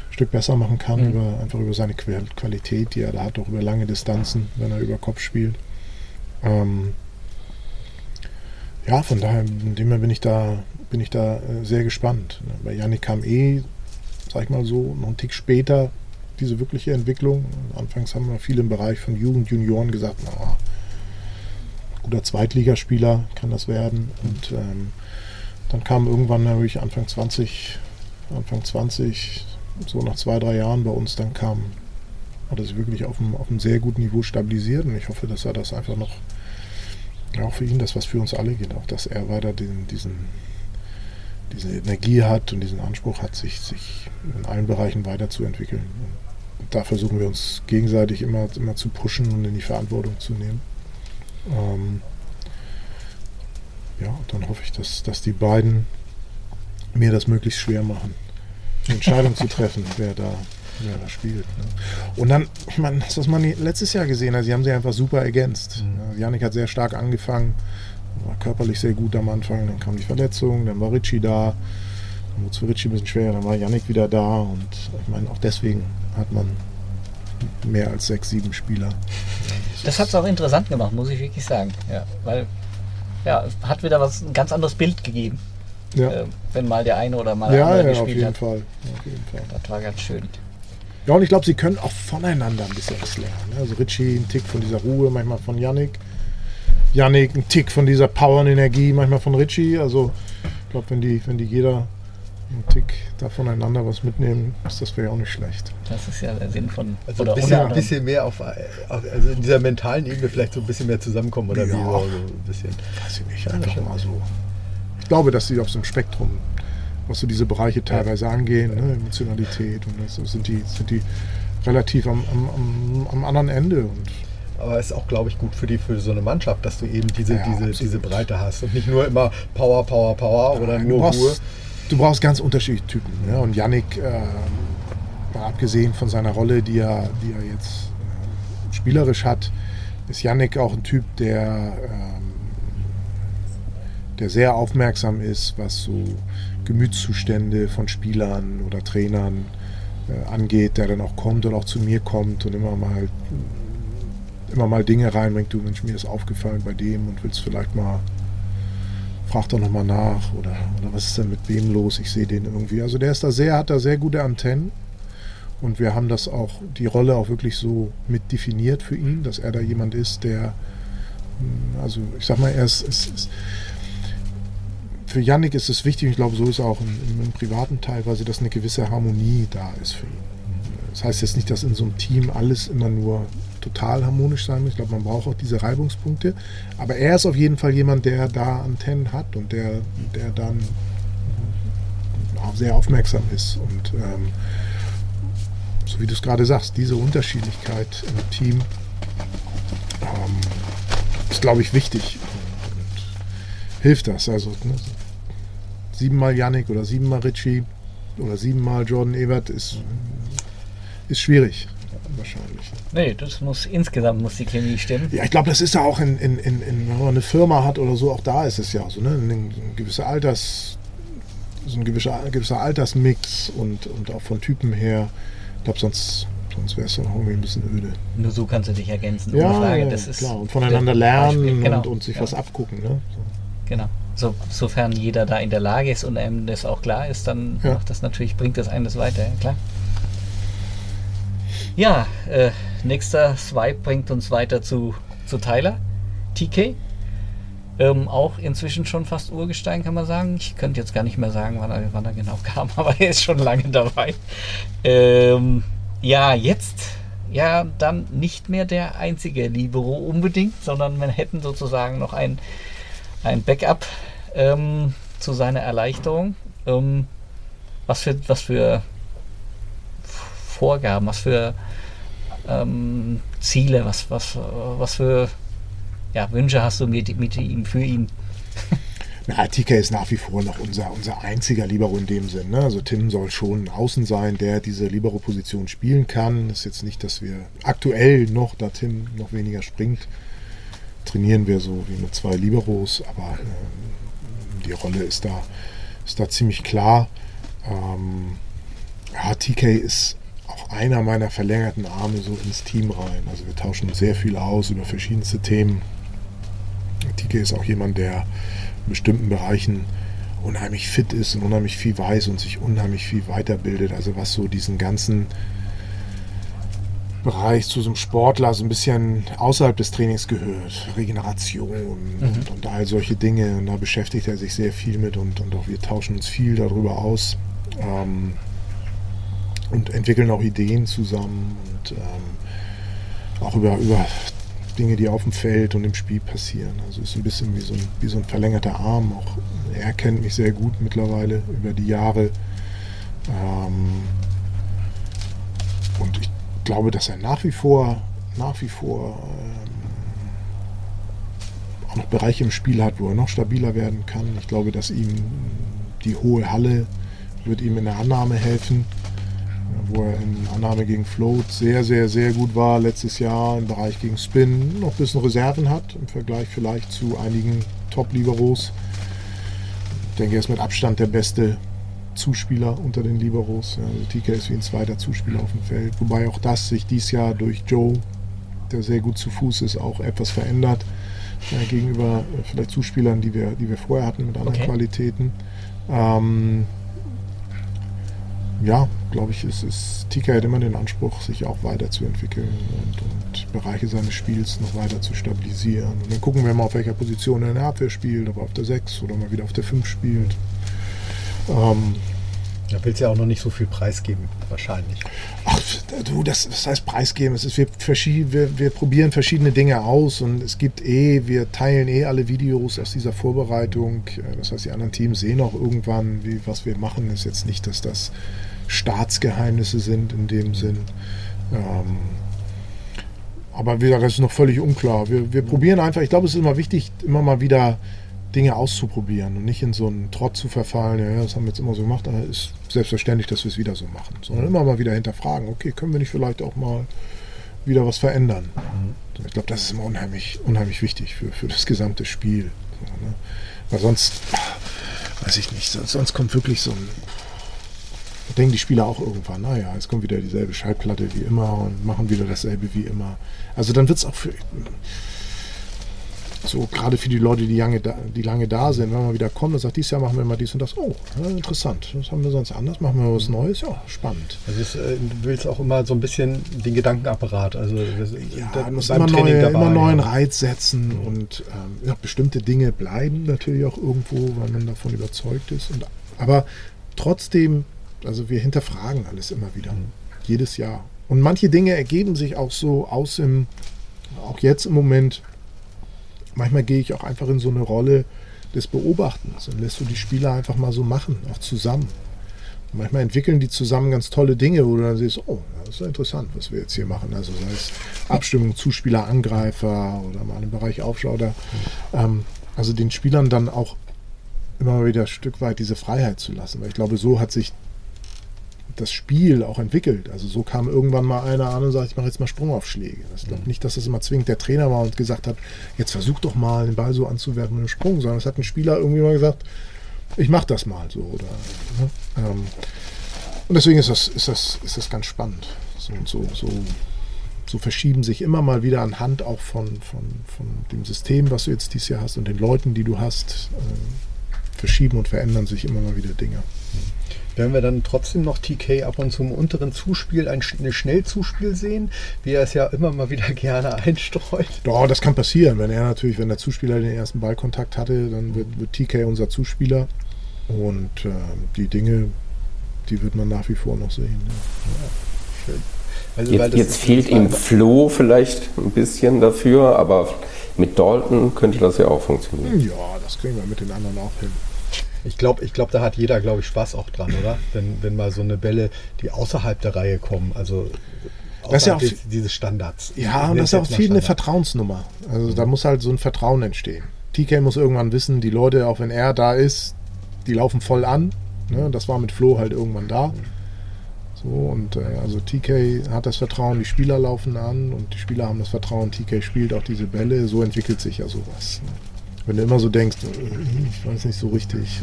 Stück besser machen kann, mhm. über, einfach über seine Qualität, die er da hat, auch über lange Distanzen, wenn er über Kopf spielt. Ähm, ja, von daher, von dem her bin ich da, bin ich da äh, sehr gespannt. Ne, bei Yannick kam eh, sag ich mal so, noch einen Tick später diese wirkliche Entwicklung. Anfangs haben wir viele im Bereich von Jugend, Junioren gesagt, na, guter Zweitligaspieler kann das werden. Und ähm, dann kam irgendwann natürlich Anfang 20, Anfang 20, so nach zwei, drei Jahren bei uns, dann kam, hat er sich wirklich auf einem, auf einem sehr guten Niveau stabilisiert und ich hoffe, dass er das einfach noch ja, auch für ihn das, was für uns alle geht, auch dass er weiter den, diesen, diese Energie hat und diesen Anspruch hat, sich, sich in allen Bereichen weiterzuentwickeln. Und da versuchen wir uns gegenseitig immer, immer zu pushen und in die Verantwortung zu nehmen. Ähm, ja, dann hoffe ich, dass, dass die beiden mir das möglichst schwer machen, die Entscheidung zu treffen, (laughs) wer da, wer da spielt. Ne? Und dann, ich meine, das, was man letztes Jahr gesehen hat, sie haben sie einfach super ergänzt. Mhm. Janik hat sehr stark angefangen, war körperlich sehr gut am Anfang, dann kam die Verletzung, dann war Ritchie da, dann wurde es für Ritchie ein bisschen schwerer, dann war Janik wieder da und ich meine, auch deswegen hat man mehr als sechs, sieben Spieler. Das hat es auch interessant gemacht, muss ich wirklich sagen. Ja, weil ja, hat wieder was ein ganz anderes Bild gegeben. Ja. Äh, wenn mal der eine oder mal der ja, andere ja, gespielt auf jeden hat. Fall. Auf jeden Fall. Das war ganz schön. Ja, und ich glaube, sie können auch voneinander ein bisschen was lernen. Ne? Also Richie ein Tick von dieser Ruhe, manchmal von Yannick. Yannick ein Tick von dieser Power und Energie, manchmal von Richie. Also ich glaube, wenn die, wenn die jeder einen Tick da voneinander was mitnehmen, ist das vielleicht auch nicht schlecht. Das ist ja der Sinn von. Also ein bisschen, ein bisschen mehr auf, also in dieser mentalen Ebene vielleicht so ein bisschen mehr zusammenkommen oder ja, wie so ein bisschen. Weiß ich nicht, einfach mal so. Ich glaube, dass sie auf so einem Spektrum, was so diese Bereiche teilweise ja. angehen, ne, Emotionalität und das sind die, sind die relativ am, am, am anderen Ende und aber es ist auch, glaube ich, gut für die für so eine Mannschaft, dass du eben diese, ja, diese, diese Breite hast und nicht nur immer Power, Power, Power ja, oder nur Ruhe du brauchst ganz unterschiedliche Typen. Ja? Und Yannick, äh, abgesehen von seiner Rolle, die er, die er jetzt äh, spielerisch hat, ist Yannick auch ein Typ, der, ähm, der sehr aufmerksam ist, was so Gemütszustände von Spielern oder Trainern äh, angeht, der dann auch kommt und auch zu mir kommt und immer mal immer mal Dinge reinbringt, du Mensch, mir ist aufgefallen bei dem und willst vielleicht mal, frag doch nochmal nach oder, oder was ist denn mit wem los, ich sehe den irgendwie. Also der ist da sehr, hat da sehr gute Antennen und wir haben das auch, die Rolle auch wirklich so mit definiert für ihn, dass er da jemand ist, der, hm, also ich sag mal, er ist, ist, ist für Yannick ist es wichtig, ich glaube, so ist es auch im, im, privaten teilweise, dass eine gewisse Harmonie da ist für ihn. Das heißt jetzt nicht, dass in so einem Team alles immer nur total harmonisch sein muss. Ich glaube, man braucht auch diese Reibungspunkte. Aber er ist auf jeden Fall jemand, der da Antennen hat und der, der dann auch sehr aufmerksam ist. Und ähm, so wie du es gerade sagst, diese Unterschiedlichkeit im Team ähm, ist, glaube ich, wichtig und, und hilft das. Also ne, siebenmal Yannick oder siebenmal Richie oder siebenmal Jordan Ebert ist, ist schwierig wahrscheinlich. Nee, das muss insgesamt muss die Chemie stimmen. Ja, ich glaube, das ist ja auch in, in, in, wenn man eine Firma hat oder so, auch da ist es ja so, ne? Ein, gewisser Alters, so ein gewisser, gewisser Altersmix und, und auch von Typen her. Ich glaube, sonst, sonst wäre es dann auch irgendwie ein bisschen öde. Nur so kannst du dich ergänzen. Ja, Frage. Das ist klar. Und voneinander lernen genau. und, und, sich genau. was abgucken. Ne? So. Genau. So, sofern jeder da in der Lage ist und einem das auch klar ist, dann ja. macht das natürlich, bringt das eines weiter, ja, klar. Ja, äh, nächster Swipe bringt uns weiter zu, zu Tyler, TK. Ähm, auch inzwischen schon fast Urgestein, kann man sagen. Ich könnte jetzt gar nicht mehr sagen, wann er, wann er genau kam, (laughs) aber er ist schon lange dabei. Ähm, ja, jetzt ja dann nicht mehr der einzige Libero unbedingt, sondern wir hätten sozusagen noch ein, ein Backup ähm, zu seiner Erleichterung. Ähm, was für, was für Vorgaben, was für ähm, Ziele, was, was, was für ja, Wünsche hast du mit, mit ihm, für ihn? Na, TK ist nach wie vor noch unser, unser einziger Libero in dem Sinn. Ne? Also Tim soll schon außen sein, der diese Libero-Position spielen kann. Ist jetzt nicht, dass wir aktuell noch, da Tim noch weniger springt, trainieren wir so wie mit zwei Liberos, aber äh, die Rolle ist da, ist da ziemlich klar. Ähm, ja, TK ist einer meiner verlängerten Arme so ins Team rein. Also wir tauschen sehr viel aus über verschiedenste Themen. Tike ist auch jemand, der in bestimmten Bereichen unheimlich fit ist und unheimlich viel weiß und sich unheimlich viel weiterbildet. Also was so diesen ganzen Bereich zu so einem Sportler so ein bisschen außerhalb des Trainings gehört. Regeneration mhm. und, und, all solche Dinge. Und da beschäftigt er sich sehr viel mit und, und auch wir tauschen uns viel darüber aus. Ähm, und entwickeln auch Ideen zusammen und ähm, auch über, über Dinge, die auf dem Feld und im Spiel passieren. Also ist ein bisschen wie so ein, wie so ein verlängerter Arm. Auch er kennt mich sehr gut mittlerweile über die Jahre. Ähm, und ich glaube, dass er nach wie vor, nach wie vor ähm, auch noch Bereiche im Spiel hat, wo er noch stabiler werden kann. Ich glaube, dass ihm die hohe Halle wird ihm in der Annahme helfen wo er in Annahme gegen Float sehr, sehr, sehr gut war letztes Jahr im Bereich gegen Spin, noch ein bisschen Reserven hat im Vergleich vielleicht zu einigen Top-Liberos. Ich denke, er ist mit Abstand der beste Zuspieler unter den Liberos. Also TK ist wie ein zweiter Zuspieler auf dem Feld, wobei auch das sich dieses Jahr durch Joe, der sehr gut zu Fuß ist, auch etwas verändert äh, gegenüber äh, vielleicht Zuspielern, die wir, die wir vorher hatten mit anderen okay. Qualitäten. Ähm, ja, glaube ich, ist, ist TK hat immer den Anspruch, sich auch weiterzuentwickeln und, und Bereiche seines Spiels noch weiter zu stabilisieren. Und dann gucken wir mal, auf welcher Position er in der Abwehr spielt, ob er auf der 6 oder mal wieder auf der 5 spielt. Ähm, da willst du ja auch noch nicht so viel preisgeben, wahrscheinlich. Ach, du, das, das heißt preisgeben. Es ist, wir, wir, wir probieren verschiedene Dinge aus und es gibt eh, wir teilen eh alle Videos aus dieser Vorbereitung. Das heißt, die anderen Teams sehen auch irgendwann, wie, was wir machen. Ist jetzt nicht, dass das Staatsgeheimnisse sind in dem Sinn. Ähm, aber wie gesagt, das ist noch völlig unklar. Wir, wir probieren einfach, ich glaube, es ist immer wichtig, immer mal wieder Dinge auszuprobieren und nicht in so einen Trott zu verfallen, ja, das haben wir jetzt immer so gemacht, aber es ist selbstverständlich, dass wir es wieder so machen. Sondern immer mal wieder hinterfragen, okay, können wir nicht vielleicht auch mal wieder was verändern? Mhm. Ich glaube, das ist immer unheimlich, unheimlich wichtig für, für das gesamte Spiel. Ne? Weil sonst, weiß ich nicht, sonst kommt wirklich so ein denken die Spieler auch irgendwann, naja, jetzt kommt wieder dieselbe Schallplatte wie immer und machen wieder dasselbe wie immer. Also dann wird es auch für so gerade für die Leute, die lange, da, die lange da sind, wenn man wieder kommt und sagt, dieses Jahr machen wir mal dies und das. Oh, interessant. Das haben wir sonst anders. Machen wir was Neues. Ja, spannend. Also es, äh, du willst auch immer so ein bisschen den Gedankenapparat. Also das, Ja, da- man muss immer, neue, dabei, immer neuen ja. Reiz setzen und ähm, ja, bestimmte Dinge bleiben natürlich auch irgendwo, weil man davon überzeugt ist. Und, aber trotzdem, also wir hinterfragen alles immer wieder, jedes Jahr. Und manche Dinge ergeben sich auch so aus im, auch jetzt im Moment, manchmal gehe ich auch einfach in so eine Rolle des Beobachtens und lässt du die Spieler einfach mal so machen, auch zusammen. Und manchmal entwickeln die zusammen ganz tolle Dinge, wo du dann siehst, oh, das ist ja interessant, was wir jetzt hier machen. Also sei es Abstimmung, Zuspieler, Angreifer oder mal im Bereich Aufschau. Oder, ähm, also den Spielern dann auch immer wieder ein Stück weit diese Freiheit zu lassen. Weil ich glaube, so hat sich das Spiel auch entwickelt. Also so kam irgendwann mal einer an und sagt, ich mache jetzt mal Sprungaufschläge. Ich glaube nicht, dass das immer zwingend der Trainer war und gesagt hat, jetzt versuch doch mal den Ball so anzuwerfen mit einem Sprung, sondern es hat ein Spieler irgendwie mal gesagt, ich mache das mal so. Oder, ne? ähm, und deswegen ist das, ist das, ist das ganz spannend. So, so, so, so verschieben sich immer mal wieder anhand auch von, von, von dem System, was du jetzt dieses Jahr hast und den Leuten, die du hast, äh, verschieben und verändern sich immer mal wieder Dinge. Werden wir dann trotzdem noch TK ab und zu im unteren Zuspiel ein eine Schnellzuspiel sehen, wie er es ja immer mal wieder (laughs) gerne einstreut? Ja, das kann passieren. Wenn er natürlich, wenn der Zuspieler den ersten Ballkontakt hatte, dann wird, wird TK unser Zuspieler. Und äh, die Dinge, die wird man nach wie vor noch sehen. Ja. Also, weil Jetzt, das jetzt ist- fehlt ihm Flo vielleicht ein bisschen dafür, aber mit Dalton könnte das ja auch funktionieren. ja, das kriegen wir mit den anderen auch hin. Ich glaube, ich glaub, da hat jeder, glaube ich, Spaß auch dran, oder? Wenn, wenn mal so eine Bälle, die außerhalb der Reihe kommen, also Das ist ja auch des, dieses Standards. Ja, und das ist auch viel eine Standard. Vertrauensnummer. Also da muss halt so ein Vertrauen entstehen. TK muss irgendwann wissen, die Leute, auch wenn er da ist, die laufen voll an. Ne? Das war mit Flo halt irgendwann da. So, und äh, also TK hat das Vertrauen, die Spieler laufen an und die Spieler haben das Vertrauen, TK spielt auch diese Bälle, so entwickelt sich ja sowas. Ne? Wenn du immer so denkst, äh, ich weiß nicht so richtig.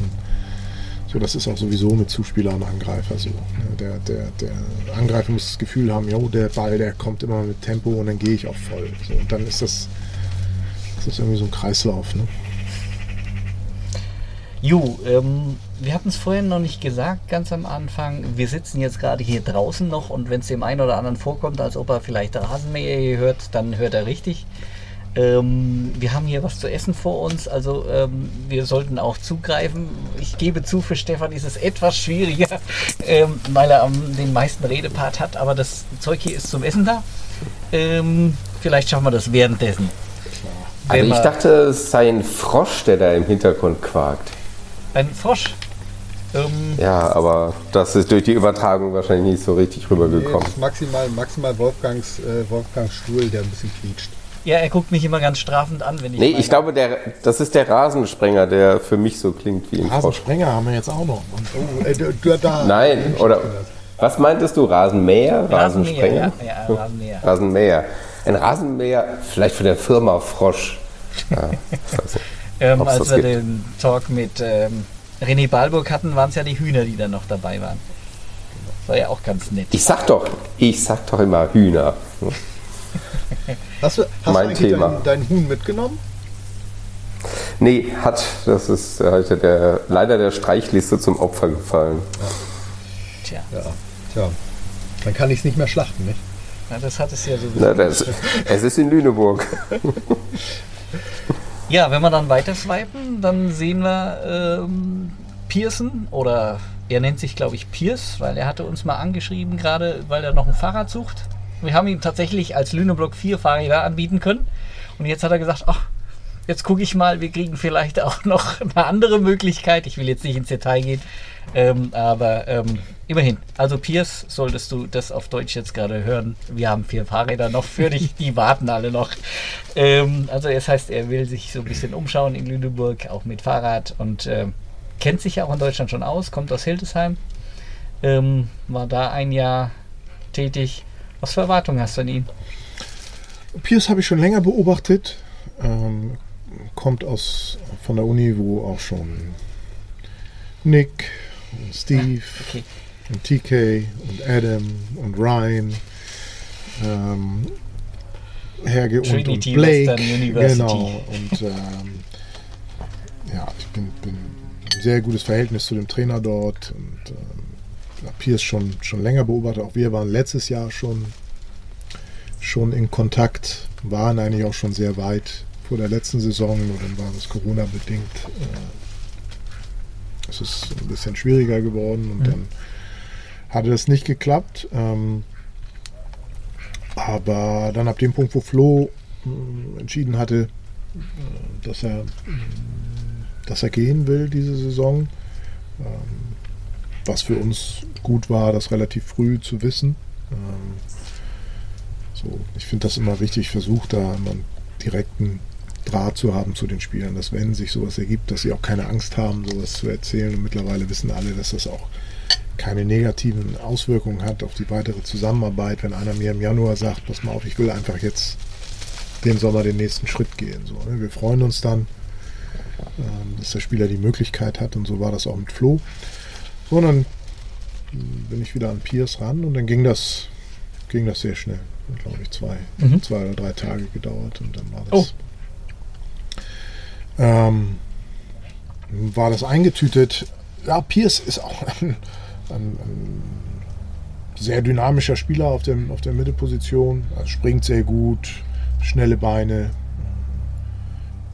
So, das ist auch sowieso mit Zuspieler und Angreifer so. Ne? Der, der, der Angreifer muss das Gefühl haben, jo, der Ball, der kommt immer mit Tempo und dann gehe ich auch voll. So, und dann ist das, das ist irgendwie so ein Kreislauf. Ne? Ju, ähm, wir hatten es vorhin noch nicht gesagt, ganz am Anfang. Wir sitzen jetzt gerade hier draußen noch und wenn es dem einen oder anderen vorkommt, als ob er vielleicht Rasenmäher hier hört, dann hört er richtig. Ähm, wir haben hier was zu essen vor uns, also ähm, wir sollten auch zugreifen. Ich gebe zu, für Stefan ist es etwas schwieriger, (laughs) ähm, weil er am- den meisten Redepart hat, aber das Zeug hier ist zum Essen da. Ähm, vielleicht schaffen wir das währenddessen. Also ich dachte, es sei ein Frosch, der da im Hintergrund quakt. Ein Frosch. Ähm, Ja, aber das ist durch die Übertragung wahrscheinlich nicht so richtig Nee, rübergekommen. das ist maximal, maximal Wolfgangs, äh, Wolfgangs Stuhl, der ein bisschen quietscht. Ja, er guckt mich immer ganz strafend an, wenn ich. Nee, meine- ich glaube, der, das ist der Rasensprenger, der für mich so klingt wie ein Frosch. Rasensprenger haben wir jetzt auch noch. Und Oh, äh, du, du, da. Nein, oder was meintest du? Rasenmäher? Rasenmäher, Rasensprenger? ja, ja, Rasenmäher. Rasenmäher. Ein Rasenmäher, vielleicht von der Firma Frosch. Ja, nicht. Ähm, als das wir gibt. den Talk mit ähm, René Balburg hatten, waren es ja die Hühner, die dann noch dabei waren. War ja auch ganz nett. Ich sag doch, ich sag doch immer Hühner. (laughs) Hast du, hast Mein du eigentlich Thema. Dein, dein Huhn mitgenommen? Nee, hat, das ist heute der, leider der Streichliste zum Opfer gefallen. Tja, Ja. Tja, dann kann ich es nicht mehr schlachten, nicht? na, das hat es ja sowieso. Na, das, es ist in Lüneburg. (laughs) Ja, wenn wir dann weiter swipen, dann sehen wir ähm, Pearson oder er nennt sich, glaube ich, Pierce, weil er hatte uns mal angeschrieben, gerade weil er noch ein Fahrrad sucht. Wir haben ihm tatsächlich als Lüneblock vier Fahrräder anbieten können. Und jetzt hat er gesagt, ach, jetzt gucke ich mal, wir kriegen vielleicht auch (laughs) noch eine andere Möglichkeit. Ich will jetzt nicht ins Detail gehen, ähm, aber ähm, immerhin. Also Pierce, solltest du das auf Deutsch jetzt gerade hören. Wir haben vier Fahrräder noch für dich, die (laughs) warten alle noch. Ähm, also das heißt, er will sich so ein bisschen umschauen in Lüneburg, auch mit Fahrrad und ähm, kennt sich ja auch in Deutschland schon aus, kommt aus Hildesheim, ähm, war da ein Jahr tätig. Was für Erwartungen hast du an ihn? Pierce habe ich schon länger beobachtet. Ähm, kommt aus von der Uni, wo auch schon Nick, Steve, Okay. und TK und Adam und Ryan, ähm, Herge und, und Blake. Genau. Und ähm, ja, ich bin, bin ein sehr gutes Verhältnis zu dem Trainer dort und ähm, habe Pierce schon, schon länger beobachtet. Auch wir waren letztes Jahr schon, schon in Kontakt, waren eigentlich auch schon sehr weit vor der letzten Saison, nur dann war das Corona-bedingt. Äh, es ist ein bisschen schwieriger geworden und Mhm. dann hatte das nicht geklappt. Ähm, aber dann ab dem Punkt, wo Flo mh, entschieden hatte, äh, dass er, mh, dass er gehen will diese Saison, ähm, was für uns gut war, das relativ früh zu wissen. Ähm, so, ich finde das immer wichtig, versucht da einen direkten Draht zu haben zu den Spielern, dass wenn sich sowas ergibt, dass sie auch keine Angst haben, sowas zu erzählen. Und mittlerweile wissen alle, dass das auch keine negativen Auswirkungen hat auf die weitere Zusammenarbeit, wenn einer mir im Januar sagt, pass mal auf, ich will einfach jetzt den Sommer den nächsten Schritt gehen. So, ne? Wir freuen uns dann, ähm, dass der Spieler die Möglichkeit hat und so war das auch mit Flo. So, und dann bin ich wieder an Piers ran und dann ging das, ging das sehr schnell. Glaube ich, zwei, Mhm. zwei oder drei Tage gedauert und dann war das. Oh. Ähm, war das eingetütet. Ja, Pierce ist auch ein, ein, ein sehr dynamischer Spieler auf, dem, auf der Mittelposition. Also springt sehr gut, schnelle Beine.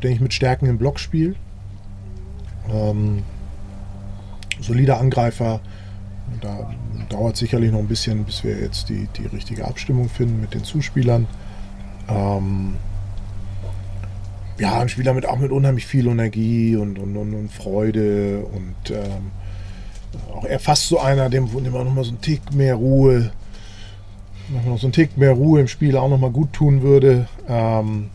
Denke ich mit Stärken im Blockspiel. Ähm, solider Angreifer. Da dauert sicherlich noch ein bisschen, bis wir jetzt die, die richtige Abstimmung finden mit den Zuspielern. Ähm, ja, ein Spieler mit auch mit unheimlich viel Energie und, und, und, und Freude und ähm, auch er fast so einer, dem, dem auch nochmal so ein Tick mehr Ruhe, noch mal so ein Tick mehr Ruhe im Spiel auch nochmal gut tun würde. Ähm,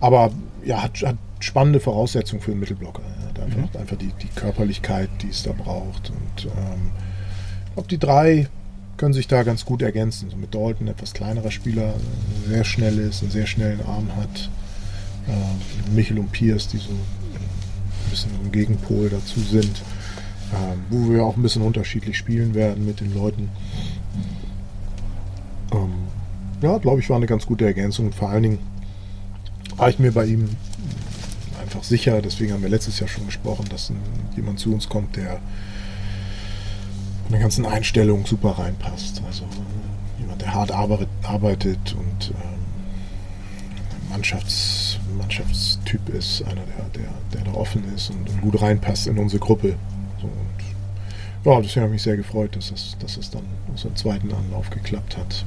aber ja, hat, hat spannende Voraussetzungen für einen Mittelblocker. Er hat einfach, einfach die, die Körperlichkeit, die es da braucht. Und ähm, ich glaube, die drei können sich da ganz gut ergänzen. So mit Dalton, etwas kleinerer Spieler, sehr schnell ist, einen sehr schnellen Arm hat. Ähm, Michel und Piers, die so ein bisschen im Gegenpol dazu sind. Ähm, wo wir auch ein bisschen unterschiedlich spielen werden mit den Leuten. Ähm, ja, glaube ich, war eine ganz gute Ergänzung. Und vor allen Dingen war ich mir bei ihm einfach sicher, deswegen haben wir letztes Jahr schon gesprochen, dass jemand zu uns kommt, der von der ganzen Einstellung super reinpasst. Also jemand, der hart arbeitet, arbeitet und ähm, Mannschafts, Mannschaftstyp ist, einer, der, der, der da offen ist und, und gut reinpasst in unsere Gruppe. So, und ja, deswegen habe ich mich sehr gefreut, dass es, dass es dann aus dem zweiten Anlauf geklappt hat.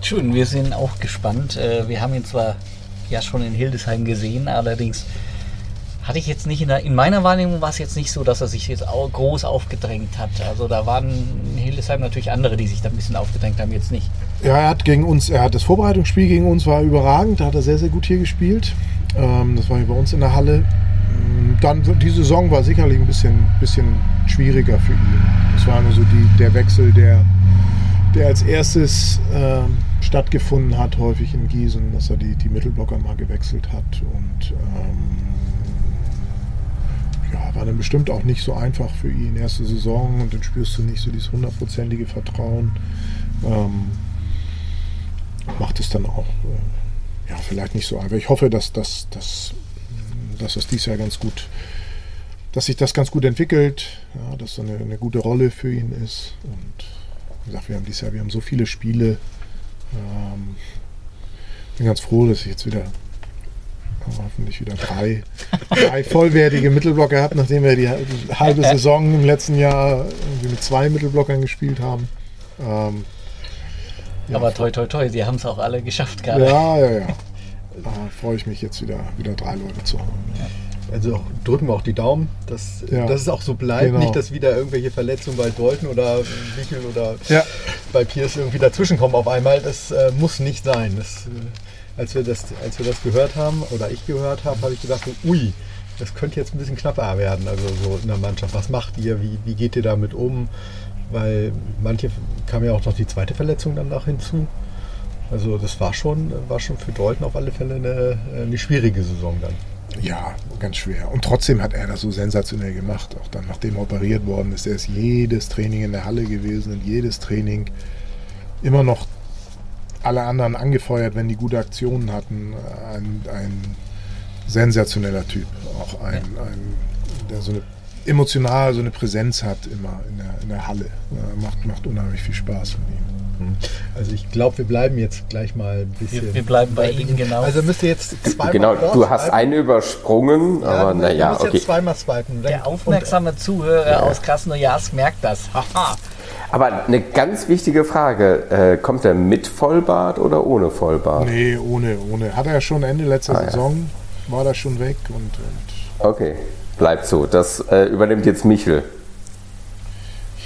Schön, wir sind auch gespannt. Äh, Wir haben ihn zwar ja schon in Hildesheim gesehen, allerdings hatte ich jetzt nicht in, der, in meiner Wahrnehmung war es jetzt nicht so, dass er sich jetzt groß aufgedrängt hat. Also da waren in Hildesheim natürlich andere, die sich da ein bisschen aufgedrängt haben, jetzt nicht. Ja, er hat gegen uns, er hat das Vorbereitungsspiel gegen uns war überragend, da hat er sehr, sehr gut hier gespielt. Ähm, das war hier bei uns in der Halle. Ähm, Dann die Saison war sicherlich ein bisschen, bisschen schwieriger für ihn. Das war nur so die, der Wechsel, der, der als erstes ähm, stattgefunden hat, häufig in Gießen, dass er die, die Mittelblocker mal gewechselt hat. Und ähm, ja, war dann bestimmt auch nicht so einfach für ihn. Erste Saison und dann spürst du nicht so dieses hundertprozentige Vertrauen. Ähm, macht es dann auch äh, ja, vielleicht nicht so einfach. Ich hoffe, dass, dass, dass, dass es dieses Jahr ganz gut, dass sich das ganz gut entwickelt, ja, dass so eine, eine gute Rolle für ihn ist. Und wie gesagt, wir haben dieses Jahr, wir haben so viele Spiele. Ähm, bin ganz froh, dass ich jetzt wieder äh, hoffentlich wieder drei, drei vollwertige Mittelblocker habe, nachdem wir die halbe Saison im letzten Jahr irgendwie mit zwei Mittelblockern gespielt haben. Ähm, ja, Aber toi toi toi, sie haben es auch alle geschafft gerade. ja, ja, ja. (laughs) Da freue ich mich jetzt wieder, wieder drei Leute zu haben. Also drücken wir auch die Daumen, dass, Ja. dass es auch so bleibt. Genau. Nicht, dass wieder irgendwelche Verletzungen bei Dalton oder Michel oder Ja. bei Pierce irgendwie dazwischenkommen auf einmal. Das äh, muss nicht sein. Das, äh, als, wir das, als wir das gehört haben oder ich gehört habe, habe ich gedacht, ui, das könnte jetzt ein bisschen knapper werden. Also so in der Mannschaft. Was macht ihr? Wie, wie geht ihr damit um? Weil manche kam ja auch noch die zweite Verletzung dann noch hinzu. Also das war schon, war schon für Dalton auf alle Fälle eine, eine schwierige Saison dann. Ja, ganz schwer. Und trotzdem hat er das so sensationell gemacht. Auch dann, nachdem er operiert worden ist, er ist jedes Training in der Halle gewesen und jedes Training immer noch alle anderen angefeuert, wenn die gute Aktionen hatten. Ein, ein sensationeller Typ. Auch ein, ein der so eine emotional so eine Präsenz hat immer in der, in der Halle. Ja, macht, macht unheimlich viel Spaß mit ihm. Also ich glaube, wir bleiben jetzt gleich mal ein bisschen. Wir, wir bleiben bei Ihnen, genau. Also müsst ihr jetzt zweimal Genau, du hast eine übersprungen, Ja, aber naja, Du musst okay. jetzt zweimal swipen. Der aufmerksame Zuhörer aus Krasnojarsk merkt das. (laughs) Haha. Aber eine ganz wichtige Frage, äh, kommt er mit Vollbart oder ohne Vollbart? Nee, ohne, ohne. Hat er ja schon Ende letzter Ah, ja. Saison, war das schon weg und, und Okay, bleibt so. Das äh, übernimmt jetzt Michel.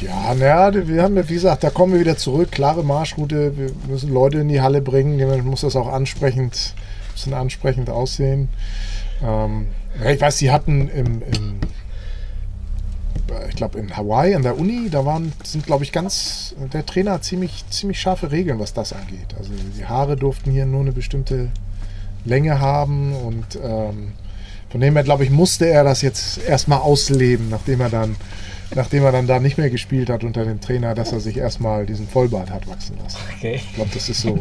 Ja, naja, wir haben, ja, wie gesagt, da kommen wir wieder zurück. Klare Marschroute. Wir müssen Leute in die Halle bringen. Dementsprechend muss das auch ansprechend, bisschen ansprechend aussehen. Ähm, ich weiß, sie hatten im, im ich glaube in Hawaii an der Uni, da waren, sind glaube ich ganz, der Trainer hat ziemlich, ziemlich scharfe Regeln, was das angeht. Also die Haare durften hier nur eine bestimmte Länge haben und ähm, von dem her, glaube ich, musste er das jetzt erstmal ausleben, nachdem er dann, nachdem er dann da nicht mehr gespielt hat unter dem Trainer, dass er sich erstmal diesen Vollbart hat wachsen lassen. Okay. Ich glaube, das ist so.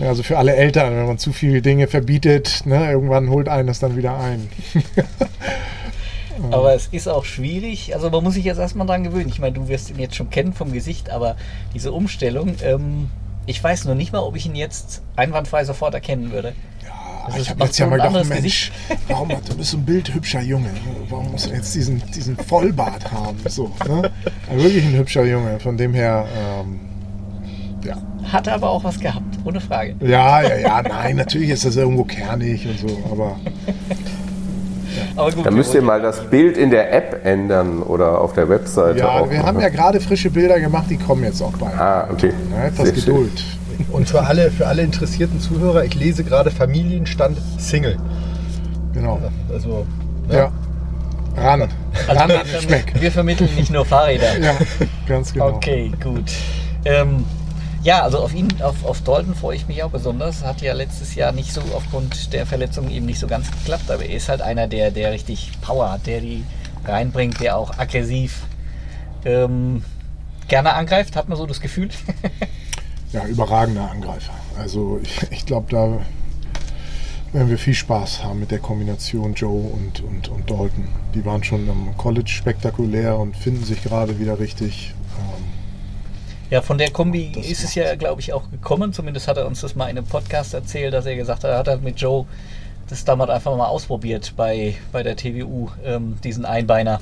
Also für alle Eltern, wenn man zu viele Dinge verbietet, ne, irgendwann holt einen das dann wieder ein. (laughs) Aber es ist auch schwierig. Also man muss sich jetzt erstmal dran gewöhnen. Ich meine, du wirst ihn jetzt schon kennen vom Gesicht, aber diese Umstellung, ähm, ich weiß nur nicht mal, ob ich ihn jetzt einwandfrei sofort erkennen würde. Das ich ist- habe macht jetzt ja mal gedacht, Mensch, (laughs) warum hat, du bist so ein bildhübscher Junge. Warum musst du jetzt diesen, diesen Vollbart haben? So, ne? Aber wirklich ein hübscher Junge. Von dem her, ähm, ja. Hat aber auch was gehabt, ohne Frage. Ja, ja, ja, nein, natürlich ist das irgendwo kernig und so, aber (laughs) gut, Da müsst ihr mal das Bild in der App ändern oder auf der Webseite ja, auch. wir haben ja gerade frische Bilder gemacht, die kommen jetzt auch bald. Ah, okay. Ja, etwas Sehr schön. Und für alle, für alle interessierten Zuhörer, ich lese gerade Familienstand Single. Genau. Also, Ja. Ran. Ran Also wir, an den Speck. vermi- wir vermitteln nicht nur Fahrräder. Ja, ganz genau. Okay, gut. Ähm, ja, also auf ihn, auf, auf Dalton freue ich mich auch besonders. Hat ja letztes Jahr nicht so aufgrund der Verletzung eben nicht so ganz geklappt, aber er ist halt einer, der, der richtig Power hat, der die reinbringt, der auch aggressiv ähm, gerne angreift, hat man so das Gefühl. (laughs) Ja, überragender Angreifer. Also ich, (laughs) ich glaube, da werden wir viel Spaß haben mit der Kombination Joe und, und, und Dalton. Die waren schon am College spektakulär und finden sich gerade wieder richtig. Ähm, Ja, von der Kombi ist es ja, glaube ich, auch gekommen. Zumindest hat er uns das mal in einem Podcast erzählt, dass er gesagt hat, er hat halt mit Joe das damals einfach mal ausprobiert bei, bei der TWU, ähm, diesen Einbeiner.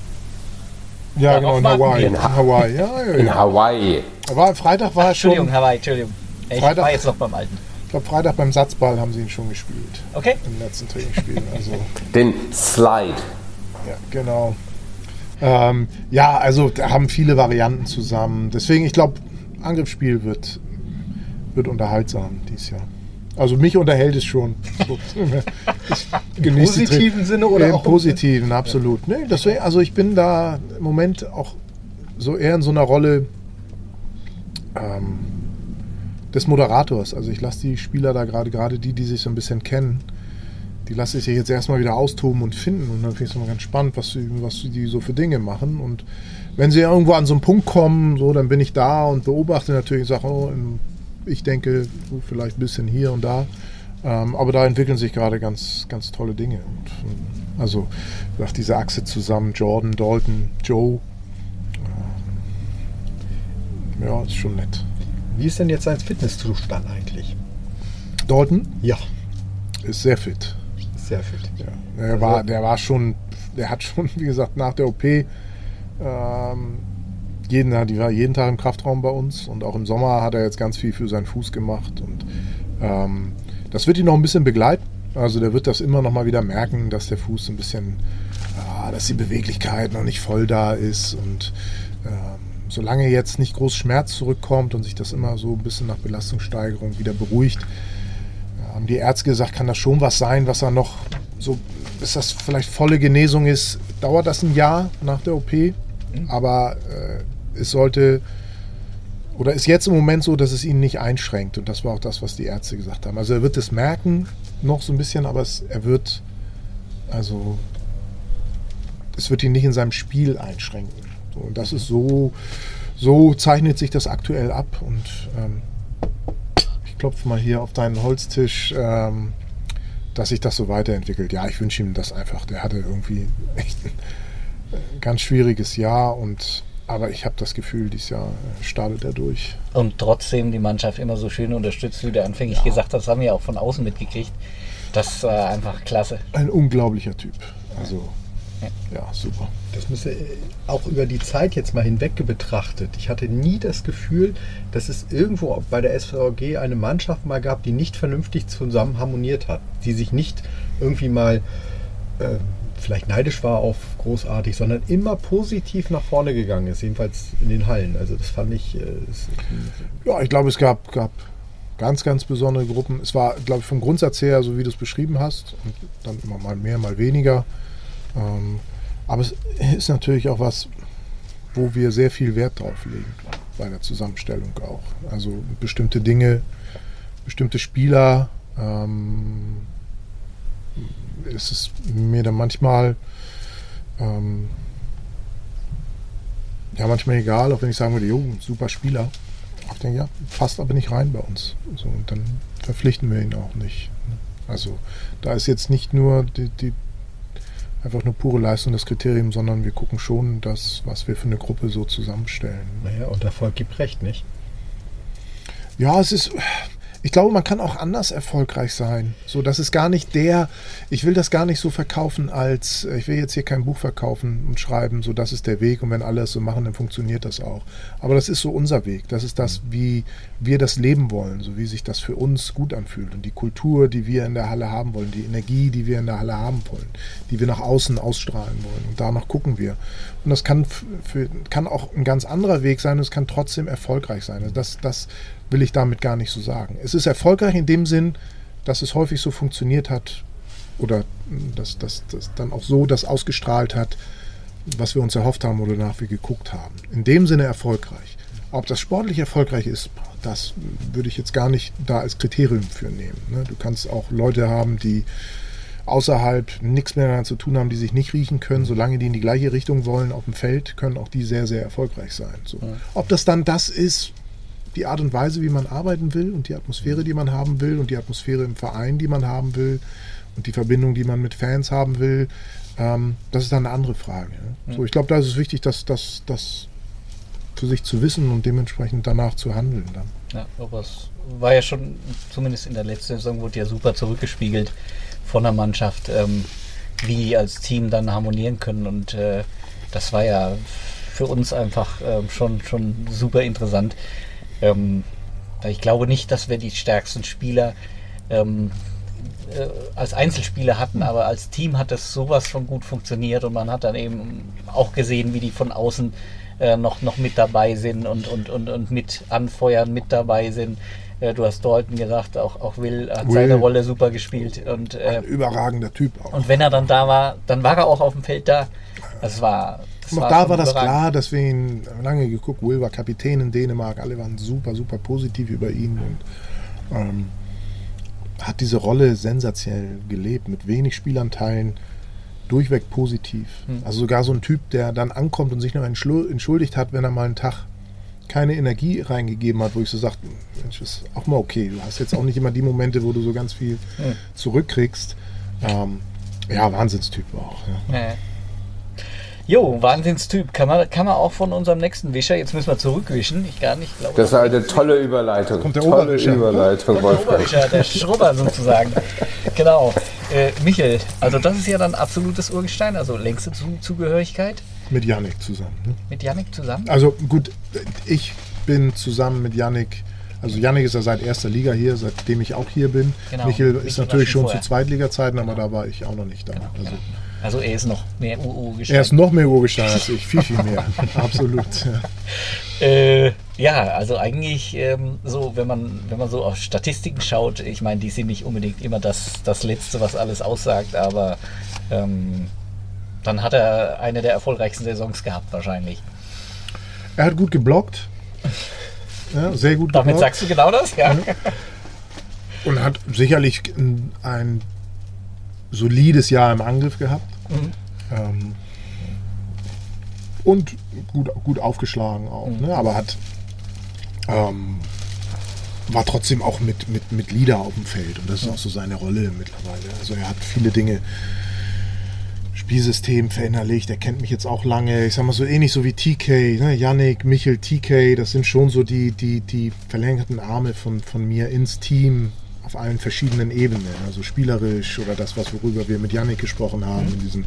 Ja, Darauf genau, in Hawaii. In Hawaii, ja, ja, In ja. Hawaii. Aber Freitag war er schon, Entschuldigung, Hawaii, Entschuldigung. Ich Freitag- war jetzt noch beim Alten. ich glaube, Freitag beim Satzball haben sie ihn schon gespielt. Okay. Im letzten Trainingsspiel. Also, (laughs) Den Slide. ja, genau. Ähm, ja, also da haben viele Varianten zusammen. Deswegen, ich glaube, Angriffsspiel wird, wird unterhaltsam dieses Jahr. Also mich unterhält es schon. So, (laughs) ich Im positiven Sinne oder Im auch im- positiven, absolut. Nee, deswegen, also ich bin da im Moment auch so eher in so einer Rolle ähm, des Moderators. Also ich lasse die Spieler da gerade, gerade die, die sich so ein bisschen kennen, die lasse ich jetzt erstmal wieder austoben und finden. Und dann finde ich es immer ganz spannend, was, sie, was die so für Dinge machen. Und wenn sie irgendwo an so einen Punkt kommen, so, dann bin ich da und beobachte natürlich und sage, oh, in- ich denke, so vielleicht ein bisschen hier und da. Ähm, aber da entwickeln sich gerade ganz, ganz tolle Dinge. Und, ähm, also, wie gesagt, diese Achse zusammen, Jordan, Dalton, Joe. Ähm, ja, ist schon nett. Wie ist denn jetzt sein Fitnesszustand eigentlich? Dalton Ja, ist sehr fit. sehr fit. Ja, der, war, der war schon, der hat schon, (laughs) wie gesagt, nach der OP ähm, jeden, die war jeden Tag im Kraftraum bei uns und auch im Sommer hat er jetzt ganz viel für seinen Fuß gemacht und ähm, das wird ihn noch ein bisschen begleiten. Also der wird das immer noch mal wieder merken, dass der Fuß ein bisschen, ah, dass die Beweglichkeit noch nicht voll da ist und ähm, solange jetzt nicht groß Schmerz zurückkommt und sich das immer so ein bisschen nach Belastungssteigerung wieder beruhigt, haben die Ärzte gesagt, kann das schon was sein, was er noch so, bis das vielleicht volle Genesung ist, dauert das ein Jahr nach der OP. Aber äh, es sollte oder ist jetzt im Moment so, dass es ihn nicht einschränkt. Und das war auch das, was die Ärzte gesagt haben. Also er wird es merken, noch so ein bisschen, aber es, er wird Also es wird ihn nicht in seinem Spiel einschränken. Und das ist so, so zeichnet sich das aktuell ab. Und ähm, ich klopfe mal hier auf deinen Holztisch, ähm, dass sich das so weiterentwickelt. Ja, ich wünsche ihm das einfach. Der hatte irgendwie echt ein äh, ganz schwieriges Jahr und aber ich habe das Gefühl, dieses Jahr äh, startet er durch. Und trotzdem die Mannschaft immer so schön unterstützt, wie du anfänglich ja. gesagt hast, haben wir auch von außen mitgekriegt. Das war einfach klasse. Ein unglaublicher Typ. Also ja, super. Das müsste äh, auch über die Zeit jetzt mal hinweg betrachtet. Ich hatte nie das Gefühl, dass es irgendwo bei der SVG eine Mannschaft mal gab, die nicht vernünftig zusammen harmoniert hat, die sich nicht irgendwie mal äh, vielleicht neidisch war auf großartig, sondern immer positiv nach vorne gegangen ist, jedenfalls in den Hallen. Also das fand ich. Äh, ja, ich glaube, es gab, gab ganz, ganz besondere Gruppen. Es war, glaube ich, vom Grundsatz her, so wie du es beschrieben hast, und dann immer mal mehr, mal weniger. Ähm, aber es ist natürlich auch was, wo wir sehr viel Wert drauf legen bei der Zusammenstellung auch. Also bestimmte Dinge, bestimmte Spieler. Ähm, ist es mir dann manchmal ähm, ja manchmal egal, auch wenn ich sagen würde, jo, super Spieler. Ich denke, ja, passt aber nicht rein bei uns. So, und dann verpflichten wir ihn auch nicht. Also da ist jetzt nicht nur die, die einfach nur pure Leistung das Kriterium, sondern wir gucken schon das, was wir für eine Gruppe so zusammenstellen. Naja, und Erfolg gibt recht, nicht? Ja, es ist, ich glaube, man kann auch anders erfolgreich sein. So, das ist gar nicht der, ich will das gar nicht so verkaufen als, ich will jetzt hier kein Buch verkaufen und schreiben, so das ist der Weg und wenn alle es so machen, dann funktioniert das auch. Aber das ist so unser Weg. Das ist das, wie wir das leben wollen, so wie sich das für uns gut anfühlt und die Kultur, die wir in der Halle haben wollen, die Energie, die wir in der Halle haben wollen, die wir nach außen ausstrahlen wollen. Und danach gucken wir. Und das kann, für, kann auch ein ganz anderer Weg sein und es kann trotzdem erfolgreich sein. Also das, das will ich damit gar nicht so sagen. Es ist erfolgreich in dem Sinn, dass es häufig so funktioniert hat oder dass das dann auch so das ausgestrahlt hat, was wir uns erhofft haben oder nach wir geguckt haben. In dem Sinne erfolgreich. Ob das sportlich erfolgreich ist, das würde ich jetzt gar nicht da als Kriterium für nehmen. Ne? Du kannst auch Leute haben, die außerhalb nichts mehr daran zu tun haben, die sich nicht riechen können, solange die in die gleiche Richtung wollen auf dem Feld, können auch die sehr, sehr erfolgreich sein. So. Ob das dann das ist, die Art und Weise, wie man arbeiten will und die Atmosphäre, die man haben will und die Atmosphäre im Verein, die man haben will und die Verbindung, die man mit Fans haben will, ähm, das ist dann eine andere Frage. Ja? So, ich glaube, da ist es wichtig, dass das für sich zu wissen und dementsprechend danach zu handeln. Dann. Ja, aber es war ja schon, zumindest in der letzten Saison, wurde ja super zurückgespiegelt von der Mannschaft, ähm, wie die als Team dann harmonieren können und äh, das war ja für uns einfach äh, schon, schon super interessant. Ähm, ich glaube nicht, dass wir die stärksten Spieler ähm, äh, als Einzelspieler hatten, aber als Team hat das sowas von gut funktioniert und man hat dann eben auch gesehen, wie die von außen äh, noch, noch mit dabei sind und, und, und, und mit anfeuern, mit dabei sind. Äh, du hast Dalton gesagt, auch, auch Will hat Will. seine Rolle super gespielt. Und, äh, Ein überragender Typ auch. Und wenn er dann da war, dann war er auch auf dem Feld da. Das war auch da war das klar, dass wir ihn lange geguckt. Will war Kapitän in Dänemark, alle waren super, super positiv über ihn und ähm, hat diese Rolle sensationell gelebt, mit wenig Spielanteilen, durchweg positiv. Hm. Also sogar so ein Typ, der dann ankommt und sich noch entschuldigt hat, wenn er mal einen Tag keine Energie reingegeben hat, wo ich so sagte, Mensch, ist auch mal okay. Du hast jetzt auch nicht immer die Momente, wo du so ganz viel hm. zurückkriegst. Ähm, ja, Wahnsinnstyp auch. Ja. Ja. Jo, Wahnsinnstyp. Kann man, kann man auch von unserem nächsten Wischer, jetzt müssen wir zurückwischen, ich gar nicht glaube. Das ist eine tolle Überleitung. Kommt der tolle Oberwischer. Überleitung, der Oberwischer, der Schrubber sozusagen. (laughs) genau. Äh, Michel, also das ist ja dann absolutes Urgestein, also längste Zugehörigkeit. Mit Yannick zusammen. Ne? Mit Yannick zusammen? Also gut, ich bin zusammen mit Yannick also Yannick ist ja seit erster Liga hier, seitdem ich auch hier bin. Genau. Michel ist natürlich schon, schon zu Zweitliga-Zeiten, genau. aber da war ich auch noch nicht da. Genau. Also, also er ist noch mehr UU-Gestein. Er ist noch mehr UU-Gestein als ich, viel, viel mehr. (laughs) Absolut. Ja. Äh, ja, also eigentlich ähm, so, wenn man, wenn man so auf Statistiken schaut, ich meine, die sind nicht unbedingt immer das, das Letzte, was alles aussagt, aber ähm, dann hat er eine der erfolgreichsten Saisons gehabt wahrscheinlich. Er hat gut geblockt. Ja, sehr gut Damit geblockt. sagst du genau das, ja. Und hat sicherlich ein solides Jahr im Angriff gehabt. Ähm, und gut, gut aufgeschlagen auch, ne? aber hat ähm, war trotzdem auch mit, mit, mit Lieder auf dem Feld und das ist auch so seine Rolle mittlerweile. Also er hat viele Dinge, Spielsystem verinnerlicht, er kennt mich jetzt auch lange, ich sag mal so ähnlich so wie TK, ne? Yannick, Michel, TK, das sind schon so die, die, die verlängerten Arme von, von mir ins Team auf allen verschiedenen Ebenen, also spielerisch oder das, was worüber wir mit Yannick gesprochen haben, in diesem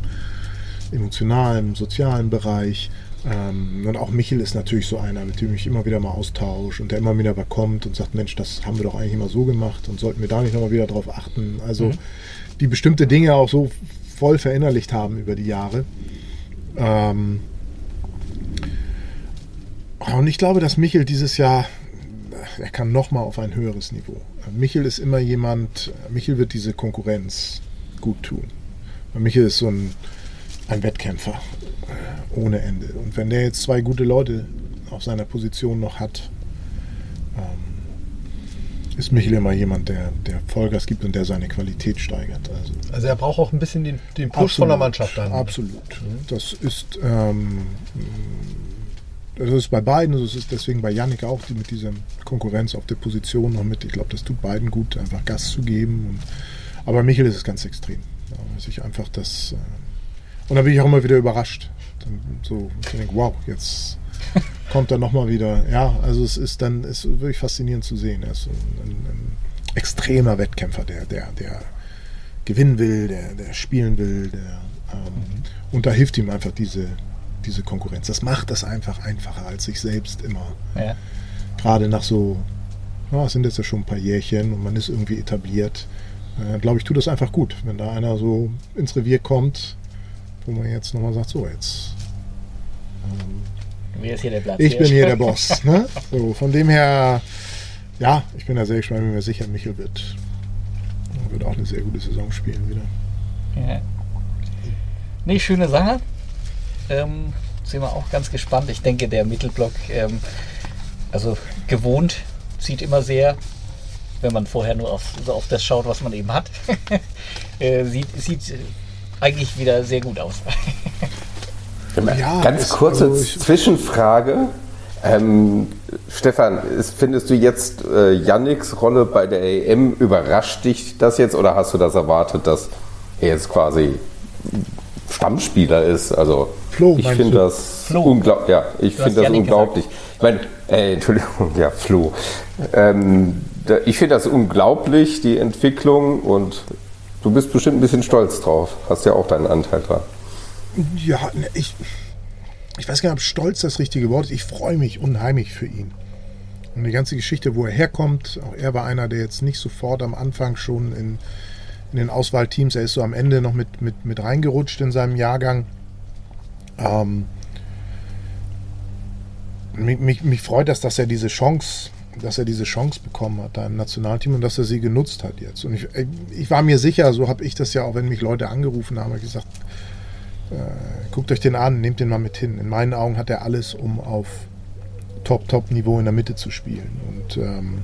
emotionalen, sozialen Bereich. Ähm, und auch Michel ist natürlich so einer, mit dem ich immer wieder mal austausche und der immer wieder mal kommt und sagt, Mensch, das haben wir doch eigentlich immer so gemacht und sollten wir da nicht nochmal wieder drauf achten. Also die bestimmte Dinge auch so voll verinnerlicht haben über die Jahre. Ähm, und ich glaube, dass Michel dieses Jahr, er kann nochmal auf ein höheres Niveau. Michel ist immer jemand, Michel wird diese Konkurrenz gut tun. Michel ist so ein, ein Wettkämpfer äh, ohne Ende. Und wenn der jetzt zwei gute Leute auf seiner Position noch hat, ähm, ist Michel immer jemand, der, der Vollgas gibt und der seine Qualität steigert. Also Also er braucht auch ein bisschen den, den Push von der Mannschaft dann. Absolut. Das ist, ähm, das ist bei beiden, das ist deswegen bei Yannick auch, die mit dieser Konkurrenz auf der Position noch mit. Ich glaube, das tut beiden gut, einfach Gas zu geben. Und, aber Michel ist es ganz extrem. Da weiß ich einfach das. Äh, und da bin ich auch immer wieder überrascht. Dann so, ich denke, wow, jetzt (laughs) kommt er nochmal wieder. Ja, also es ist dann, es ist wirklich faszinierend zu sehen. Er ist so ein, ein extremer Wettkämpfer, der, der, der gewinnen will, der, der spielen will, der, ähm, und da hilft ihm einfach diese, diese Konkurrenz. Das macht das einfach einfacher als sich selbst immer. Ja. Gerade nach so, ja, es sind jetzt ja schon ein paar Jährchen und man ist irgendwie etabliert. Äh, Glaube ich, tut das einfach gut, wenn da einer so ins Revier kommt, wo man jetzt nochmal sagt, so jetzt, Wer ist hier der Platz? ich bin hier der (laughs) Boss. Ne? So, von dem her, ja, ich bin da sehr gespannt, bin mir sicher, Michel wird, wird auch eine sehr gute Saison spielen wieder. Ja. Nee, schöne Sache. Ähm, sind wir auch ganz gespannt. Ich denke, der Mittelblock, ähm, also gewohnt, sieht immer sehr, wenn man vorher nur auf, so auf das schaut, was man eben hat, (laughs) äh, sieht, sieht eigentlich wieder sehr gut aus. Ja, Ganz ist- kurze also ich- Zwischenfrage. Ähm, Stefan, ist, findest du jetzt äh, Yannicks Rolle bei der EM, überrascht dich das jetzt oder hast du das erwartet, dass er jetzt quasi Stammspieler ist? Also Flo, ich finde das Flo. unglaublich. Ja, ich finde das unglaublich. Ich meine, äh, Entschuldigung, (laughs) ja, Flo. Ähm, da, ich finde das unglaublich, die Entwicklung und du bist bestimmt ein bisschen stolz drauf. Hast ja auch deinen Anteil dran. Ja, ne, ich, ich weiß gar nicht, ob stolz das richtige Wort ist. Ich freue mich unheimlich für ihn. Und die ganze Geschichte, wo er herkommt, auch er war einer, der jetzt nicht sofort am Anfang schon in, in den Auswahlteams, er ist so am Ende noch mit, mit, mit reingerutscht in seinem Jahrgang. Ähm, mich, mich, mich freut das, dass er diese Chance, dass er diese Chance bekommen hat da im Nationalteam und dass er sie genutzt hat jetzt. Und ich, ich war mir sicher, so habe ich das ja auch, wenn mich Leute angerufen haben, gesagt, guckt euch den an, nehmt den mal mit hin. In meinen Augen hat er alles, um auf Top-Top-Niveau in der Mitte zu spielen. Und ähm,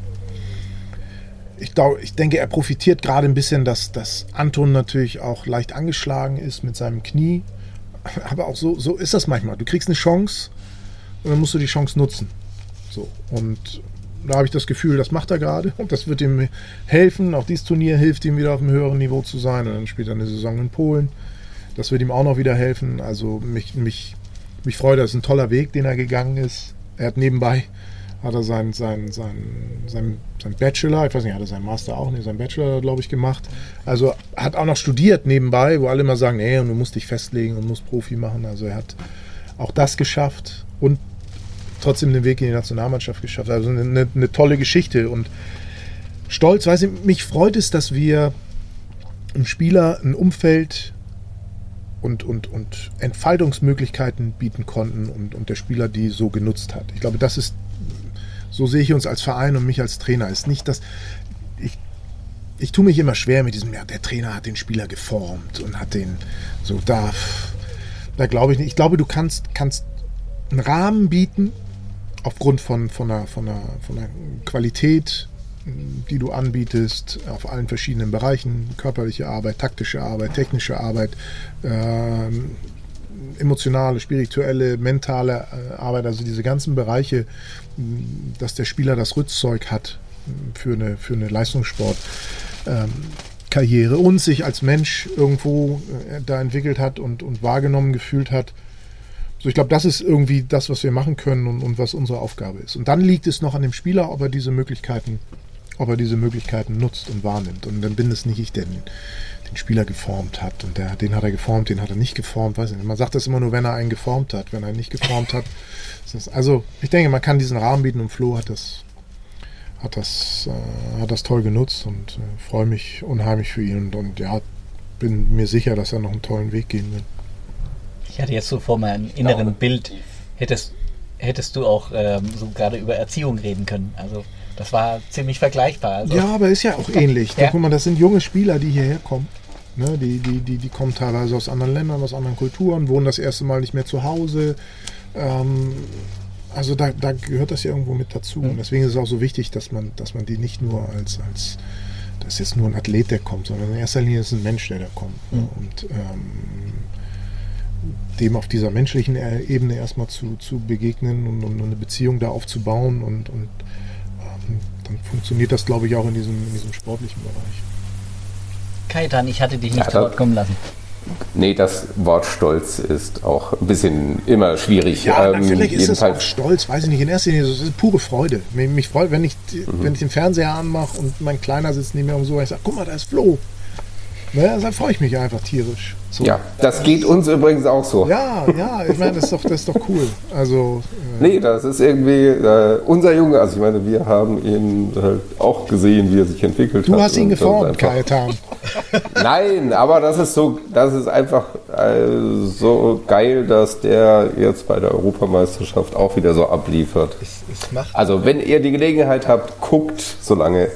ich, ich denke, er profitiert gerade ein bisschen, dass, dass Anton natürlich auch leicht angeschlagen ist mit seinem Knie. (laughs) Aber auch so, so ist das manchmal. Du kriegst eine Chance und dann musst du die Chance nutzen. So. Und da habe ich das Gefühl, das macht er gerade und (laughs) das wird ihm helfen. Auch dieses Turnier hilft ihm wieder auf einem höheren Niveau zu sein. Und dann spielt er eine Saison in Polen. Das wird ihm auch noch wieder helfen. Also mich, mich, mich freut, das ist ein toller Weg, den er gegangen ist. Er hat nebenbei hat er sein, sein, sein, sein, sein Bachelor, ich weiß nicht, hat er seinen Master auch, nee, sein Bachelor, glaube ich, gemacht. Also hat auch noch studiert nebenbei, wo alle immer sagen, nee, und du musst dich festlegen und musst Profi machen. Also er hat auch das geschafft und trotzdem den Weg in die Nationalmannschaft geschafft. Also eine, eine, eine tolle Geschichte und stolz, weiß ich, mich freut es, dass wir einem Spieler ein Umfeld und, und, und Entfaltungsmöglichkeiten bieten konnten und, und der Spieler die so genutzt hat. Ich glaube, das ist, so sehe ich uns als Verein und mich als Trainer. Ist nicht das, ich, ich tue mich immer schwer mit diesem, ja, der Trainer hat den Spieler geformt und hat den so da, da glaube ich nicht. Ich glaube, du kannst, kannst einen Rahmen bieten aufgrund von, von, einer, von, einer, von einer Qualität die du anbietest, auf allen verschiedenen Bereichen, körperliche Arbeit, taktische Arbeit, technische Arbeit, ähm, emotionale, spirituelle, mentale äh, Arbeit, also diese ganzen Bereiche, dass der Spieler das Rüstzeug hat für eine, für eine Leistungssportkarriere ähm, und sich als Mensch irgendwo äh, da entwickelt hat und, und wahrgenommen gefühlt hat. So, ich glaube, das ist irgendwie das, was wir machen können und, und was unsere Aufgabe ist. Und dann liegt es noch an dem Spieler, ob er diese Möglichkeiten, ob er diese Möglichkeiten nutzt und wahrnimmt. Und dann bin es nicht ich, der den, Spieler geformt hat. Und der, den hat er geformt, den hat er nicht geformt. Weiß nicht. Man sagt das immer nur, wenn er einen geformt hat. Wenn er ihn nicht geformt hat. (laughs) also ich denke, man kann diesen Rahmen bieten und Flo hat das, hat das, äh, hat das toll genutzt und äh, freue mich unheimlich für ihn und, und ja, bin mir sicher, dass er noch einen tollen Weg gehen wird. Ich hatte jetzt so vor meinem inneren Bild, hättest, hättest du auch ähm, so gerade über Erziehung reden können. Also das war ziemlich vergleichbar. Also. Ja, aber ist ja auch ähnlich. Ja. Da, guck mal, das sind junge Spieler, die hierher kommen. Ne, die, die, die, die kommen teilweise aus anderen Ländern, aus anderen Kulturen, wohnen das erste Mal nicht mehr zu Hause. Ähm, also da, da gehört das ja irgendwo mit dazu. Mhm. Und deswegen ist es auch so wichtig, dass man, dass man die nicht nur als, als das ist jetzt nur ein Athlet, der kommt, sondern in erster Linie ist es ein Mensch, der da kommt. Mhm. Und ähm, dem auf dieser menschlichen Ebene erstmal zu, zu begegnen und, und eine Beziehung da aufzubauen und, und ähm, dann funktioniert das, glaube ich, auch in diesem, in diesem sportlichen Bereich. Kaitan, ich hatte dich nicht ja, Wort kommen lassen. Nee, das Wort Stolz ist auch ein bisschen immer schwierig. Ja, ähm, ist es auch Stolz, weiß ich nicht. In erster Linie ist es pure Freude. Mich, mich freut, wenn ich, mhm. wenn ich den Fernseher anmache und mein Kleiner sitzt neben mir und so, und ich sage, guck mal, da ist Flo. Ne, da freue ich mich einfach tierisch. So. Ja, das geht uns übrigens auch so. Ja, ja, ich meine, das ist doch, das ist doch cool. Also, äh nee, das ist irgendwie äh, unser Junge. Also, ich meine, wir haben ihn halt auch gesehen, wie er sich entwickelt du hat. Du hast ihn geformt, Kajetan. (laughs) Nein, aber das ist so, das ist einfach äh, so geil, dass der jetzt bei der Europameisterschaft auch wieder so abliefert. Es, es also, wenn ihr die Gelegenheit habt, guckt, solange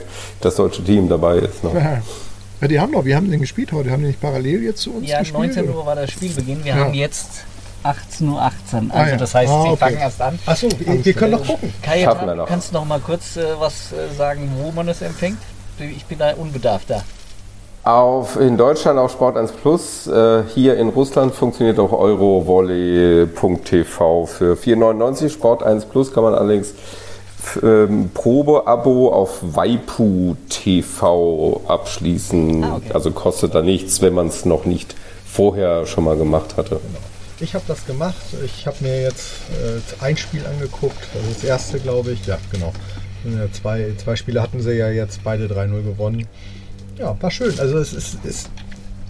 das deutsche Team dabei ist. Noch. (laughs) Ja, die haben noch, wir haben den gespielt heute, haben die nicht parallel jetzt zu uns ja, gespielt? Ja, 19 Uhr war das Spielbeginn. Wir ja. haben jetzt 18.18 Uhr. 18. Also ah, ja. das heißt, ah, okay. sie fangen erst an. Achso, wir, wir können noch gucken. Kai, kannst du noch mal kurz äh, was äh, sagen, wo man es empfängt? Ich bin da unbedarft da. Auf, in Deutschland auf Sport 1 Plus. Äh, hier in Russland funktioniert auch eurovolley.tv für 4,99. Sport 1 Plus kann man allerdings ähm, Probeabo auf Waipu TV abschließen. Ah, okay. Also kostet da nichts, wenn man es noch nicht vorher schon mal gemacht hatte. Genau. Ich habe das gemacht. Ich habe mir jetzt äh, ein Spiel angeguckt. Also das erste, glaube ich. Ja, genau. Äh, zwei, zwei Spiele hatten sie ja jetzt beide 3-0 gewonnen. Ja, war schön. Also es ist, ist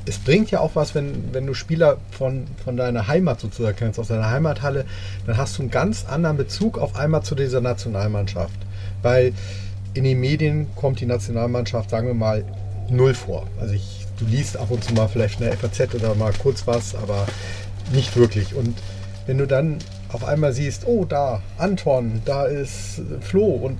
es bringt ja auch was, wenn, wenn du Spieler von, von deiner Heimat sozusagen kennst, aus deiner Heimathalle, dann hast du einen ganz anderen Bezug auf einmal zu dieser Nationalmannschaft. Weil in den Medien kommt die Nationalmannschaft, sagen wir mal, null vor. Also ich, du liest ab und zu mal vielleicht in der FAZ oder mal kurz was, aber nicht wirklich. Und wenn du dann auf einmal siehst, oh da, Anton, da ist Flo und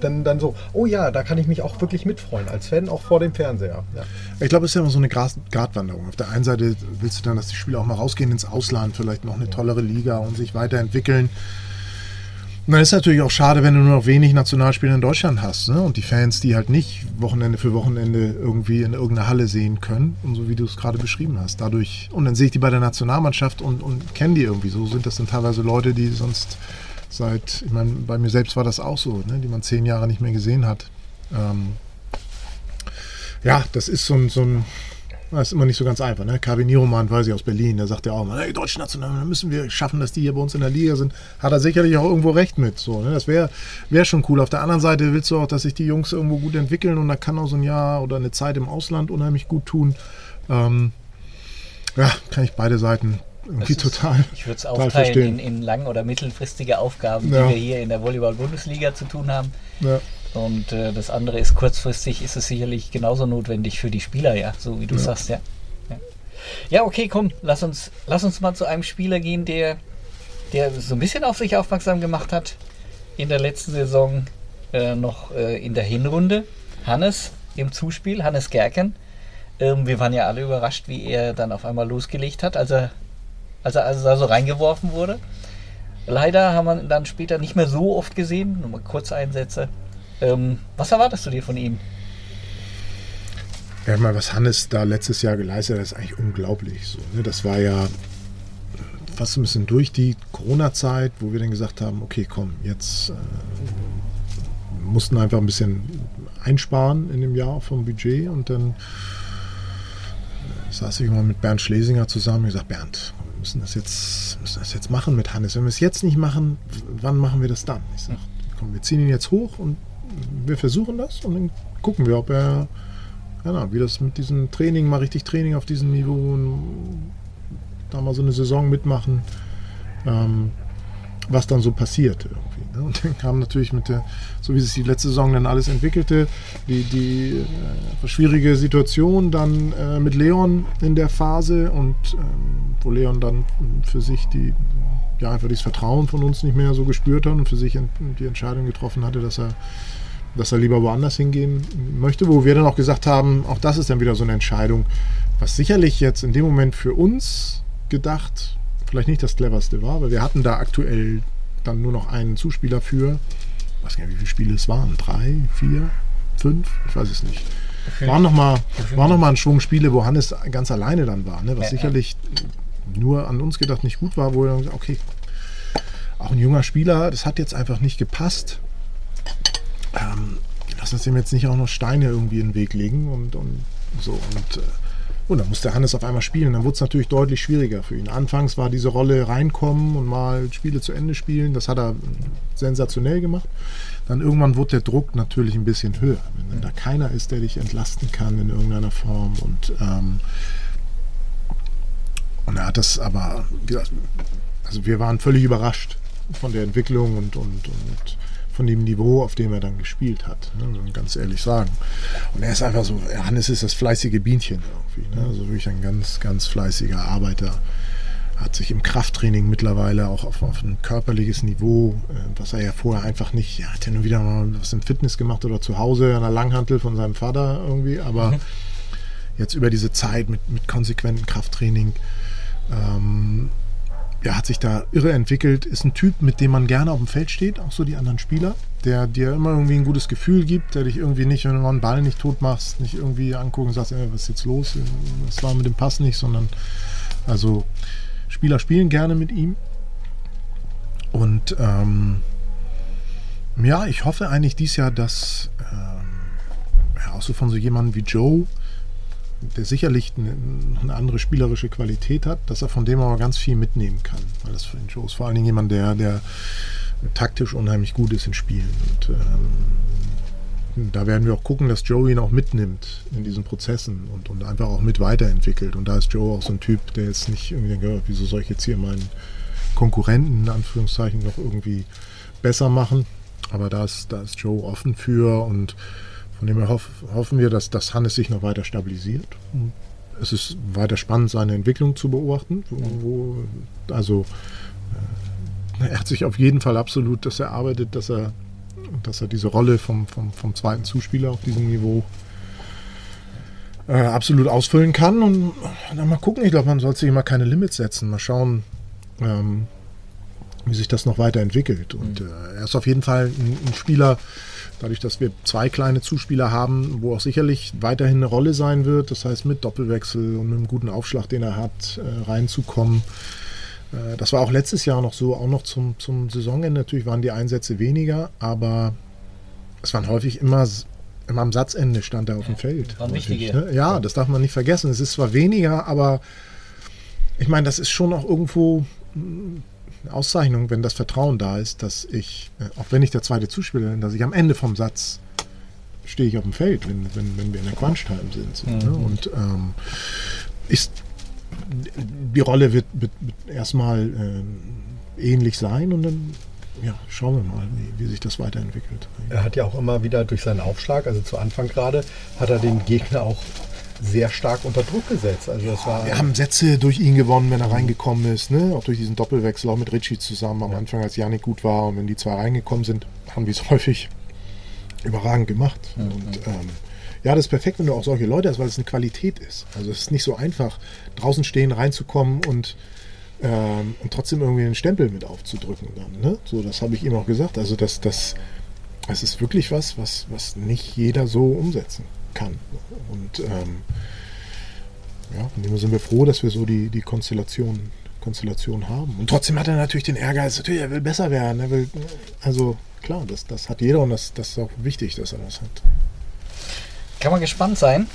dann, dann so, oh ja, da kann ich mich auch wirklich mitfreuen, als Fan auch vor dem Fernseher. Ja. Ich glaube, es ist ja immer so eine Gratwanderung. Auf der einen Seite willst du dann, dass die Spieler auch mal rausgehen ins Ausland, vielleicht noch eine tollere Liga und sich weiterentwickeln. Und dann ist es natürlich auch schade, wenn du nur noch wenig Nationalspieler in Deutschland hast ne? und die Fans, die halt nicht Wochenende für Wochenende irgendwie in irgendeiner Halle sehen können, und so wie du es gerade beschrieben hast. Dadurch, und dann sehe ich die bei der Nationalmannschaft und, und kenne die irgendwie. So sind das dann teilweise Leute, die sonst seit, ich meine, bei mir selbst war das auch so, ne, die man zehn Jahre nicht mehr gesehen hat. Ähm, ja, das ist so ein, so ein das ist immer nicht so ganz einfach. Ne? Kavi Nieroman, weiß ich, aus Berlin, der sagt ja auch, hey, deutsche National, müssen wir schaffen, dass die hier bei uns in der Liga sind. Hat er sicherlich auch irgendwo recht mit. So, ne? Das wäre wär schon cool. Auf der anderen Seite willst du auch, dass sich die Jungs irgendwo gut entwickeln und da kann auch so ein Jahr oder eine Zeit im Ausland unheimlich gut tun. Ähm, ja, kann ich beide Seiten irgendwie total. Ich würde es aufteilen in, in lang- oder mittelfristige Aufgaben, ja. die wir hier in der Volleyball-Bundesliga zu tun haben. Ja. Und äh, das andere ist kurzfristig, ist es sicherlich genauso notwendig für die Spieler, ja, so wie du ja. sagst, ja. ja. ja. okay, komm, lass uns, lass uns mal zu einem Spieler gehen, der, der so ein bisschen auf sich aufmerksam gemacht hat in der letzten Saison, äh, noch äh, in der Hinrunde. Hannes im Zuspiel, Hannes Gerken. Ähm, wir waren ja alle überrascht, wie er dann auf einmal losgelegt hat, als er als er, als er so reingeworfen wurde. Leider haben wir ihn dann später nicht mehr so oft gesehen, nur mal Kurzeinsätze. Ähm, was erwartest du dir von ihm? Ja, mal, was Hannes da letztes Jahr geleistet hat, ist eigentlich unglaublich. So, ne? Das war ja fast ein bisschen durch die Corona-Zeit, wo wir dann gesagt haben, okay, komm, jetzt äh, mussten einfach ein bisschen einsparen in dem Jahr vom Budget und dann äh, saß ich mal mit Bernd Schlesinger zusammen und gesagt, Bernd, müssen das jetzt, müssen das jetzt machen mit Hannes. Wenn wir es jetzt nicht machen, wann machen wir das dann? Ich sage, komm, wir ziehen ihn jetzt hoch und wir versuchen das und dann gucken wir, ob er ja, wie das mit diesem Training, mal richtig Training auf diesem Niveau und da mal so eine Saison mitmachen, ähm, was dann so passiert irgendwie. Ne? Und dann kam natürlich mit der, so wie sich die letzte Saison dann alles entwickelte, die, die äh, schwierige Situation dann äh, mit Leon in der Phase und ähm, wo Leon dann für sich die, ja, einfach dieses Vertrauen von uns nicht mehr so gespürt hat und für sich die Entscheidung getroffen hatte, dass er dass er lieber woanders hingehen möchte, wo wir dann auch gesagt haben, auch das ist dann wieder so eine Entscheidung, was sicherlich jetzt in dem Moment für uns gedacht vielleicht nicht das cleverste war, weil wir hatten da aktuell dann nur noch einen Zuspieler für, ich weiß gar nicht, wie viele Spiele es waren, drei, vier, fünf, ich weiß es nicht. Waren nochmal noch mal ein Schwung Spiele, wo Hannes ganz alleine dann war, ne? was ja, sicherlich ja. nur an uns gedacht nicht gut war, wo wir dann gesagt okay, auch ein junger Spieler, das hat jetzt einfach nicht gepasst ähm, lass uns dem jetzt nicht auch noch Steine irgendwie in den Weg legen und, und so. Und, äh, und dann musste Hannes auf einmal spielen. Dann wurde es natürlich deutlich schwieriger für ihn. Anfangs war diese Rolle reinkommen und mal Spiele zu Ende spielen. Das hat er sensationell gemacht. Dann irgendwann wurde der Druck natürlich ein bisschen höher. Wenn da keiner ist, der dich entlasten kann in irgendeiner Form. Und, ähm, und er hat das aber, also wir waren völlig überrascht von der Entwicklung und, und, und von dem Niveau, auf dem er dann gespielt hat. Ne, ganz ehrlich sagen. Und er ist einfach so, Hannes ist das fleißige Bienchen irgendwie. Ne? Also wirklich ein ganz, ganz fleißiger Arbeiter. Hat sich im Krafttraining mittlerweile auch auf, auf ein körperliches Niveau, äh, was er ja vorher einfach nicht, ja, hat ja nur wieder mal was im Fitness gemacht oder zu Hause an der Langhantel von seinem Vater irgendwie, aber mhm. jetzt über diese Zeit mit, mit konsequentem Krafttraining ähm, ja, hat sich da irre entwickelt, ist ein Typ, mit dem man gerne auf dem Feld steht, auch so die anderen Spieler, der dir immer irgendwie ein gutes Gefühl gibt, der dich irgendwie nicht, wenn du mal einen Ball nicht tot machst, nicht irgendwie angucken und sagst, ey, was ist jetzt los? Das war mit dem Pass nicht, sondern also Spieler spielen gerne mit ihm. Und ähm, ja, ich hoffe eigentlich dieses Jahr, dass ähm, ja, auch so von so jemandem wie Joe, der sicherlich eine, andere spielerische Qualität hat, dass er von dem aber ganz viel mitnehmen kann. Weil das für den Joe ist vor allen Dingen jemand, der, der taktisch unheimlich gut ist in Spielen. Und ähm, da werden wir auch gucken, dass Joe ihn auch mitnimmt in diesen Prozessen und, und einfach auch mit weiterentwickelt. Und da ist Joe auch so ein Typ, der jetzt nicht irgendwie denkt, wieso soll ich jetzt hier meinen Konkurrenten in Anführungszeichen noch irgendwie besser machen. Aber da ist, da ist Joe offen für und von dem her hoff, hoffen wir, dass, dass Hannes sich noch weiter stabilisiert. Es ist weiter spannend, seine Entwicklung zu beobachten. Wo, wo, also äh, er hat sich auf jeden Fall absolut das erarbeitet, dass er, dass er diese Rolle vom, vom, vom zweiten Zuspieler auf diesem Niveau äh, absolut ausfüllen kann. Und dann mal gucken, ich glaube, man sollte sich immer keine Limits setzen. Mal schauen, ähm, wie sich das noch weiterentwickelt. Und mhm. äh, er ist auf jeden Fall ein, ein Spieler, Dadurch, dass wir zwei kleine Zuspieler haben, wo auch sicherlich weiterhin eine Rolle sein wird, das heißt mit Doppelwechsel und mit einem guten Aufschlag, den er hat, äh, reinzukommen. Äh, das war auch letztes Jahr noch so, auch noch zum, zum Saisonende. Natürlich waren die Einsätze weniger, aber es waren häufig immer immer am Satzende stand er auf dem Feld. War wichtige. Ne? Ja, das darf man nicht vergessen. Es ist zwar weniger, aber ich meine, das ist schon auch irgendwo Auszeichnung, wenn das Vertrauen da ist, dass ich, äh, auch wenn ich der zweite Zuspieler bin, dass ich am Ende vom Satz stehe ich auf dem Feld, wenn, wenn, wenn wir in der Crunch-Time sind. So, ne? mhm. ne? Und ähm, ist, die Rolle wird, wird, wird erstmal äh, ähnlich sein und dann ja, schauen wir mal, wie, wie, sich das weiterentwickelt. Er hat ja auch immer wieder durch seinen Aufschlag, also zu Anfang gerade, hat er den Gegner auch sehr stark unter Druck gesetzt. Also das war Wir haben Sätze durch ihn gewonnen, wenn er reingekommen ist. Ne? Auch durch diesen Doppelwechsel, auch mit Ritchie zusammen am ja. Anfang, als Janik gut war. Und wenn die zwei reingekommen sind, haben wir es (laughs) häufig überragend gemacht. Mhm. Und ähm, ja, das ist perfekt, wenn du auch solche Leute hast, weil es eine Qualität ist. Also es ist nicht so einfach, draußen stehen, reinzukommen und, ähm, und trotzdem irgendwie einen Stempel mit aufzudrücken. Dann, ne? So, das habe ich ihm auch gesagt. Also das, das es ist wirklich was, was, was nicht jeder so umsetzen kann. Und ähm, ja, von dem sind wir froh, dass wir so die, die Konstellation, Konstellation haben. Und trotzdem hat er natürlich den Ehrgeiz, natürlich, er will besser werden. Er will, also klar, das, das hat jeder und das, das ist auch wichtig, dass er das hat. Kann man gespannt sein.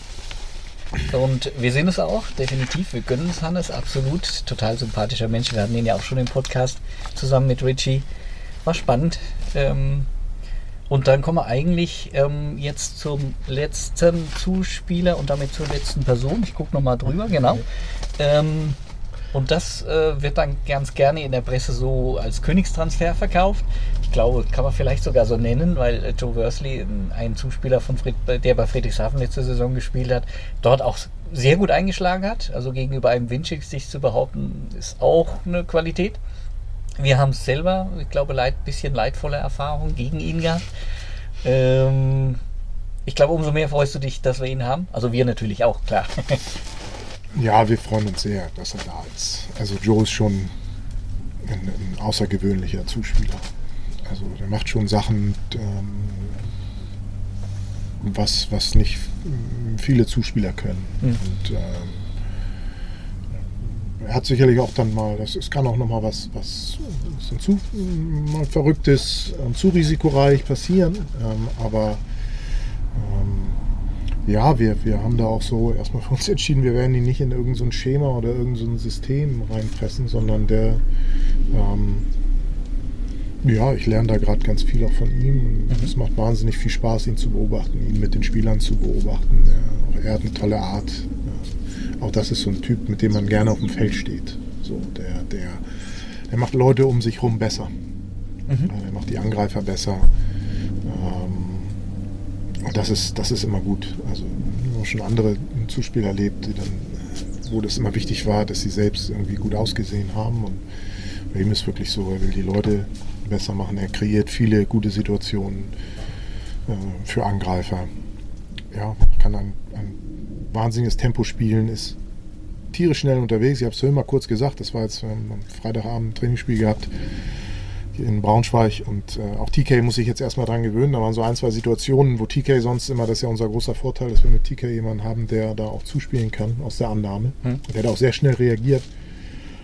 Und wir sehen es auch, definitiv. Wir gönnen es Hannes, absolut. Total sympathischer Mensch. Wir hatten ihn ja auch schon im Podcast zusammen mit Richie. War spannend. Ähm, und dann kommen wir eigentlich ähm, jetzt zum letzten Zuspieler und damit zur letzten Person. Ich gucke nochmal drüber, genau. Ähm, und das äh, wird dann ganz gerne in der Presse so als Königstransfer verkauft. Ich glaube, kann man vielleicht sogar so nennen, weil äh, Joe Worsley, ein Zuspieler, von Fried, der bei Friedrichshafen letzte Saison gespielt hat, dort auch sehr gut eingeschlagen hat. Also gegenüber einem Winchik sich zu behaupten, ist auch eine Qualität. Wir haben es selber, ich glaube, ein bisschen leidvolle Erfahrungen gegen ihn gehabt. Ähm, ich glaube, umso mehr freust du dich, dass wir ihn haben. Also wir natürlich auch, klar. (laughs) Ja, wir freuen uns sehr, dass er da ist. Also Joe ist schon ein, ein außergewöhnlicher Zuspieler. Also der macht schon Sachen, ähm, was, was nicht viele Zuspieler können. Mhm. Und ähm, er hat sicherlich auch dann mal, das, es kann auch noch mal was, was zu, mal Verrücktes und zu risikoreich passieren. Ähm, aber ähm, ja, wir, wir haben da auch so erstmal für uns entschieden, wir werden ihn nicht in irgendein so Schema oder irgendein so System reinpressen, sondern der, ähm, ja, ich lerne da gerade ganz viel auch von ihm. Mhm. Es macht wahnsinnig viel Spaß, ihn zu beobachten, ihn mit den Spielern zu beobachten. Ja, er hat eine tolle Art. Auch das ist so ein Typ, mit dem man gerne auf dem Feld steht. So, der, der, der macht Leute um sich herum besser. Mhm. Er macht die Angreifer besser. Ähm, und das ist, das ist immer gut. Also ich habe schon andere Zuspieler erlebt, die dann, wo das immer wichtig war, dass sie selbst irgendwie gut ausgesehen haben. Und bei ihm ist wirklich so, er will die Leute besser machen. Er kreiert viele gute Situationen äh, für Angreifer. Ja, kann ein, ein wahnsinniges Tempo spielen, ist tierisch schnell unterwegs. Ich habe es vorhin mal kurz gesagt, das war jetzt ähm, am Freitagabend ein Trainingsspiel gehabt in Braunschweig und äh, auch TK muss sich jetzt erstmal dran gewöhnen. Da waren so ein, zwei Situationen, wo TK sonst immer, das ist ja unser großer Vorteil, dass wir mit TK jemanden haben, der da auch zuspielen kann aus der Annahme. Hm. Der hat auch sehr schnell reagiert.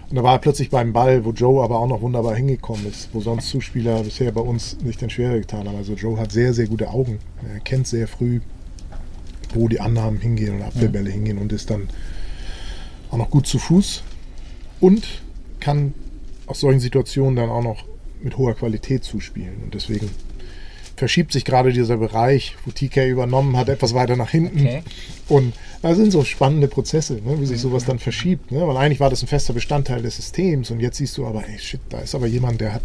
Und da war er plötzlich beim Ball, wo Joe aber auch noch wunderbar hingekommen ist, wo sonst Zuspieler bisher bei uns nicht den Schwere getan haben. Also Joe hat sehr, sehr gute Augen. Er kennt sehr früh, wo die Annahmen hingehen und Abwehrbälle hm. hingehen und ist dann auch noch gut zu Fuß und kann aus solchen Situationen dann auch noch mit hoher Qualität zuspielen. Und deswegen verschiebt sich gerade dieser Bereich, wo TK übernommen hat, etwas weiter nach hinten. Okay. Und da sind so spannende Prozesse, ne, wie sich sowas dann verschiebt. Ne? Weil eigentlich war das ein fester Bestandteil des Systems und jetzt siehst du aber, ey, shit, da ist aber jemand, der hat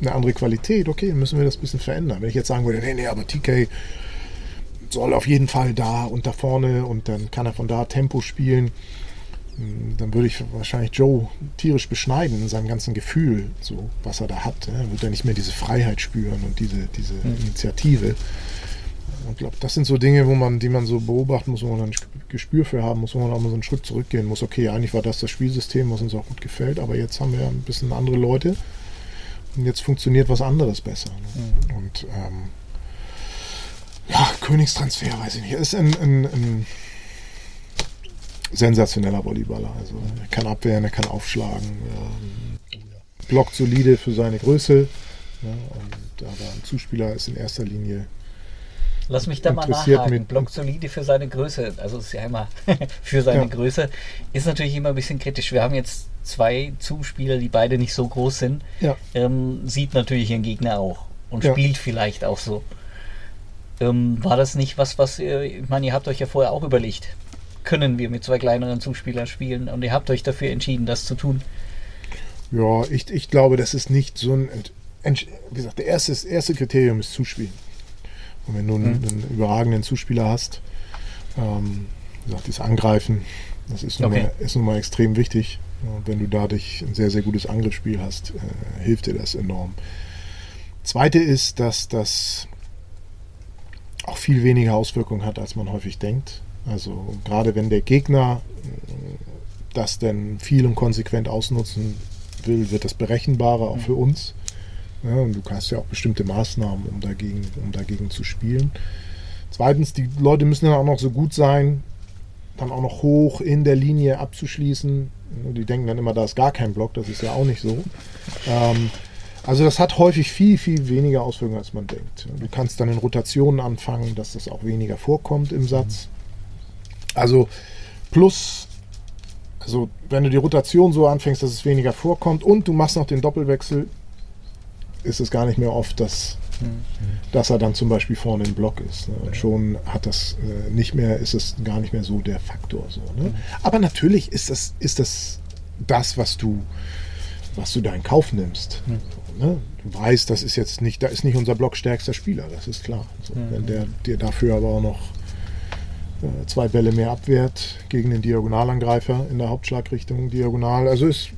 eine andere Qualität. Okay, müssen wir das ein bisschen verändern. Wenn ich jetzt sagen würde, nee, nee, aber TK soll auf jeden Fall da und da vorne und dann kann er von da Tempo spielen hm, dann würde ich wahrscheinlich Joe tierisch beschneiden in seinem ganzen Gefühl, so was er da hat. Er wird er nicht mehr diese Freiheit spüren und diese, diese mhm. Initiative. Ich glaube, das sind so Dinge, wo man, die man so beobachten muss, wo man ein Gespür für haben muss, wo man auch mal so einen Schritt zurückgehen muss. Okay, eigentlich war das das Spielsystem, was uns auch gut gefällt, aber jetzt haben wir ein bisschen andere Leute und jetzt funktioniert was anderes besser. Ne? Mhm. Und ähm, ja, Königstransfer, weiß ich nicht. Er ist ein, ein, ein sensationeller Volleyballer. Also er kann abwehren, er kann aufschlagen, ähm, blockt solide für seine Größe. Ja, und aber ein Zuspieler ist in erster Linie. Lass mich da mal nachhaken. Blockt solide für seine Größe, also ist ja immer (laughs) für seine ja. Größe, ist natürlich immer ein bisschen kritisch. Wir haben jetzt zwei Zuspieler, die beide nicht so groß sind. Ja. Ähm, sieht natürlich ihren Gegner auch und spielt vielleicht auch so. Ähm, war das nicht was, was ihr, ich meine, ihr habt euch ja vorher auch überlegt, können wir mit zwei kleineren Zuspielern spielen. Und ihr habt euch dafür entschieden, das zu tun. Ja, ich, ich glaube, das ist nicht so ein. Wie gesagt, der erste, das erste Kriterium ist Zuspielen. Und wenn du einen, mhm. einen überragenden Zuspieler hast, ähm, wie gesagt, das Angreifen, das ist nun, okay. mal, ist nun mal extrem wichtig. Und wenn du dadurch ein sehr, sehr gutes Angriffsspiel hast, äh, hilft dir das enorm. Zweite ist, dass das auch viel weniger Auswirkungen hat, als man häufig denkt. Also gerade wenn der Gegner äh, das denn viel und konsequent ausnutzen will, wird das berechenbarer auch für uns. Ja, und du hast ja auch bestimmte Maßnahmen, um dagegen, um dagegen zu spielen. Zweitens, die Leute müssen dann auch noch so gut sein, dann auch noch hoch in der Linie abzuschließen. Die denken dann immer, da ist gar kein Block, das ist ja auch nicht so. Ähm, also das hat häufig viel, viel weniger Auswirkungen, als man denkt. Du kannst dann in Rotationen anfangen, dass das auch weniger vorkommt im Satz. Also plus, also wenn du die Rotation so anfängst, dass es weniger vorkommt und du machst noch den Doppelwechsel, ist es gar nicht mehr oft, dass, dass er dann zum Beispiel vorne im Block ist. Ne? Und schon hat das äh, nicht mehr, ist es gar nicht mehr so der Faktor. So, ne? Aber natürlich ist das, ist das das, was du, was du da in Kauf nimmst. Ne? Du weißt, das ist jetzt nicht, da ist nicht unser blockstärkster Spieler, das ist klar. So, Wenn der dir dafür aber auch noch äh, zwei Bälle mehr abwehrt gegen den Diagonalangreifer in der Hauptschlagrichtung diagonal, also ist,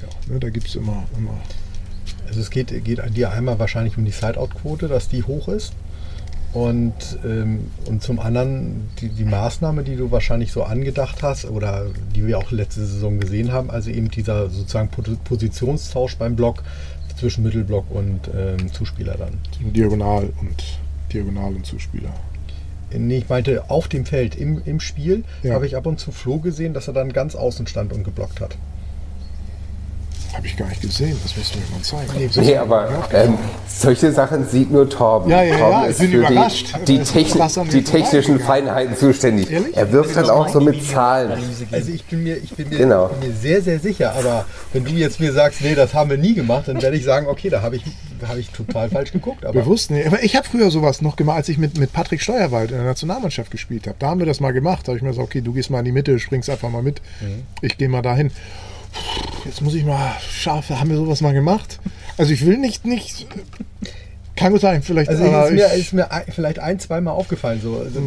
ja, ne, da gibt es immer, immer Also es geht, geht dir einmal wahrscheinlich um die Sideout-Quote, dass die hoch ist. Und, ähm, und zum anderen die, die Maßnahme, die du wahrscheinlich so angedacht hast oder die wir auch letzte Saison gesehen haben, also eben dieser sozusagen Po- Positionstausch beim Block zwischen Mittelblock und ähm, Zuspieler dann. Diagonal und Diagonal und Zuspieler. Nee, ich meinte auf dem Feld im, im Spiel Ja. habe ich ab und zu Flo gesehen, dass er dann ganz außen stand und geblockt hat. Habe ich gar nicht gesehen, das musst du mir mal zeigen. Nee, aber ähm, solche Sachen sieht nur Torben. Ja, ja, Torben ja, ich ist bin für überrascht. die, die, ist Techn die technischen. Feinheiten zuständig. Ehrlich? Er wirft dann auch so mit Zahlen. Also ich bin mir, ich bin mir, Genau. bin mir sehr, sehr sicher, aber wenn du jetzt mir sagst, nee, das haben wir nie gemacht, dann werde ich sagen, okay, da habe ich, da habe ich total falsch geguckt. Aber Bewusst nicht. Aber ich habe früher sowas noch gemacht, als ich mit, mit Patrick Steuerwald in der Nationalmannschaft gespielt habe. Da haben wir das mal gemacht. Da habe ich mir gesagt, okay, du gehst mal in die Mitte, springst einfach mal mit. Ich gehe mal dahin. Jetzt muss ich mal scharf, haben wir sowas mal gemacht? Also ich will nicht, nicht. Kann gut sein, vielleicht. also ist mir, ich, ist mir ein, vielleicht ein, zweimal aufgefallen. So. Also,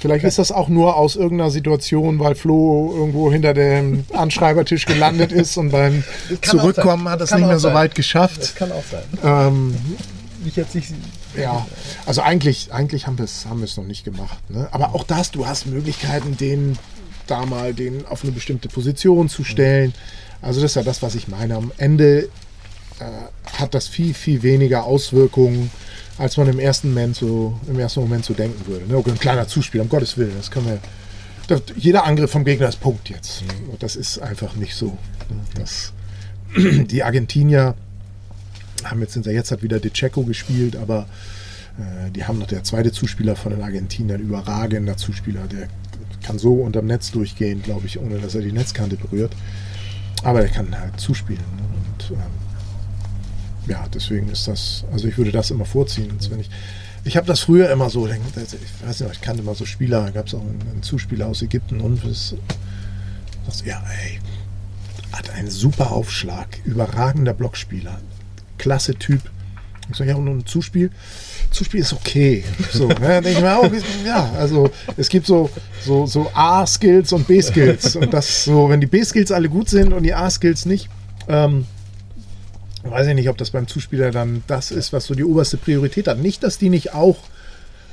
vielleicht ist das auch nur aus irgendeiner Situation, weil Flo irgendwo hinter dem Anschreibertisch gelandet (laughs) ist und beim Zurückkommen hat es nicht mehr so sein. weit geschafft. das kann auch sein. Ähm, Ich jetzt nicht, Ja, also eigentlich, eigentlich haben wir es haben noch nicht gemacht. Ne? Aber auch das, du hast Möglichkeiten, den da mal den auf eine bestimmte Position zu stellen. Also das ist ja das, was ich meine. Am Ende äh, hat das viel, viel weniger Auswirkungen, als man im ersten Moment so, im ersten Moment so denken würde. Ne? Okay, ein kleiner Zuspiel, um Gottes Willen, das können wir. Das, jeder Angriff vom Gegner ist Punkt jetzt. Und das ist einfach nicht so. ne? Das, (clears throat) die Argentinier haben jetzt sind ja jetzt hat wieder De Checo gespielt, aber äh, die haben noch der zweite Zuspieler von den Argentiniern, überragender Zuspieler, der kann so unterm Netz durchgehen, glaube ich, ohne dass er die Netzkante berührt. Aber er kann halt zuspielen. Ne? Und ähm, ja, deswegen ist das, also ich würde das immer vorziehen. als wenn ich ich habe das früher immer so, ich weiß nicht, ich kannte mal so Spieler, gab es auch einen, einen Zuspieler aus Ägypten und das, das, ja, ey, hat einen super Aufschlag, überragender Blockspieler, klasse Typ. Ich sage, ja, und ein Zuspiel? Zuspiel ist okay. So, ne, ich mir auch, ja, also es gibt so, so, so A-Skills und B-Skills. Und das so, wenn die B-Skills alle gut sind und die A-Skills nicht, ähm, weiß ich nicht, ob das beim Zuspieler dann das ist, was so die oberste Priorität hat. Nicht, dass die nicht auch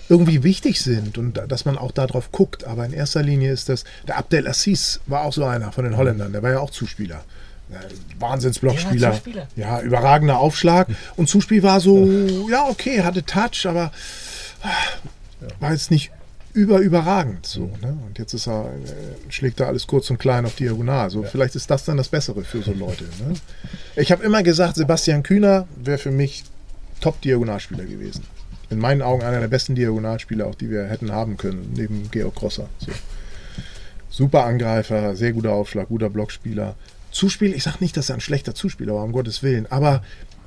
irgendwie wichtig sind und da- dass man auch darauf guckt, aber in erster Linie ist das, der Abdel Assis war auch so einer von den Holländern, der war ja auch Zuspieler. Ja, Wahnsinnsblockspieler. Ja. Ja, überragender Aufschlag. Und Zuspiel war so, ja, okay, hatte Touch, aber ah, war jetzt nicht über überragend so. Ne? Und jetzt ist er, äh, schlägt er alles kurz und klein auf Diagonal. So, Vielleicht ist das dann das Bessere für so Leute. Ne? Ich habe immer gesagt, Sebastian Kühner wäre für mich Top-Diagonalspieler gewesen. In meinen Augen einer der besten Diagonalspieler, auch die wir hätten haben können, neben Georg Crosser. So. Super Angreifer, sehr guter Aufschlag, guter Blockspieler. Zuspiel, ich sage nicht, dass er ein schlechter Zuspieler war, um Gottes Willen, aber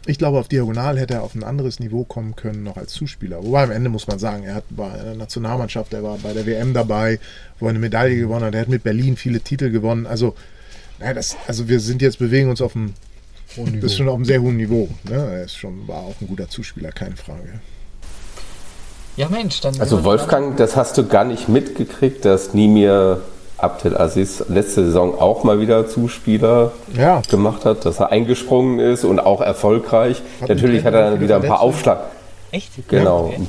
ich glaube, auf Diagonal hätte er auf ein anderes Niveau kommen können, noch als Zuspieler. Wobei am Ende muss man sagen, er hat, war in der Nationalmannschaft, er war bei der WM dabei, wo er eine Medaille gewonnen hat, er hat mit Berlin viele Titel gewonnen. Also, naja, das, also wir sind jetzt, bewegen uns auf einem, das ist schon auf einem sehr hohen Niveau. Ne? Er ist schon, war auch ein guter Zuspieler, keine Frage. Ja, Mensch, dann. Also Wolfgang, das hast du gar nicht mitgekriegt, dass Nimir Abdelaziz letzte Saison auch mal wieder Zuspieler Ja. gemacht hat, dass er eingesprungen ist und auch erfolgreich. Hat Natürlich hat er dann wieder ein paar verletzt, Aufschlag, Echt? genau. Und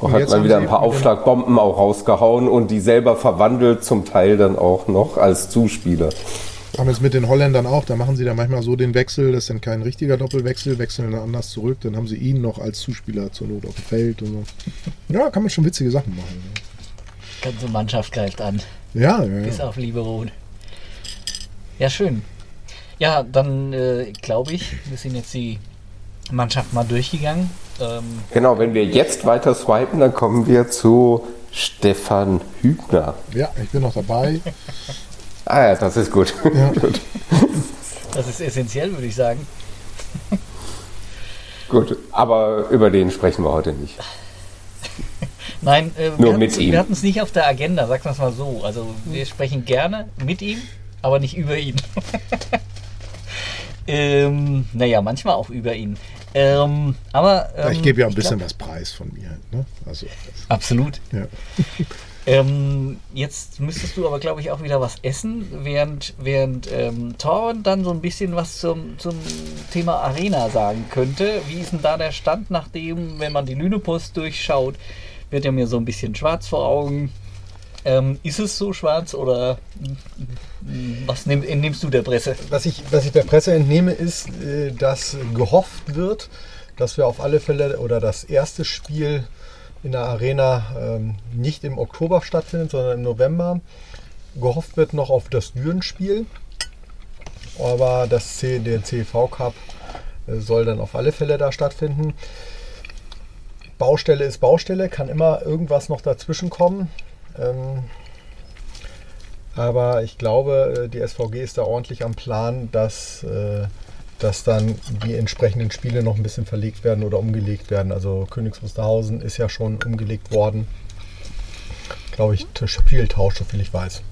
Und hat jetzt mal haben wieder ein paar Aufschlagbomben auch rausgehauen und die selber verwandelt, zum Teil dann auch noch als Zuspieler. haben jetzt mit den Holländern auch, da machen sie dann manchmal so den Wechsel, das ist dann kein richtiger Doppelwechsel, wechseln dann anders zurück, dann haben sie ihn noch als Zuspieler zur Not auf dem Feld und so. Ja, kann man schon witzige Sachen machen. Ganze Mannschaft greift an. Ja, ja, Bis auf Liberon. Ja, schön. Ja, dann äh, glaube ich, wir sind jetzt die Mannschaft mal durchgegangen. Ähm, Genau, wenn wir jetzt weiter swipen, dann kommen wir zu Stefan Hübner. ja, ich bin noch dabei. Ah ja, das ist gut. Ja. (laughs) gut. das ist essentiell, würde ich sagen. Gut, aber über den sprechen wir heute nicht. (laughs) Nein, äh, Nur wir mit hatten's- ihm. Wir hatten es nicht auf der Agenda, sagen wir es mal so. Also wir sprechen gerne mit ihm, aber nicht über ihn. (laughs) ähm, naja, manchmal auch über ihn. Ähm, aber ähm, ich gebe ja ein bisschen glaub- was preis von mir. Ne? Also, Absolut. ja. (laughs) Ähm, jetzt müsstest du aber, glaube ich, auch wieder was essen, während, während ähm, Torben dann so ein bisschen was zum, zum Thema Arena sagen könnte. Wie ist denn da der Stand, nachdem, wenn man die Lünepost durchschaut, wird ja mir so ein bisschen schwarz vor Augen. Ähm, ist es so schwarz oder mm, was nimm, entnimmst du der Presse? Was ich, was ich der Presse entnehme, ist, äh, dass gehofft wird, dass wir auf alle Fälle oder das erste Spiel in der Arena ähm, nicht im Oktober stattfindet, sondern im November. Gehofft wird noch auf das Düren-Spiel. Aber das C, der CV Cup äh, soll dann auf alle Fälle da stattfinden. Baustelle ist Baustelle, kann immer irgendwas noch dazwischen kommen. Ähm, aber ich glaube, äh, die SVG ist da ordentlich am Plan, dass, äh, dass dann die entsprechenden Spiele noch ein bisschen verlegt werden oder umgelegt werden. Also Königs Wusterhausen ist ja schon umgelegt worden. Glaube ich, Spieltausch, soviel ich weiß.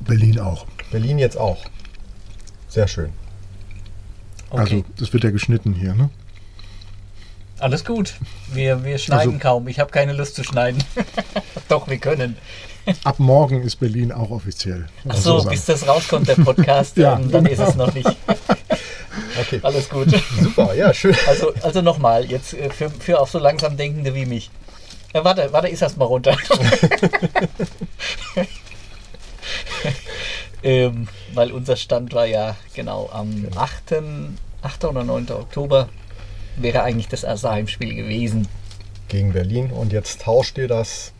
Berlin auch. Berlin jetzt auch. Sehr schön. Also, das wird ja geschnitten hier. Ne? Alles gut. Wir, wir schneiden Also- kaum. Ich habe keine Lust zu schneiden. (laughs) Doch, wir können. Ab morgen ist Berlin auch offiziell. Ach so, sagen. bis das rauskommt, der Podcast, (laughs) Ja, ähm, dann ist es genau. noch nicht. (laughs) Okay, Alles gut. super, ja, schön. Also, also nochmal, jetzt äh, für, für auch so langsam Denkende wie mich. Äh, warte, warte, ist das mal runter. ähm, weil unser Stand war ja genau am 8. 8. oder 9. Oktober wäre eigentlich das erste Heimspiel gewesen. Gegen Berlin. Und jetzt tauscht ihr das.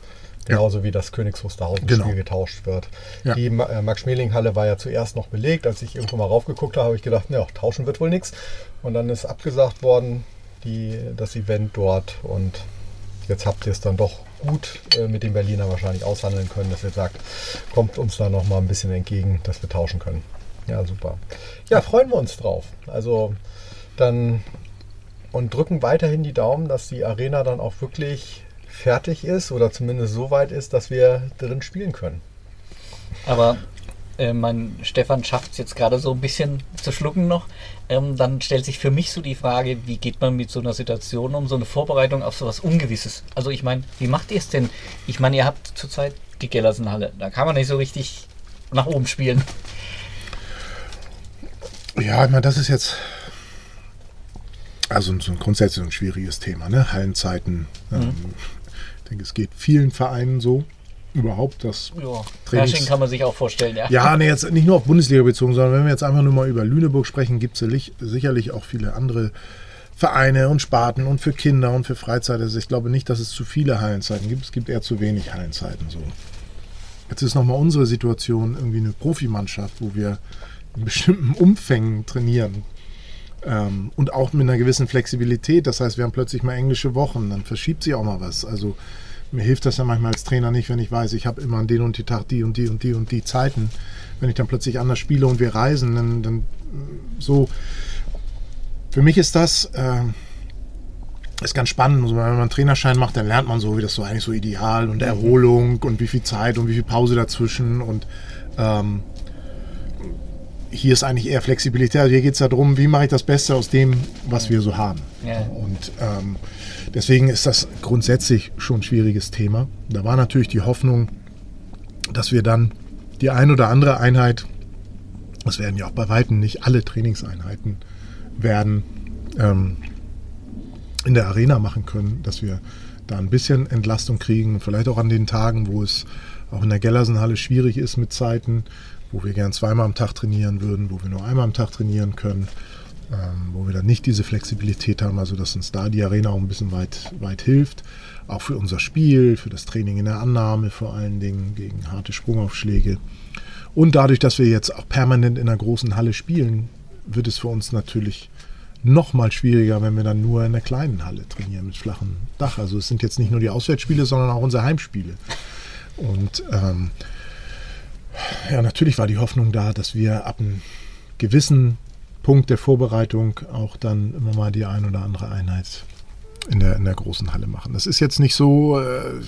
Ja. Genauso wie das Königs Wusterhausen-Spiel Genau. getauscht wird. Ja. Die äh, Max-Schmeling-Halle war ja zuerst noch belegt. Als ich irgendwo mal raufgeguckt habe, habe ich gedacht, ja, tauschen wird wohl nichts. Und dann ist abgesagt worden, die, das Event dort. Und jetzt habt ihr es dann doch gut äh, mit den Berliner wahrscheinlich aushandeln können, dass ihr sagt, kommt uns da noch mal ein bisschen entgegen, dass wir tauschen können. Ja, super. Ja, freuen wir uns drauf. Also dann und drücken weiterhin die Daumen, dass die Arena dann auch wirklich fertig ist oder zumindest so weit ist, dass wir drin spielen können. Aber äh, mein Stefan schafft es jetzt gerade so ein bisschen zu schlucken noch. Ähm, dann stellt sich für mich so die Frage, wie geht man mit so einer Situation um, so eine Vorbereitung auf sowas Ungewisses? Also ich meine, wie macht ihr es denn? Ich meine, ihr habt zurzeit die Gellersenhalle. Da kann man nicht so richtig nach oben spielen. Ja, ich meine, das ist jetzt also so ein grundsätzlich ein schwieriges Thema, ne? Hallenzeiten. Ähm, ich denke, es geht vielen Vereinen so überhaupt, Trainings- Hersching kann man sich auch vorstellen, ja. Ja, nee, jetzt nicht nur auf Bundesliga bezogen, sondern wenn wir jetzt einfach nur mal über Lüneburg sprechen, gibt es sicherlich auch viele andere Vereine und Sparten und für Kinder und für Freizeit. Also ich glaube nicht, dass es zu viele Hallenzeiten gibt. Es gibt eher zu wenig Hallenzeiten. So. Jetzt ist nochmal unsere Situation irgendwie eine Profimannschaft, wo wir in bestimmten Umfängen trainieren. Ähm, und auch mit einer gewissen Flexibilität. Das heißt, wir haben plötzlich mal englische Wochen, dann verschiebt sich auch mal was. Also mir hilft das ja manchmal als Trainer nicht, wenn ich weiß, ich habe immer an den und die Tag die und die und die und die Zeiten. Wenn ich dann plötzlich anders spiele und wir reisen, dann, dann äh, so. Für mich ist das äh, ist ganz spannend. Also wenn man einen Trainerschein macht, dann lernt man so, wie das so eigentlich so ideal und Erholung und wie viel Zeit und wie viel Pause dazwischen und ähm, hier ist eigentlich eher Flexibilität. Also hier geht es darum, wie mache ich das Beste aus dem, was wir so haben. Ja. Und ähm, deswegen ist das grundsätzlich schon ein schwieriges Thema. Da war natürlich die Hoffnung, dass wir dann die ein oder andere Einheit, das werden ja auch bei Weitem nicht alle Trainingseinheiten werden, ähm, in der Arena machen können, dass wir da ein bisschen Entlastung kriegen. Vielleicht auch an den Tagen, wo es auch in der Gellersenhalle schwierig ist mit Zeiten, wo wir gern zweimal am Tag trainieren würden, wo wir nur einmal am Tag trainieren können, ähm, wo wir dann nicht diese Flexibilität haben, also dass uns da die Arena auch ein bisschen weit, weit hilft. Auch für unser Spiel, für das Training in der Annahme vor allen Dingen gegen harte Sprungaufschläge. Und dadurch, dass wir jetzt auch permanent in einer großen Halle spielen, wird es für uns natürlich noch mal schwieriger, wenn wir dann nur in der kleinen Halle trainieren mit flachem Dach. Also es sind jetzt nicht nur die Auswärtsspiele, sondern auch unsere Heimspiele. Und ähm, ja, natürlich war die Hoffnung da, dass wir ab einem gewissen Punkt der Vorbereitung auch dann immer mal die ein oder andere Einheit in der, in der großen Halle machen. Das ist jetzt nicht so. Äh,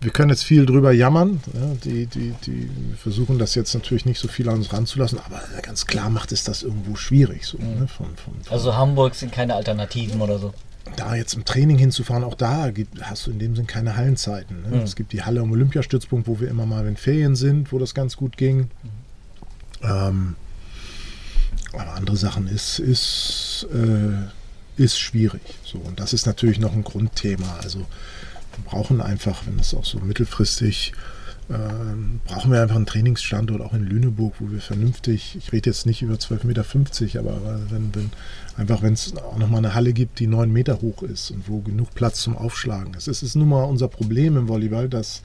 wir können jetzt viel drüber jammern. Ja, die, die, die versuchen das jetzt natürlich nicht so viel an uns ranzulassen, aber ganz klar macht es das irgendwo schwierig. So, ne, von, von, von Also Hamburg sind keine Alternativen oder so. Da jetzt im Training hinzufahren, auch da gibt, hast du in dem Sinn keine Hallenzeiten. Ne? Mhm. Es gibt die Halle am Olympiastützpunkt, wo wir immer mal, wenn Ferien sind, wo das ganz gut ging. Ähm, aber andere Sachen ist, ist, äh, ist schwierig. So, und das ist natürlich noch ein Grundthema. Also wir brauchen einfach, wenn das auch so mittelfristig, ähm, brauchen wir einfach einen Trainingsstandort auch in Lüneburg, wo wir vernünftig, ich rede jetzt nicht über 12,50 Meter, aber wenn, wenn einfach wenn es auch nochmal eine Halle gibt, die 9 Meter hoch ist und wo genug Platz zum Aufschlagen ist. Es ist nun mal unser Problem im Volleyball, dass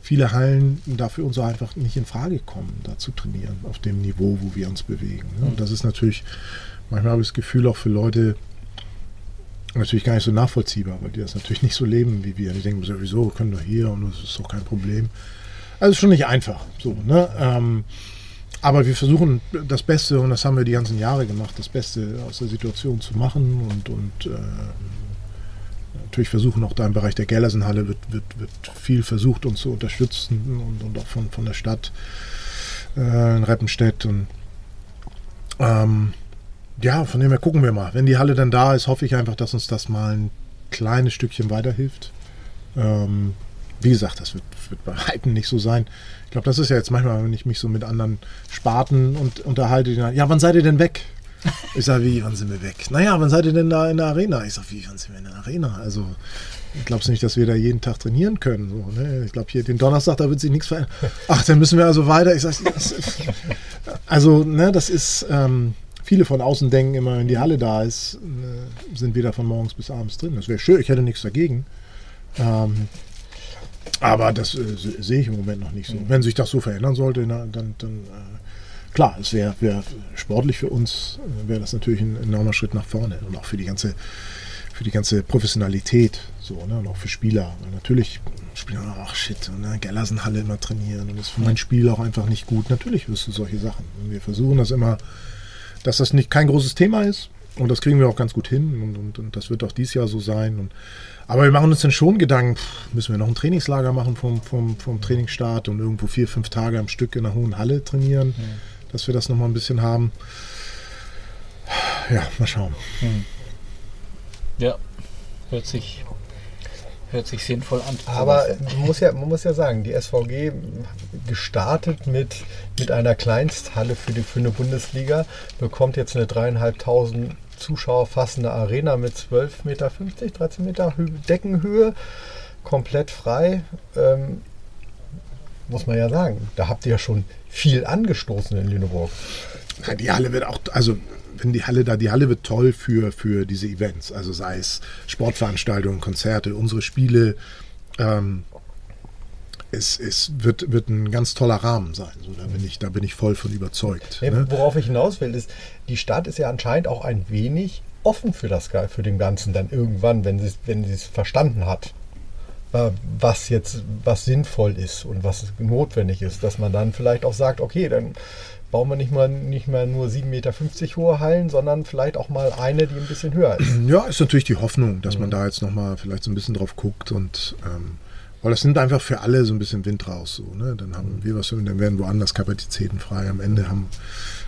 viele Hallen dafür uns einfach nicht in Frage kommen, da zu trainieren, auf dem Niveau, wo wir uns bewegen. Ne? Und das ist natürlich, manchmal habe ich das Gefühl, auch für Leute natürlich gar nicht so nachvollziehbar, weil die das natürlich nicht so leben wie wir. Die denken sowieso, können wir hier und das ist doch kein Problem. Also ist schon nicht einfach. So, ne? ähm, aber wir versuchen das Beste, und das haben wir die ganzen Jahre gemacht, das Beste aus der Situation zu machen und, und äh, natürlich versuchen auch da im Bereich der Gellersenhalle wird, wird, wird viel versucht, uns zu unterstützen und, und auch von, von der Stadt äh, in Reppenstedt. Und ähm, ja, von dem her gucken wir mal. Wenn die Halle dann da ist, hoffe ich einfach, dass uns das mal ein kleines Stückchen weiterhilft. Ähm, wie gesagt, das wird, wird bei Weitem nicht so sein. Ich glaube, das ist ja jetzt manchmal, wenn ich mich so mit anderen Sparten und, unterhalte, die ja, wann seid ihr denn weg? Ich sage, wie, wann sind wir weg? Naja, wann seid ihr denn da in der Arena? Ich sage, wie, wann sind wir in der Arena? Also, ich glaube nicht, dass wir da jeden Tag trainieren können. So, ne? Ich glaube, hier den Donnerstag, da wird sich nichts verändern. Ach, dann müssen wir also weiter. Ich sage, also, ne, das ist, ähm, viele von außen denken immer, wenn die Halle da ist, äh, sind wir da von morgens bis abends drin. Das wäre schön, ich hätte nichts dagegen. Ähm, aber das äh, se- sehe ich im Moment noch nicht so. Wenn sich das so verändern sollte, na, dann, dann äh, klar, es wäre wär sportlich für uns, äh, wäre das natürlich ein enormer Schritt nach vorne und auch für die ganze, für die ganze Professionalität, so, ne, und auch für Spieler. Weil natürlich Spieler, ach shit, und ne, Gellersenhalle immer trainieren und ist für mein Spiel auch einfach nicht gut. Natürlich wirst du solche Sachen. Und wir versuchen das immer, dass das nicht kein großes Thema ist. Und das kriegen wir auch ganz gut hin und, und, und das wird auch dieses Jahr so sein. Und, aber wir machen uns dann schon Gedanken, pff, müssen wir noch ein Trainingslager machen vom, vom, vom Trainingsstart und irgendwo vier, fünf Tage am Stück in einer hohen Halle trainieren, dass wir das nochmal ein bisschen haben. Ja, mal schauen. Ja, hört sich, hört sich sinnvoll an. Aber man muss, ja, man muss ja sagen, die SVG gestartet mit, mit einer Kleinsthalle für, die, für eine Bundesliga, bekommt jetzt eine dreieinhalbtausend Zuschauer fassende Arena mit 12,50 Meter, 13 Meter Hö Deckenhöhe, komplett frei. Ähm, muss man ja sagen, da habt ihr ja schon viel angestoßen in Lüneburg. Ja, die Halle wird auch, also wenn die Halle da, die Halle wird toll für, für diese Events, also sei es Sportveranstaltungen, Konzerte, unsere Spiele. Ähm, es, es wird, wird ein ganz toller Rahmen sein. So, da, bin ich, da bin ich voll von überzeugt. Nee, Ne? Worauf ich hinaus will, ist, die Stadt ist ja anscheinend auch ein wenig offen für das für den Ganzen dann irgendwann, wenn sie es wenn es verstanden hat, äh, was jetzt was sinnvoll ist und was notwendig ist, dass man dann vielleicht auch sagt, okay, dann bauen wir nicht mal nicht mehr nur 7,50 Meter hohe Hallen, sondern vielleicht auch mal eine, die ein bisschen höher ist. Ja, ist natürlich die Hoffnung, dass man da jetzt nochmal vielleicht so ein bisschen drauf guckt und ähm, weil das nimmt einfach für alle so ein bisschen Wind raus. So, ne? Dann haben wir was, dann werden woanders Kapazitäten frei. Am Ende haben,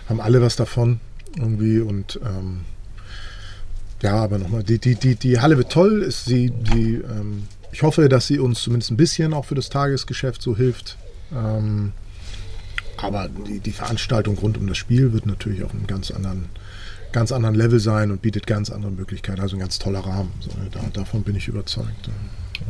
haben alle was davon irgendwie und ähm, ja, aber nochmal, die, die, die, die Halle wird toll. Ist sie, die, ähm, ich hoffe, dass sie uns zumindest ein bisschen auch für das Tagesgeschäft so hilft. Ähm, aber die, die Veranstaltung rund um das Spiel wird natürlich auf einem ganz anderen, ganz anderen Level sein und bietet ganz andere Möglichkeiten. Also ein ganz toller Rahmen. So, ne? da, davon bin ich überzeugt.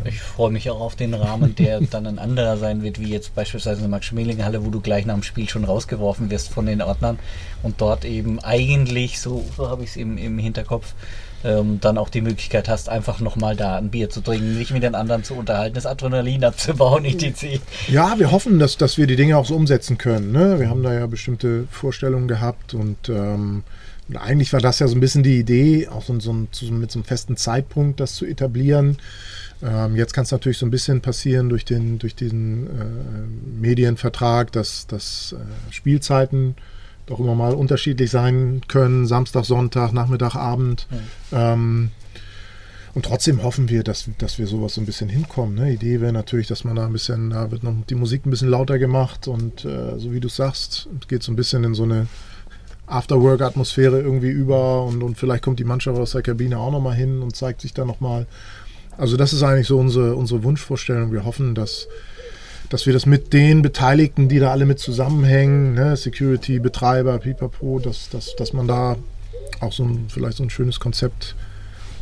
Ich freue mich auch auf den Rahmen, der (laughs) dann ein anderer sein wird, wie jetzt beispielsweise in der Max-Schmeling-Halle, wo du gleich nach dem Spiel schon rausgeworfen wirst von den Ordnern und dort eben eigentlich, so, so habe ich es im, im Hinterkopf, ähm, dann auch die Möglichkeit hast, einfach nochmal da ein Bier zu trinken, sich mit den anderen zu unterhalten, das Adrenalin abzubauen, etc. Ja, wir hoffen, dass, dass wir die Dinge auch so umsetzen können. Ne? Wir haben da ja bestimmte Vorstellungen gehabt und ähm, eigentlich war das ja so ein bisschen die Idee, auch so, so, so mit so einem festen Zeitpunkt das zu etablieren. Ähm, jetzt kann es natürlich so ein bisschen passieren durch, den, durch diesen äh, Medienvertrag, dass, dass äh, Spielzeiten doch immer mal unterschiedlich sein können, Samstag, Sonntag, Nachmittag, Abend. Mhm. Ähm, und trotzdem hoffen wir, dass, dass wir sowas so ein bisschen hinkommen. Ne? Idee wäre natürlich, dass man da ein bisschen, da wird noch die Musik ein bisschen lauter gemacht und äh, so wie du sagst, geht so ein bisschen in so eine Afterwork-Atmosphäre irgendwie über und, und vielleicht kommt die Mannschaft aus der Kabine auch nochmal hin und zeigt sich da nochmal. Also das ist eigentlich so unsere, unsere Wunschvorstellung. Wir hoffen, dass, dass wir das mit den Beteiligten, die da alle mit zusammenhängen, ne, Security, Betreiber, Pipapo, dass, dass, dass man da auch so ein, vielleicht so ein schönes Konzept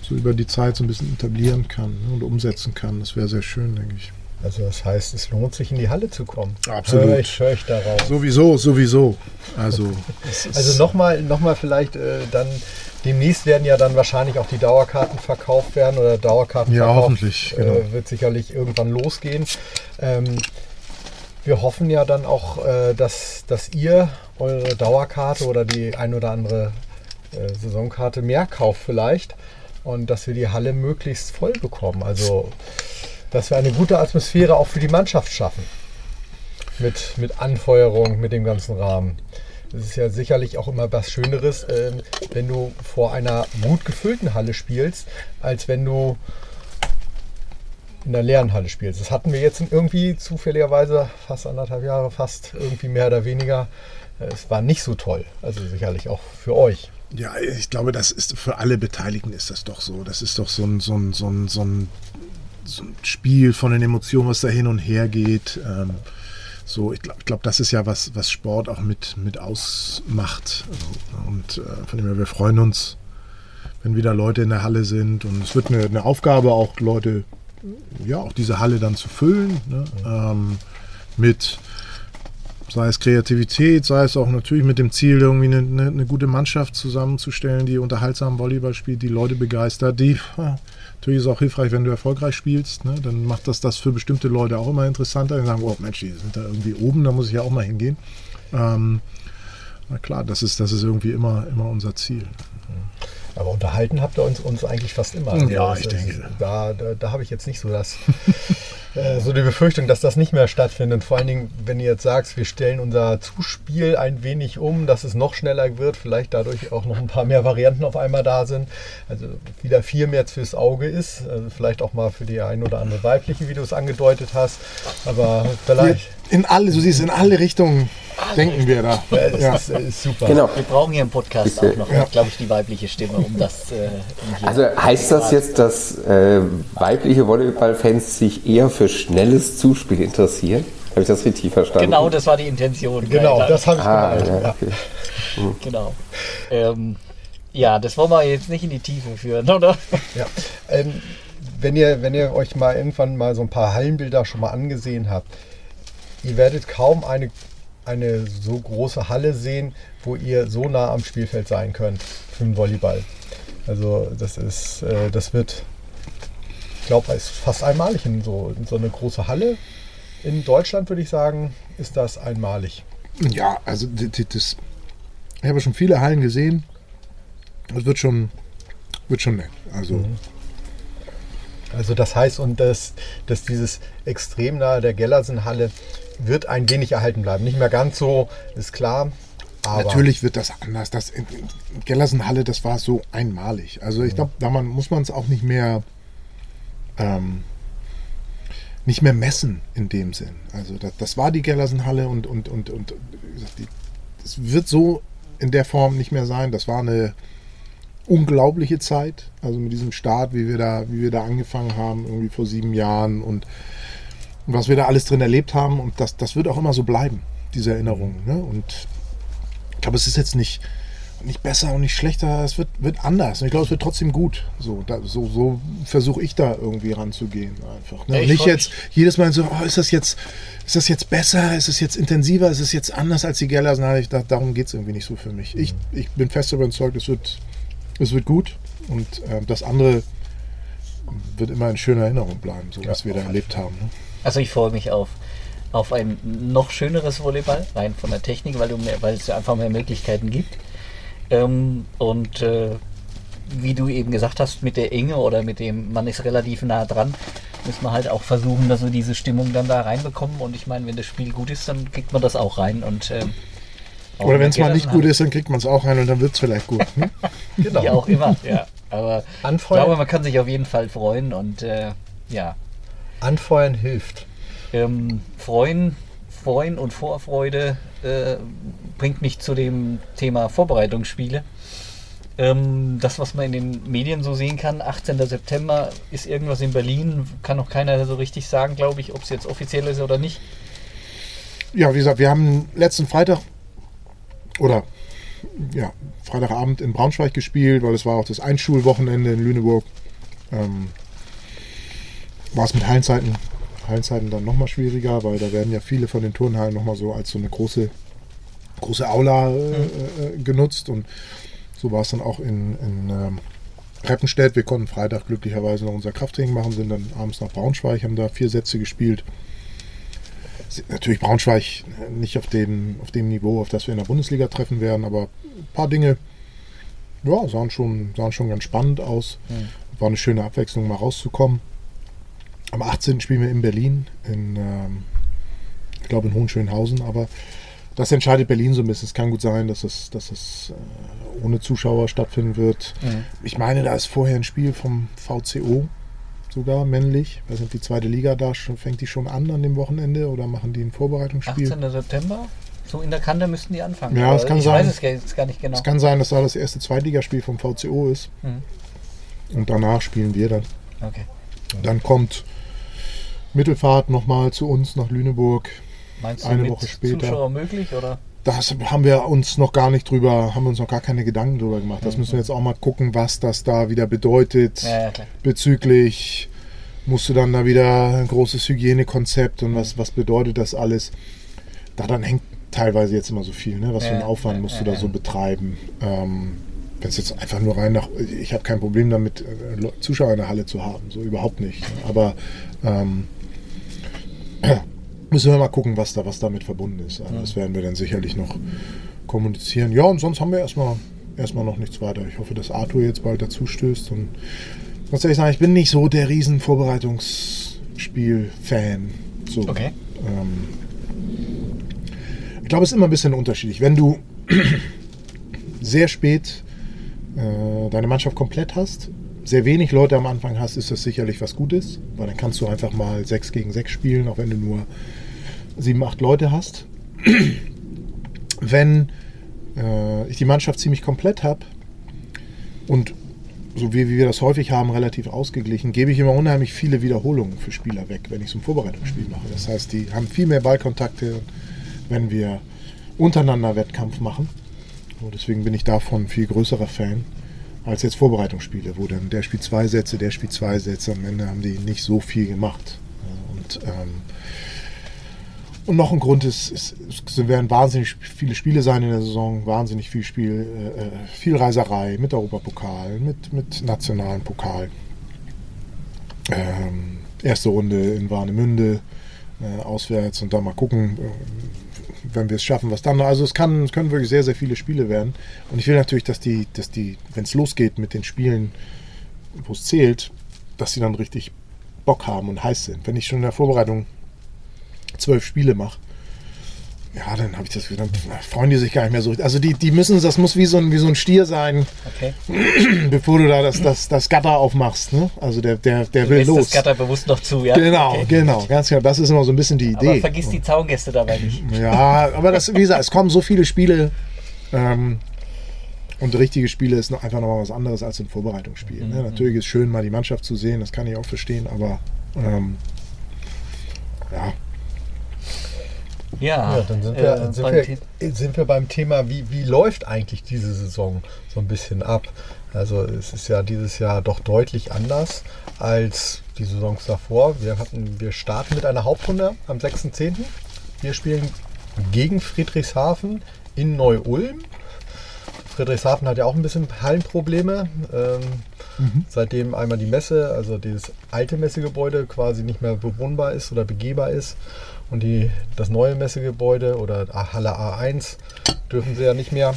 so über die Zeit so ein bisschen etablieren kann ne, und umsetzen kann. Das wäre sehr schön, denke ich. Also das heißt, es lohnt sich in die Halle zu kommen. Absolut. Hör ich, hör ich darauf. Sowieso, sowieso. Also, (laughs) also nochmal noch mal vielleicht äh, dann, demnächst werden ja dann wahrscheinlich auch die Dauerkarten verkauft werden oder Dauerkarten ja, hoffentlich, genau. äh, wird sicherlich irgendwann losgehen. Ähm, wir hoffen ja dann auch, äh, dass, dass ihr eure Dauerkarte oder die ein oder andere äh, Saisonkarte mehr kauft vielleicht und dass wir die Halle möglichst voll bekommen. Also dass wir eine gute Atmosphäre auch für die Mannschaft schaffen. Mit, mit Anfeuerung, mit dem ganzen Rahmen. Das ist ja sicherlich auch immer was Schöneres, äh, wenn du vor einer gut gefüllten Halle spielst, als wenn du in der leeren Halle spielst. Das hatten wir jetzt irgendwie zufälligerweise fast anderthalb Jahre, fast irgendwie mehr oder weniger. Es war nicht so toll. Also sicherlich auch für euch. Ja, ich glaube, das ist für alle Beteiligten ist das doch so. Das ist doch so ein, so ein, so ein, so ein so ein Spiel von den Emotionen, was da hin und her geht. Ähm, so, ich glaube, glaub, das ist ja was, was Sport auch mit, mit ausmacht. Und äh, von dem her, wir freuen uns, wenn wieder Leute in der Halle sind. Und es wird eine, eine Aufgabe, auch Leute, ja, auch diese Halle dann zu füllen. Ne? Ähm, mit sei es Kreativität, sei es auch natürlich mit dem Ziel, irgendwie eine, eine, eine gute Mannschaft zusammenzustellen, die unterhaltsam Volleyball spielt, die Leute begeistert, die Natürlich ist es auch hilfreich, wenn du erfolgreich spielst. Ne? Dann macht das das für bestimmte Leute auch immer interessanter. Die sagen, oh Mensch, die sind da irgendwie oben, da muss ich ja auch mal hingehen. Ähm, na klar, das ist, das ist irgendwie immer, immer unser Ziel. Aber unterhalten habt ihr uns, uns eigentlich fast immer. Ja, also, ich denke. Da, da, da habe ich jetzt nicht so das (laughs) Äh, so die Befürchtung, dass das nicht mehr stattfindet. Vor allen Dingen, wenn ihr jetzt sagst, wir stellen unser Zuspiel ein wenig um, dass es noch schneller wird, vielleicht dadurch auch noch ein paar mehr Varianten auf einmal da sind. Also wieder viel mehr fürs Auge ist. Also vielleicht auch mal für die ein oder andere weibliche, wie du es angedeutet hast. Aber vielleicht. In alle, du siehst, in alle Richtungen denken wir da. Ja, das ja. Ist, äh, ist, super. Genau. Wir brauchen hier im Podcast auch noch, ja. glaube ich, die weibliche Stimme, um das. Äh, also heißt das jetzt, dass äh, weibliche Volleyballfans sich eher für schnelles Zuspiel interessieren? Habe ich das richtig verstanden? Genau, das war die Intention. Genau, das habe ich ah, gemeint. Ja, okay. mhm. Genau. Ähm, ja, das wollen wir jetzt nicht in die Tiefe führen, (laughs) oder? Ja. Ähm, wenn, ihr, wenn ihr euch mal irgendwann mal so ein paar Hallenbilder schon mal angesehen habt, ihr werdet kaum eine eine so große Halle sehen, wo ihr so nah am Spielfeld sein könnt für den Volleyball. Also das ist, äh, das wird, ich glaube, fast einmalig in so, in so eine große Halle. In Deutschland würde ich sagen, ist das einmalig. Ja, also das, ich habe schon viele Hallen gesehen. Das wird schon, wird schon nett. Also mhm. Also das heißt, und dass, dass dieses extrem nahe der Gellersen-Halle wird ein wenig erhalten bleiben. Nicht mehr ganz so, ist klar. Aber Natürlich wird das anders. Das Gellersen-Halle, das war so einmalig. Also ich glaube, da muss man es auch nicht mehr ähm, nicht mehr messen in dem Sinn. Also das, das war die Gellersen-Halle und, und, und, und das wird so in der Form nicht mehr sein. Das war eine unglaubliche Zeit. Also mit diesem Start, wie wir da, wie wir da angefangen haben, irgendwie vor sieben Jahren und, und was wir da alles drin erlebt haben. Und das, das wird auch immer so bleiben, diese Erinnerung. Ne? Und ich glaube, es ist jetzt nicht nicht besser und nicht schlechter, es wird, wird anders. Und ich glaube, es wird trotzdem gut. So, da, so, so versuche ich da irgendwie ranzugehen. Einfach. Ne? Ja, ich nicht jetzt jedes Mal so, oh, ist das jetzt, ist das jetzt besser, ist es jetzt intensiver, ist es jetzt anders als die Gellers? Nein, ich, da, darum geht es irgendwie nicht so für mich. Ich, ich bin fest überzeugt, es wird, es wird gut. Und ähm, das andere wird immer in schöner Erinnerung bleiben, so was wir da erlebt haben. Ne? Also ich freue mich auf, auf ein noch schöneres Volleyball, rein von der Technik, weil, du mehr, weil es ja einfach mehr Möglichkeiten gibt. Ähm, und äh, wie du eben gesagt hast, mit der Enge oder mit dem, man ist relativ nah dran, müssen wir halt auch versuchen, dass wir diese Stimmung dann da reinbekommen. Und ich meine, wenn das Spiel gut ist, dann kriegt man das auch rein. Und, ähm, auch Oder wenn es mal nicht gut ist, dann kriegt man es auch rein und dann wird es vielleicht gut. Ne? (laughs) Genau. Wie auch immer, ja. Aber ich Anfeuern, glaube, man kann sich auf jeden Fall freuen und äh, ja, anfeuern hilft. ähm, freuen, freuen und Vorfreude äh, bringt mich zu dem Thema Vorbereitungsspiele. Ähm, das, was man in den Medien so sehen kann, 18. September ist irgendwas in Berlin, kann noch keiner so richtig sagen, glaube ich, ob es jetzt offiziell ist oder nicht. Ja, wie gesagt, wir haben letzten Freitag oder ja, Freitagabend in Braunschweig gespielt, weil es war auch das Einschulwochenende in Lüneburg. Ähm, war es mit Hallenzeiten, Hallenzeiten dann nochmal schwieriger, weil da werden ja viele von den Turnhallen nochmal so als so eine große, große Aula äh, äh, genutzt und so war es dann auch in, in ähm, Reppenstedt. Wir konnten Freitag glücklicherweise noch unser Krafttraining machen, sind dann abends nach Braunschweig, haben da vier Sätze gespielt natürlich Braunschweig nicht auf dem, auf dem Niveau, auf das wir in der Bundesliga treffen werden, aber ein paar Dinge ja, sahen, schon, sahen schon ganz spannend aus. War eine schöne Abwechslung, mal rauszukommen. Am 18. spielen wir in Berlin, in, ähm, ich glaube in Hohenschönhausen, aber das entscheidet Berlin so ein bisschen. Es kann gut sein, dass es, dass es äh, ohne Zuschauer stattfinden wird. Ich meine, da ist vorher ein Spiel vom VCO sogar männlich. Weiß nicht, die zweite Liga da schon, fängt die schon an an dem Wochenende oder machen die ein Vorbereitungsspiel? 18. September? So in der Kante müssten die anfangen. Ja, das kann ich sein. weiß es gar nicht genau. Es kann sein, dass da das erste Zweitligaspiel vom VCO ist. Mhm. Und danach spielen wir dann. Okay. Dann kommt Mittelfahrt nochmal zu uns nach Lüneburg. Meinst du Eine mit Woche später. Zuschauer möglich oder? Das haben wir uns noch gar nicht drüber, haben wir uns noch gar keine Gedanken drüber gemacht. Das müssen wir jetzt auch mal gucken, was das da wieder bedeutet. Ja, ja, bezüglich, musst du dann da wieder ein großes Hygienekonzept und was, was bedeutet das alles? Daran hängt teilweise jetzt immer so viel, ne? was für einen Aufwand musst du da so betreiben. Ähm, Wenn es jetzt einfach nur rein nach, ich habe kein Problem damit, äh, Zuschauer in der Halle zu haben, so überhaupt nicht. Aber ähm, (clears throat) müssen wir mal gucken, was da, was damit verbunden ist. Also das werden wir dann sicherlich noch kommunizieren. Ja, und sonst haben wir erstmal erstmal noch nichts weiter. Ich hoffe, dass Arthur jetzt bald dazu stößt. Und ganz ehrlich sagen, ich bin nicht so der riesen Vorbereitungsspiel-Fan. So. Okay. Ähm, ich glaube, es ist immer ein bisschen unterschiedlich. Wenn du (clears throat) sehr spät äh, deine Mannschaft komplett hast, sehr wenig Leute am Anfang hast, ist das sicherlich was Gutes, weil dann kannst du einfach mal 6 gegen 6 spielen, auch wenn du nur 7, 8 Leute hast. Wenn äh, ich die Mannschaft ziemlich komplett habe und so wie, wie wir das häufig haben, relativ ausgeglichen, gebe ich immer unheimlich viele Wiederholungen für Spieler weg, wenn ich so ein Vorbereitungsspiel mache. Das heißt, die haben viel mehr Ballkontakte, wenn wir untereinander Wettkampf machen. Und deswegen bin ich davon viel größerer Fan als jetzt Vorbereitungsspiele, wo dann der spielt zwei Sätze, der spielt zwei Sätze. Am Ende haben die nicht so viel gemacht. Und, ähm, und noch ein Grund ist, ist, es werden wahnsinnig viele Spiele sein in der Saison, wahnsinnig viel Spiel, äh, äh, viel Reiserei mit Europapokal, mit, mit nationalen Pokal. Ähm, erste Runde in Warnemünde, äh, auswärts und da mal gucken, äh, wenn wir es schaffen, was dann noch. Also es, kann, es können wirklich sehr, sehr viele Spiele werden. Und ich will natürlich, dass die, dass die, wenn es losgeht mit den Spielen, wo es zählt, dass sie dann richtig Bock haben und heiß sind. Wenn ich schon in der Vorbereitung zwölf Spiele mache, ja, dann habe ich das dann freuen die sich gar nicht mehr so. richtig. Also die, die müssen, das muss wie so ein, wie so ein Stier sein, Okay. (clears throat) bevor du da das, das, das Gatter aufmachst. Ne? Also der, der, der Du will los. das Gatter bewusst noch zu, ja? Genau, Okay. genau, ganz genau. Das ist immer so ein bisschen die Aber Idee. vergiss die Zaungäste dabei nicht. Ja, aber das, wie gesagt, es kommen so viele Spiele. Ähm, und richtige Spiele ist noch einfach nochmal was anderes als ein Vorbereitungsspiel. Ne? Natürlich ist es schön, mal die Mannschaft zu sehen, das kann ich auch verstehen, aber ähm, ja. Ja, Ja, dann sind äh, wir, sind, beim wir, sind wir beim Thema, wie, wie läuft eigentlich diese Saison so ein bisschen ab? Also es ist ja dieses Jahr doch deutlich anders als die Saisons davor. Wir, hatten, wir starten mit einer Hauptrunde am 6.10. Wir spielen gegen Friedrichshafen in Neu-Ulm. Friedrichshafen hat ja auch ein bisschen Hallenprobleme. Ähm, Seitdem einmal die Messe, also dieses alte Messegebäude quasi nicht mehr bewohnbar ist oder begehbar ist und die, das neue Messegebäude oder Halle A1 dürfen sie ja nicht mehr,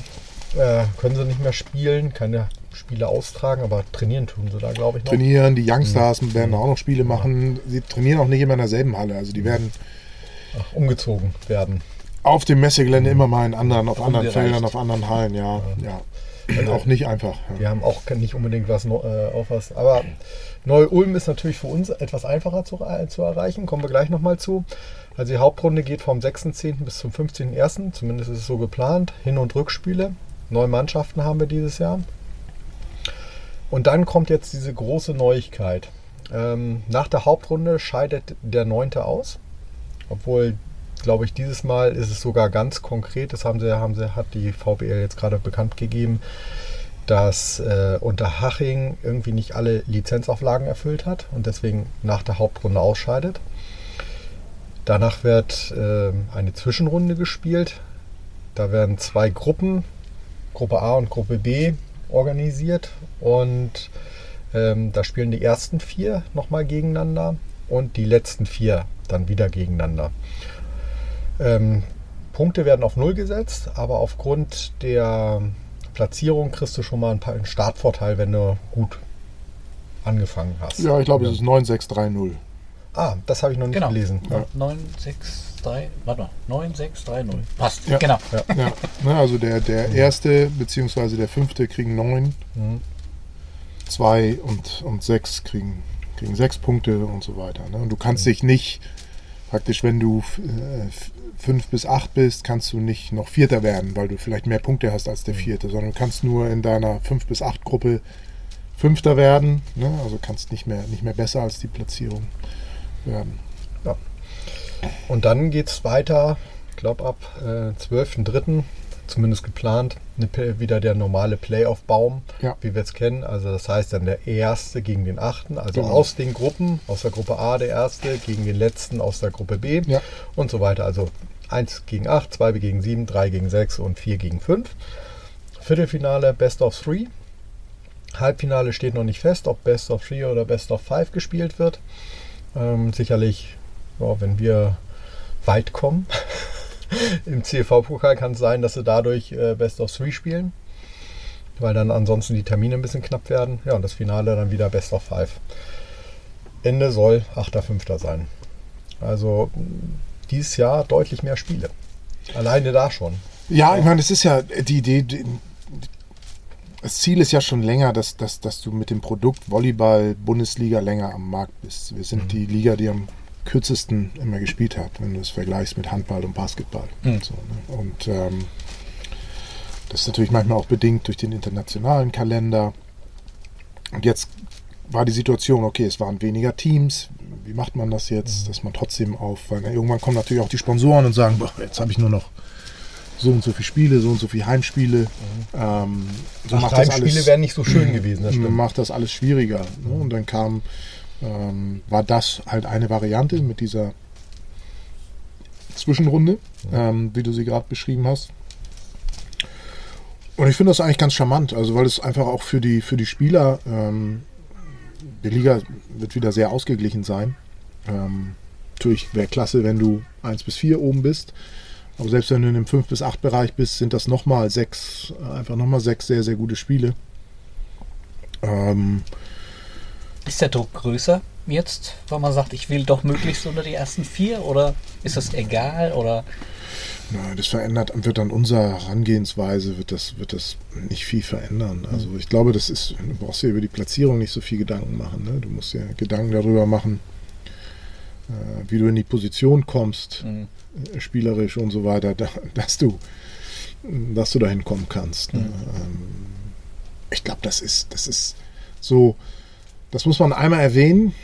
äh, können sie nicht mehr spielen, keine Spiele austragen, aber trainieren tun sie da, glaube ich, noch. Trainieren, die Youngstars werden auch noch Spiele machen. Sie trainieren auch nicht immer in derselben Halle. Also die werden Ach, umgezogen werden. auf dem Messegelände immer mal in anderen, auf anderen. Feldern, auf anderen Hallen, ja. ja. auch nicht einfach. Ja. Wir haben auch nicht unbedingt was, äh, auf was. Aber Neu-Ulm ist natürlich für uns etwas einfacher zu, äh, zu erreichen. Kommen wir gleich nochmal zu. Also die Hauptrunde geht vom 6.10. bis zum 15.01. Zumindest ist es so geplant. Hin- und Rückspiele. Neun Mannschaften haben wir dieses Jahr. Und dann kommt jetzt diese große Neuigkeit. Ähm, nach der Hauptrunde scheidet der Neunte aus. Obwohl, glaube ich, dieses Mal ist es sogar ganz konkret. Das haben sie, haben sie, hat die VBL jetzt gerade bekannt gegeben, dass äh, Unterhaching irgendwie nicht alle Lizenzauflagen erfüllt hat und deswegen nach der Hauptrunde ausscheidet. Danach wird äh, eine Zwischenrunde gespielt. Da werden zwei Gruppen, Gruppe A und Gruppe B, organisiert und ähm, da spielen die ersten vier nochmal gegeneinander und die letzten vier dann wieder gegeneinander. Ähm, Punkte werden auf Null gesetzt, aber aufgrund der Platzierung kriegst du schon mal einen Startvorteil, wenn du gut angefangen hast. Ja, ich glaube, es ist 9630. Ah, das habe ich noch nicht Genau. gelesen. Ja. 963, warte mal, 9630. Passt, Ja. genau. Ja, ne, also der, der erste bzw. der fünfte kriegen neun, Mhm. zwei und, und sechs kriegen, kriegen sechs Punkte und so weiter. Ne? Und du kannst dich nicht, praktisch, wenn du äh, f- fünf bis acht bist, kannst du nicht noch Vierter werden, weil du vielleicht mehr Punkte hast als der Vierte, sondern du kannst nur in deiner fünf bis acht Gruppe Fünfter werden. Ne? Also kannst nicht mehr, nicht mehr besser als die Platzierung werden. Und dann geht es weiter, ich glaube ab äh, 12.03., zumindest geplant, eine, wieder der normale Playoff-Baum, Ja. wie wir es kennen. Also das heißt dann der Erste gegen den Achten, also Genau. aus den Gruppen, aus der Gruppe A der Erste gegen den Letzten aus der Gruppe B Ja. und so weiter. Also 1 gegen 8, 2 gegen 7, 3 gegen 6 und 4 gegen 5. Viertelfinale Best of 3. Halbfinale steht noch nicht fest, ob Best of 3 oder Best of 5 gespielt wird. Ähm, sicherlich, ja, wenn wir weit kommen (laughs) im CFV-Pokal, kann es sein, dass sie dadurch äh, Best of 3 spielen, weil dann ansonsten die Termine ein bisschen knapp werden. Ja, und das Finale dann wieder Best of 5. Ende soll 8.5. sein. Also dieses Jahr deutlich mehr Spiele. Alleine da schon. Ja, ich meine, es ist ja die Idee. Das Ziel ist ja schon länger, dass, dass, dass du mit dem Produkt Volleyball Bundesliga länger am Markt bist. Wir sind die Liga, die am kürzesten immer gespielt hat, wenn du es vergleichst mit Handball und Basketball. Und, so, ne? und ähm, das ist natürlich manchmal auch bedingt durch den internationalen Kalender. Und jetzt war die Situation, okay, es waren weniger Teams. Wie macht man das jetzt, dass man trotzdem auf, weil irgendwann kommen natürlich auch die Sponsoren und sagen, boah, jetzt habe ich nur noch so und so viele Spiele, so und so viele Heimspiele. Ähm, so das Heimspiele wären nicht so schön (clears throat) gewesen, das stimmt. macht das alles schwieriger. Ne? Und dann kam, ähm, war das halt eine Variante mit dieser Zwischenrunde, ähm, wie du sie gerade beschrieben hast. Und ich finde das eigentlich ganz charmant, also weil es einfach auch für die, für die Spieler, ähm, die Liga wird wieder sehr ausgeglichen sein. Ähm, natürlich wäre klasse, wenn du 1 bis 4 oben bist. Aber selbst wenn du in dem 5 bis 8 Bereich bist, sind das nochmal sechs, äh, einfach nochmal sechs sehr, sehr gute Spiele. Ähm, Ist der Druck größer jetzt, weil man sagt, ich will doch möglichst unter die ersten vier oder ist das egal oder Na, das verändert, wird an unserer Herangehensweise, wird das, wird das nicht viel verändern. Also ich glaube, das ist, du brauchst dir über die Platzierung nicht so viel Gedanken machen. Ne? Du musst dir Gedanken darüber machen, äh, wie du in die Position kommst, Mhm. Spielerisch und so weiter, da, dass du, dass du dahin kommen kannst. Ne? Ähm, ich glaube, das ist, das ist so, das muss man einmal erwähnen,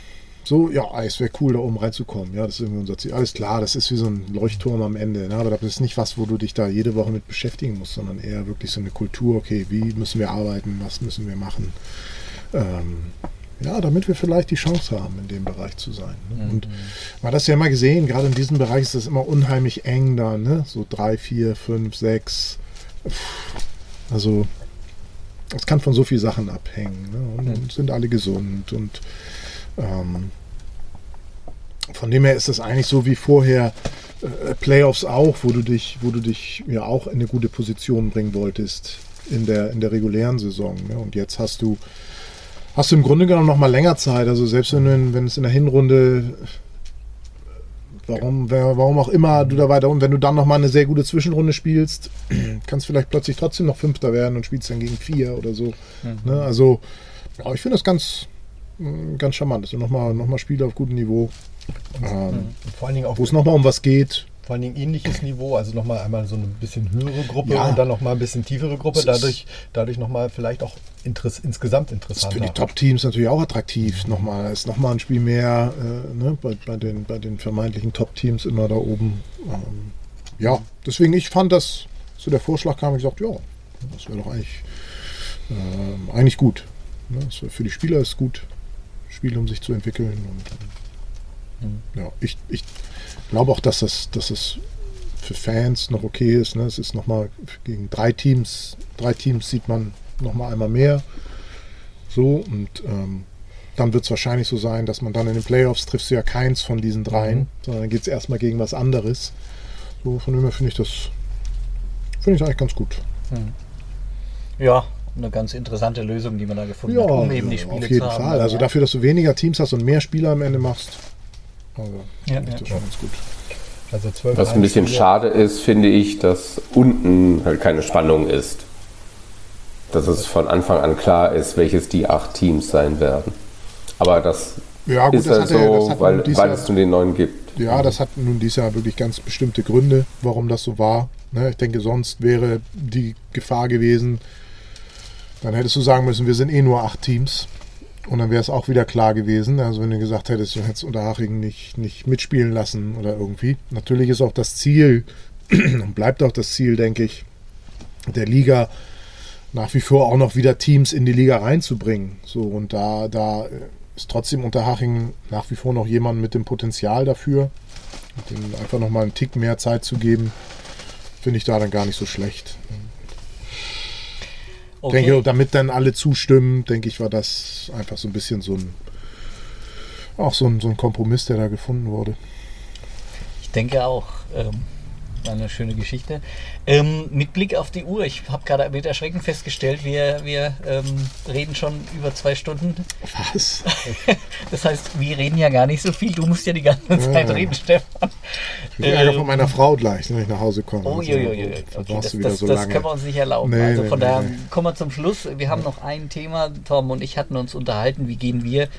So, ja, es wäre cool, da oben reinzukommen. Ja, das ist irgendwie unser Ziel. Alles klar, das ist wie so ein Leuchtturm am Ende. Ne? Aber das ist nicht was, wo du dich da jede Woche mit beschäftigen musst, sondern eher wirklich so eine Kultur. Okay, wie müssen wir arbeiten? Was müssen wir machen? Ähm, ja, damit wir vielleicht die Chance haben, in dem Bereich zu sein. Ne? Und man hat das ja immer gesehen, gerade in diesem Bereich ist das immer unheimlich eng da, ne? So drei, vier, fünf, sechs. Also es kann von so vielen Sachen abhängen. Ne? Und, und sind alle gesund und ähm, von dem her ist es eigentlich so wie vorher äh, Playoffs auch, wo du dich, wo du dich ja auch in eine gute Position bringen wolltest in der, in der regulären Saison. Ne? Und jetzt hast du, hast du im Grunde genommen noch mal länger Zeit. Also selbst wenn, du, wenn es in der Hinrunde Warum, warum auch immer du da weiter und wenn du dann noch mal eine sehr gute Zwischenrunde spielst, (clears throat) kannst vielleicht plötzlich trotzdem noch Fünfter werden und spielst dann gegen vier oder so. Mhm. Ne? Also, ja, ich finde das ganz, ganz charmant. Sind nochmal noch mal Spiele auf gutem Niveau. Ähm, vor allen Dingen auch. Wo es nochmal um was geht vor allen Dingen ähnliches Niveau, also nochmal einmal so eine bisschen höhere Gruppe ja. und dann nochmal ein bisschen tiefere Gruppe, dadurch, dadurch nochmal vielleicht auch Interess insgesamt interessanter. Ist für die Top-Teams natürlich auch attraktiv, nochmal, ist nochmal ein Spiel mehr äh, ne, bei, bei, den, bei den vermeintlichen Top-Teams immer da oben. Ähm, ja, deswegen, ich fand das, so der Vorschlag kam, ich gesagt, ja, das wäre doch eigentlich, äh, eigentlich gut. Ne? für die Spieler ist gut, Spiele, um sich zu entwickeln und mhm. ja, ich, ich glaube auch, dass es, dass es für Fans noch okay ist. Ne? Es ist nochmal gegen drei Teams, drei Teams sieht man nochmal einmal mehr. So und ähm, dann wird es wahrscheinlich so sein, dass man dann in den Playoffs triffst du ja keins von diesen dreien, mhm. sondern dann geht es erstmal gegen was anderes. So, von dem her finde ich das finde ich eigentlich ganz gut. Mhm. Ja, eine ganz interessante Lösung, die man da gefunden ja, hat, um eben die Spiele auf jeden Fall. Haben. Also ja. dafür, dass du weniger Teams hast und mehr Spieler am Ende machst, also, ja, ja. das schon ganz gut. Also Was ein bisschen schade ist, finde ich, dass unten halt keine Spannung ist. Dass es von Anfang an klar ist, welches die acht Teams sein werden. Aber das ja, gut, ist das halt so, er, weil, weil es nun den neuen gibt. Ja, das hat nun dieses Jahr wirklich ganz bestimmte Gründe, warum das so war. Ne, ich denke, sonst wäre die Gefahr gewesen, dann hättest du sagen müssen, wir sind eh nur acht Teams. Und dann wäre es auch wieder klar gewesen. Also wenn du gesagt hättest, du hättest Unterhaching nicht, nicht mitspielen lassen oder irgendwie. Natürlich ist auch das Ziel (clears throat) und bleibt auch das Ziel, denke ich, der Liga nach wie vor auch noch wieder Teams in die Liga reinzubringen. So und da, da ist trotzdem Unterhaching nach wie vor noch jemand mit dem Potenzial dafür. dem einfach noch mal einen Tick mehr Zeit zu geben, finde ich da dann gar nicht so schlecht. Okay. Denke, damit dann alle zustimmen, denke ich, war das einfach so ein bisschen so ein, auch so ein, so ein Kompromiss, der da gefunden wurde. Ich denke auch. Ähm, eine schöne Geschichte. Ähm, mit Blick auf die Uhr, ich habe gerade mit Erschrecken festgestellt, wir, wir ähm, reden schon über zwei Stunden. Was? (laughs) das heißt, wir reden ja gar nicht so viel. Du musst ja die ganze Zeit reden, Stefan. Ich bin ähm, von meiner Frau gleich, wenn ich nach Hause komme. Oh, also, jo, jo, jo. Okay, das, das, so das können wir uns nicht erlauben. Nee, also von nee, daher nee. kommen wir zum Schluss. Wir haben noch ein Thema. Tom und ich hatten uns unterhalten, wie gehen wir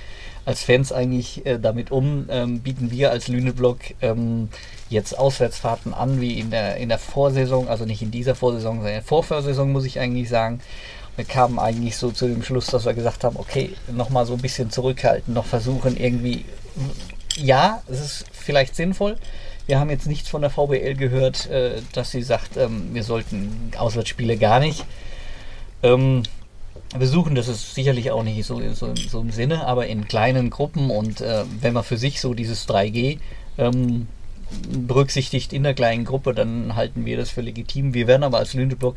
als Fans eigentlich äh, damit um? Ähm, bieten wir als Lüneblock ähm, jetzt Auswärtsfahrten an, wie in der, in der Vorsaison, also nicht in dieser Vorsaison, sondern in der Vorvorsaison, muss ich eigentlich sagen. Wir kamen eigentlich so zu dem Schluss, dass wir gesagt haben, okay, nochmal so ein bisschen zurückhalten, noch versuchen irgendwie, ja, es ist vielleicht sinnvoll. Wir haben jetzt nichts von der VBL gehört, äh, dass sie sagt, ähm, wir sollten Auswärtsspiele gar nicht. Besuchen. Das ist sicherlich auch nicht so, so, so, im Sinne, aber in kleinen Gruppen und äh, wenn man für sich so dieses 3G ähm, berücksichtigt in der kleinen Gruppe, dann halten wir das für legitim. Wir werden aber als Lüneburg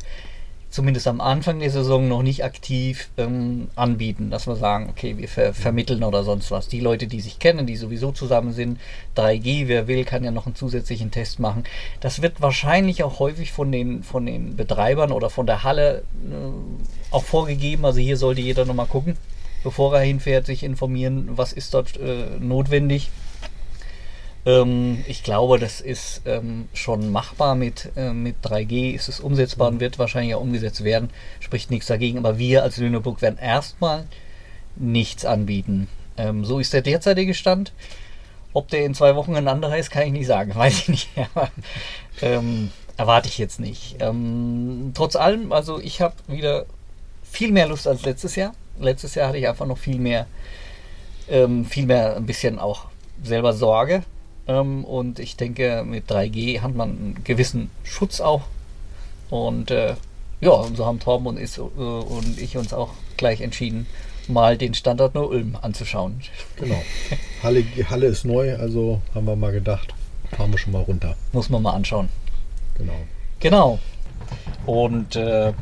zumindest am Anfang der Saison noch nicht aktiv ähm, anbieten, dass wir sagen, okay, wir ver vermitteln oder sonst was. Die Leute, die sich kennen, die sowieso zusammen sind, 3G, wer will, kann ja noch einen zusätzlichen Test machen. Das wird wahrscheinlich auch häufig von den, von den Betreibern oder von der Halle äh, auch vorgegeben. Also hier sollte jeder nochmal gucken, bevor er hinfährt, sich informieren, was ist dort äh, notwendig. Ähm, ich glaube, das ist ähm, schon machbar mit, äh, mit 3G, ist es umsetzbar und wird wahrscheinlich auch umgesetzt werden. Spricht nichts dagegen, aber wir als Lüneburg werden erstmal nichts anbieten. Ähm, so ist der derzeitige Stand. Ob der in zwei Wochen ein anderer ist, kann ich nicht sagen. (laughs) Weiß ich nicht. (laughs) Aber, ähm, erwarte ich jetzt nicht. Ähm, trotz allem, also ich habe wieder viel mehr Lust als letztes Jahr. Letztes Jahr hatte ich einfach noch viel mehr ähm, vielmehr ein bisschen auch selber Sorge. Ähm, und ich denke, mit 3G hat man einen gewissen Schutz auch. Und äh, ja, und so haben Torben und, ich, äh, und ich uns auch gleich entschieden, mal den Standort nur Ulm anzuschauen. Genau. Halle, Halle ist neu, also haben wir mal gedacht, fahren wir schon mal runter. Muss man mal anschauen. Genau. Genau. Und äh,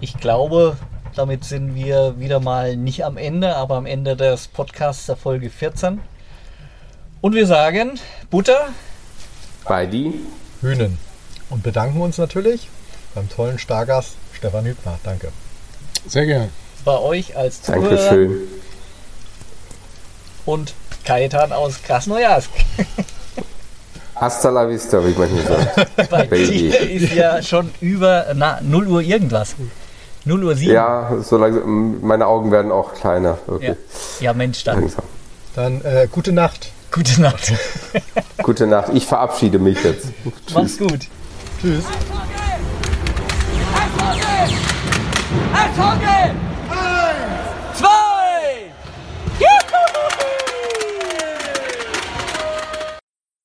ich glaube, damit sind wir wieder mal nicht am Ende, aber am Ende des Podcasts der Folge 14. Und wir sagen Butter Bei die. Hühnen. Und bedanken uns natürlich beim tollen Stargast Stefan Hübner. Danke. Sehr gerne. bei euch als Zuhörer Dankeschön. und Kajetan aus Krasnojarsk. (laughs) Hasta la vista, wie man hier sagt. (laughs) Bei Baby. dir ist ja schon über na, 0 Uhr irgendwas. 0 Uhr 7. Ja, so langsam, meine Augen werden auch kleiner. ja. Wirklich. ja Mensch, dann Langsam. Dann äh, gute Nacht. Gute Nacht. (laughs) Gute Nacht. Ich verabschiede mich jetzt. Mach's gut. Tschüss. Eishockey! Eishockey!